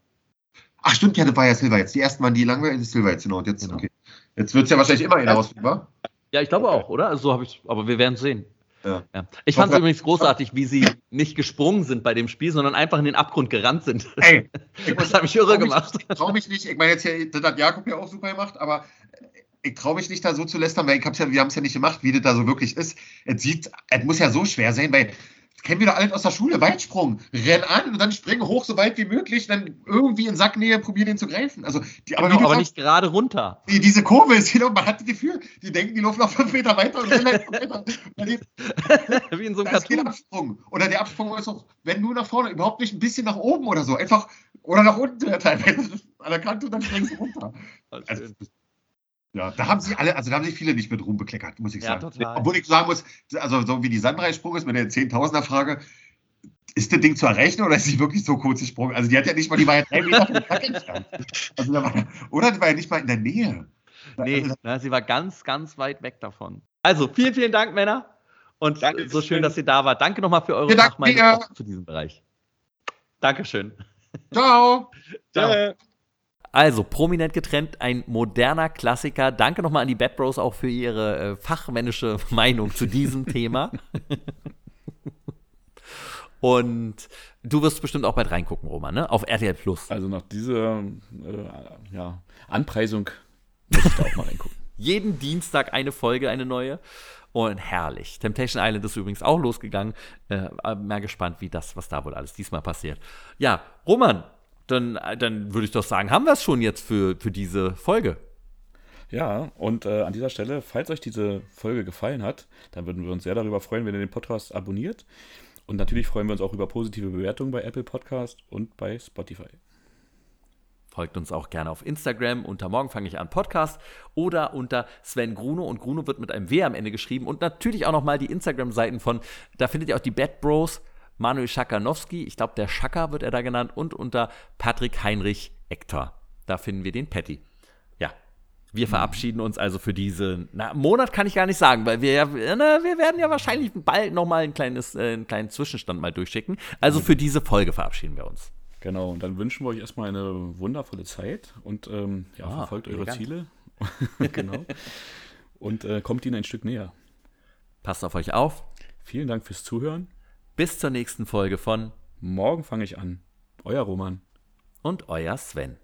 Ach stimmt, ja, das war ja Silver jetzt. Die ersten waren die langweilig, Silver jetzt, genau. Und jetzt, genau. okay. Jetzt wird es ja wahrscheinlich immer wa? Ja, ich glaube auch, oder? Also so habe ich aber wir werden es sehen. Ja. Ja. Ich fand es übrigens großartig, wie sie nicht gesprungen sind bei dem Spiel, sondern einfach in den Abgrund gerannt sind. Ey, das habe ich irre gemacht. Ich traue mich nicht, ich meine, jetzt hier, das hat Jakob ja auch super gemacht, aber ich traue mich nicht da so zu lästern, weil ich hab's ja, wir haben es ja nicht gemacht, wie das da so wirklich ist. Es sieht, es muss ja so schwer sein, weil kennen wir doch alle aus der Schule, Weitsprung. Renn an und dann springen hoch so weit wie möglich, dann irgendwie in Sacknähe probieren, den zu greifen. Also, die, aber, genau, aber nicht gerade runter. Die, diese Kurve ist hier, man hat das Gefühl, die denken, die laufen noch fünf Meter weiter und rennen halt weiter. wie in so einem Cartoon. Absprung. Oder der Absprung ist auch, wenn du nach vorne, überhaupt nicht ein bisschen nach oben oder so, einfach, oder nach unten teilweise an der Kante und dann springst du runter. Also, ja, da haben sie alle, also da haben sich viele nicht mit Ruhm bekleckert, muss ich sagen. total. Obwohl ich sagen muss, also so wie die Sandreisprung ist mit der 10.000er Frage, ist das Ding zu errechnen oder ist sie wirklich so kurz gesprungen? Also die hat ja nicht mal, die war ja drei Meter. Also da war, oder die war ja nicht mal in der Nähe. Nee, also, na, sie war ganz, ganz weit weg davon. Also vielen, vielen Dank, Männer. Und Danke, so schön, dass ihr da wart. Danke nochmal für eure Nachmeinung zu diesem Bereich. Dankeschön. Ciao. Ciao. Also, prominent getrennt, ein moderner Klassiker. Danke nochmal an die Bad Bros auch für ihre äh, fachmännische Meinung zu diesem Thema. Und du wirst bestimmt auch bald reingucken, Roman, ne? Auf RTL Plus. Also nach dieser äh, ja, Anpreisung muss ich da auch mal reingucken. Jeden Dienstag eine Folge, eine neue. Und herrlich. Temptation Island ist übrigens auch losgegangen. Äh, mal gespannt, wie das, was da wohl alles diesmal passiert. Ja, Roman, dann, dann würde ich doch sagen, haben wir es schon jetzt für, für diese Folge. Ja, und äh, an dieser Stelle, falls euch diese Folge gefallen hat, dann würden wir uns sehr darüber freuen, wenn ihr den Podcast abonniert. Und natürlich freuen wir uns auch über positive Bewertungen bei Apple Podcast und bei Spotify. Folgt uns auch gerne auf Instagram unter Morgen fange ich an Podcast oder unter Sven Gruno und Gruno wird mit einem W am Ende geschrieben und natürlich auch nochmal die Instagram-Seiten von, da findet ihr auch die Bad Bros, Manuel Schakanowski, ich glaube der Schaka wird er da genannt und unter Patrick Heinrich Ektor. Da finden wir den Patty. Ja, wir verabschieden uns also für diese, na, Monat kann ich gar nicht sagen, weil wir ja, na, wir werden ja wahrscheinlich bald nochmal ein kleines, äh, einen kleinen Zwischenstand mal durchschicken. Also für diese Folge verabschieden wir uns. Genau, und dann wünschen wir euch erstmal eine wundervolle Zeit und ähm, ja, Ah, verfolgt eure elegant. Ziele. genau. Und äh, kommt ihnen ein Stück näher. Passt auf euch auf. Vielen Dank fürs Zuhören. Bis zur nächsten Folge von Morgen fange ich an. Euer Roman. und euer Sven.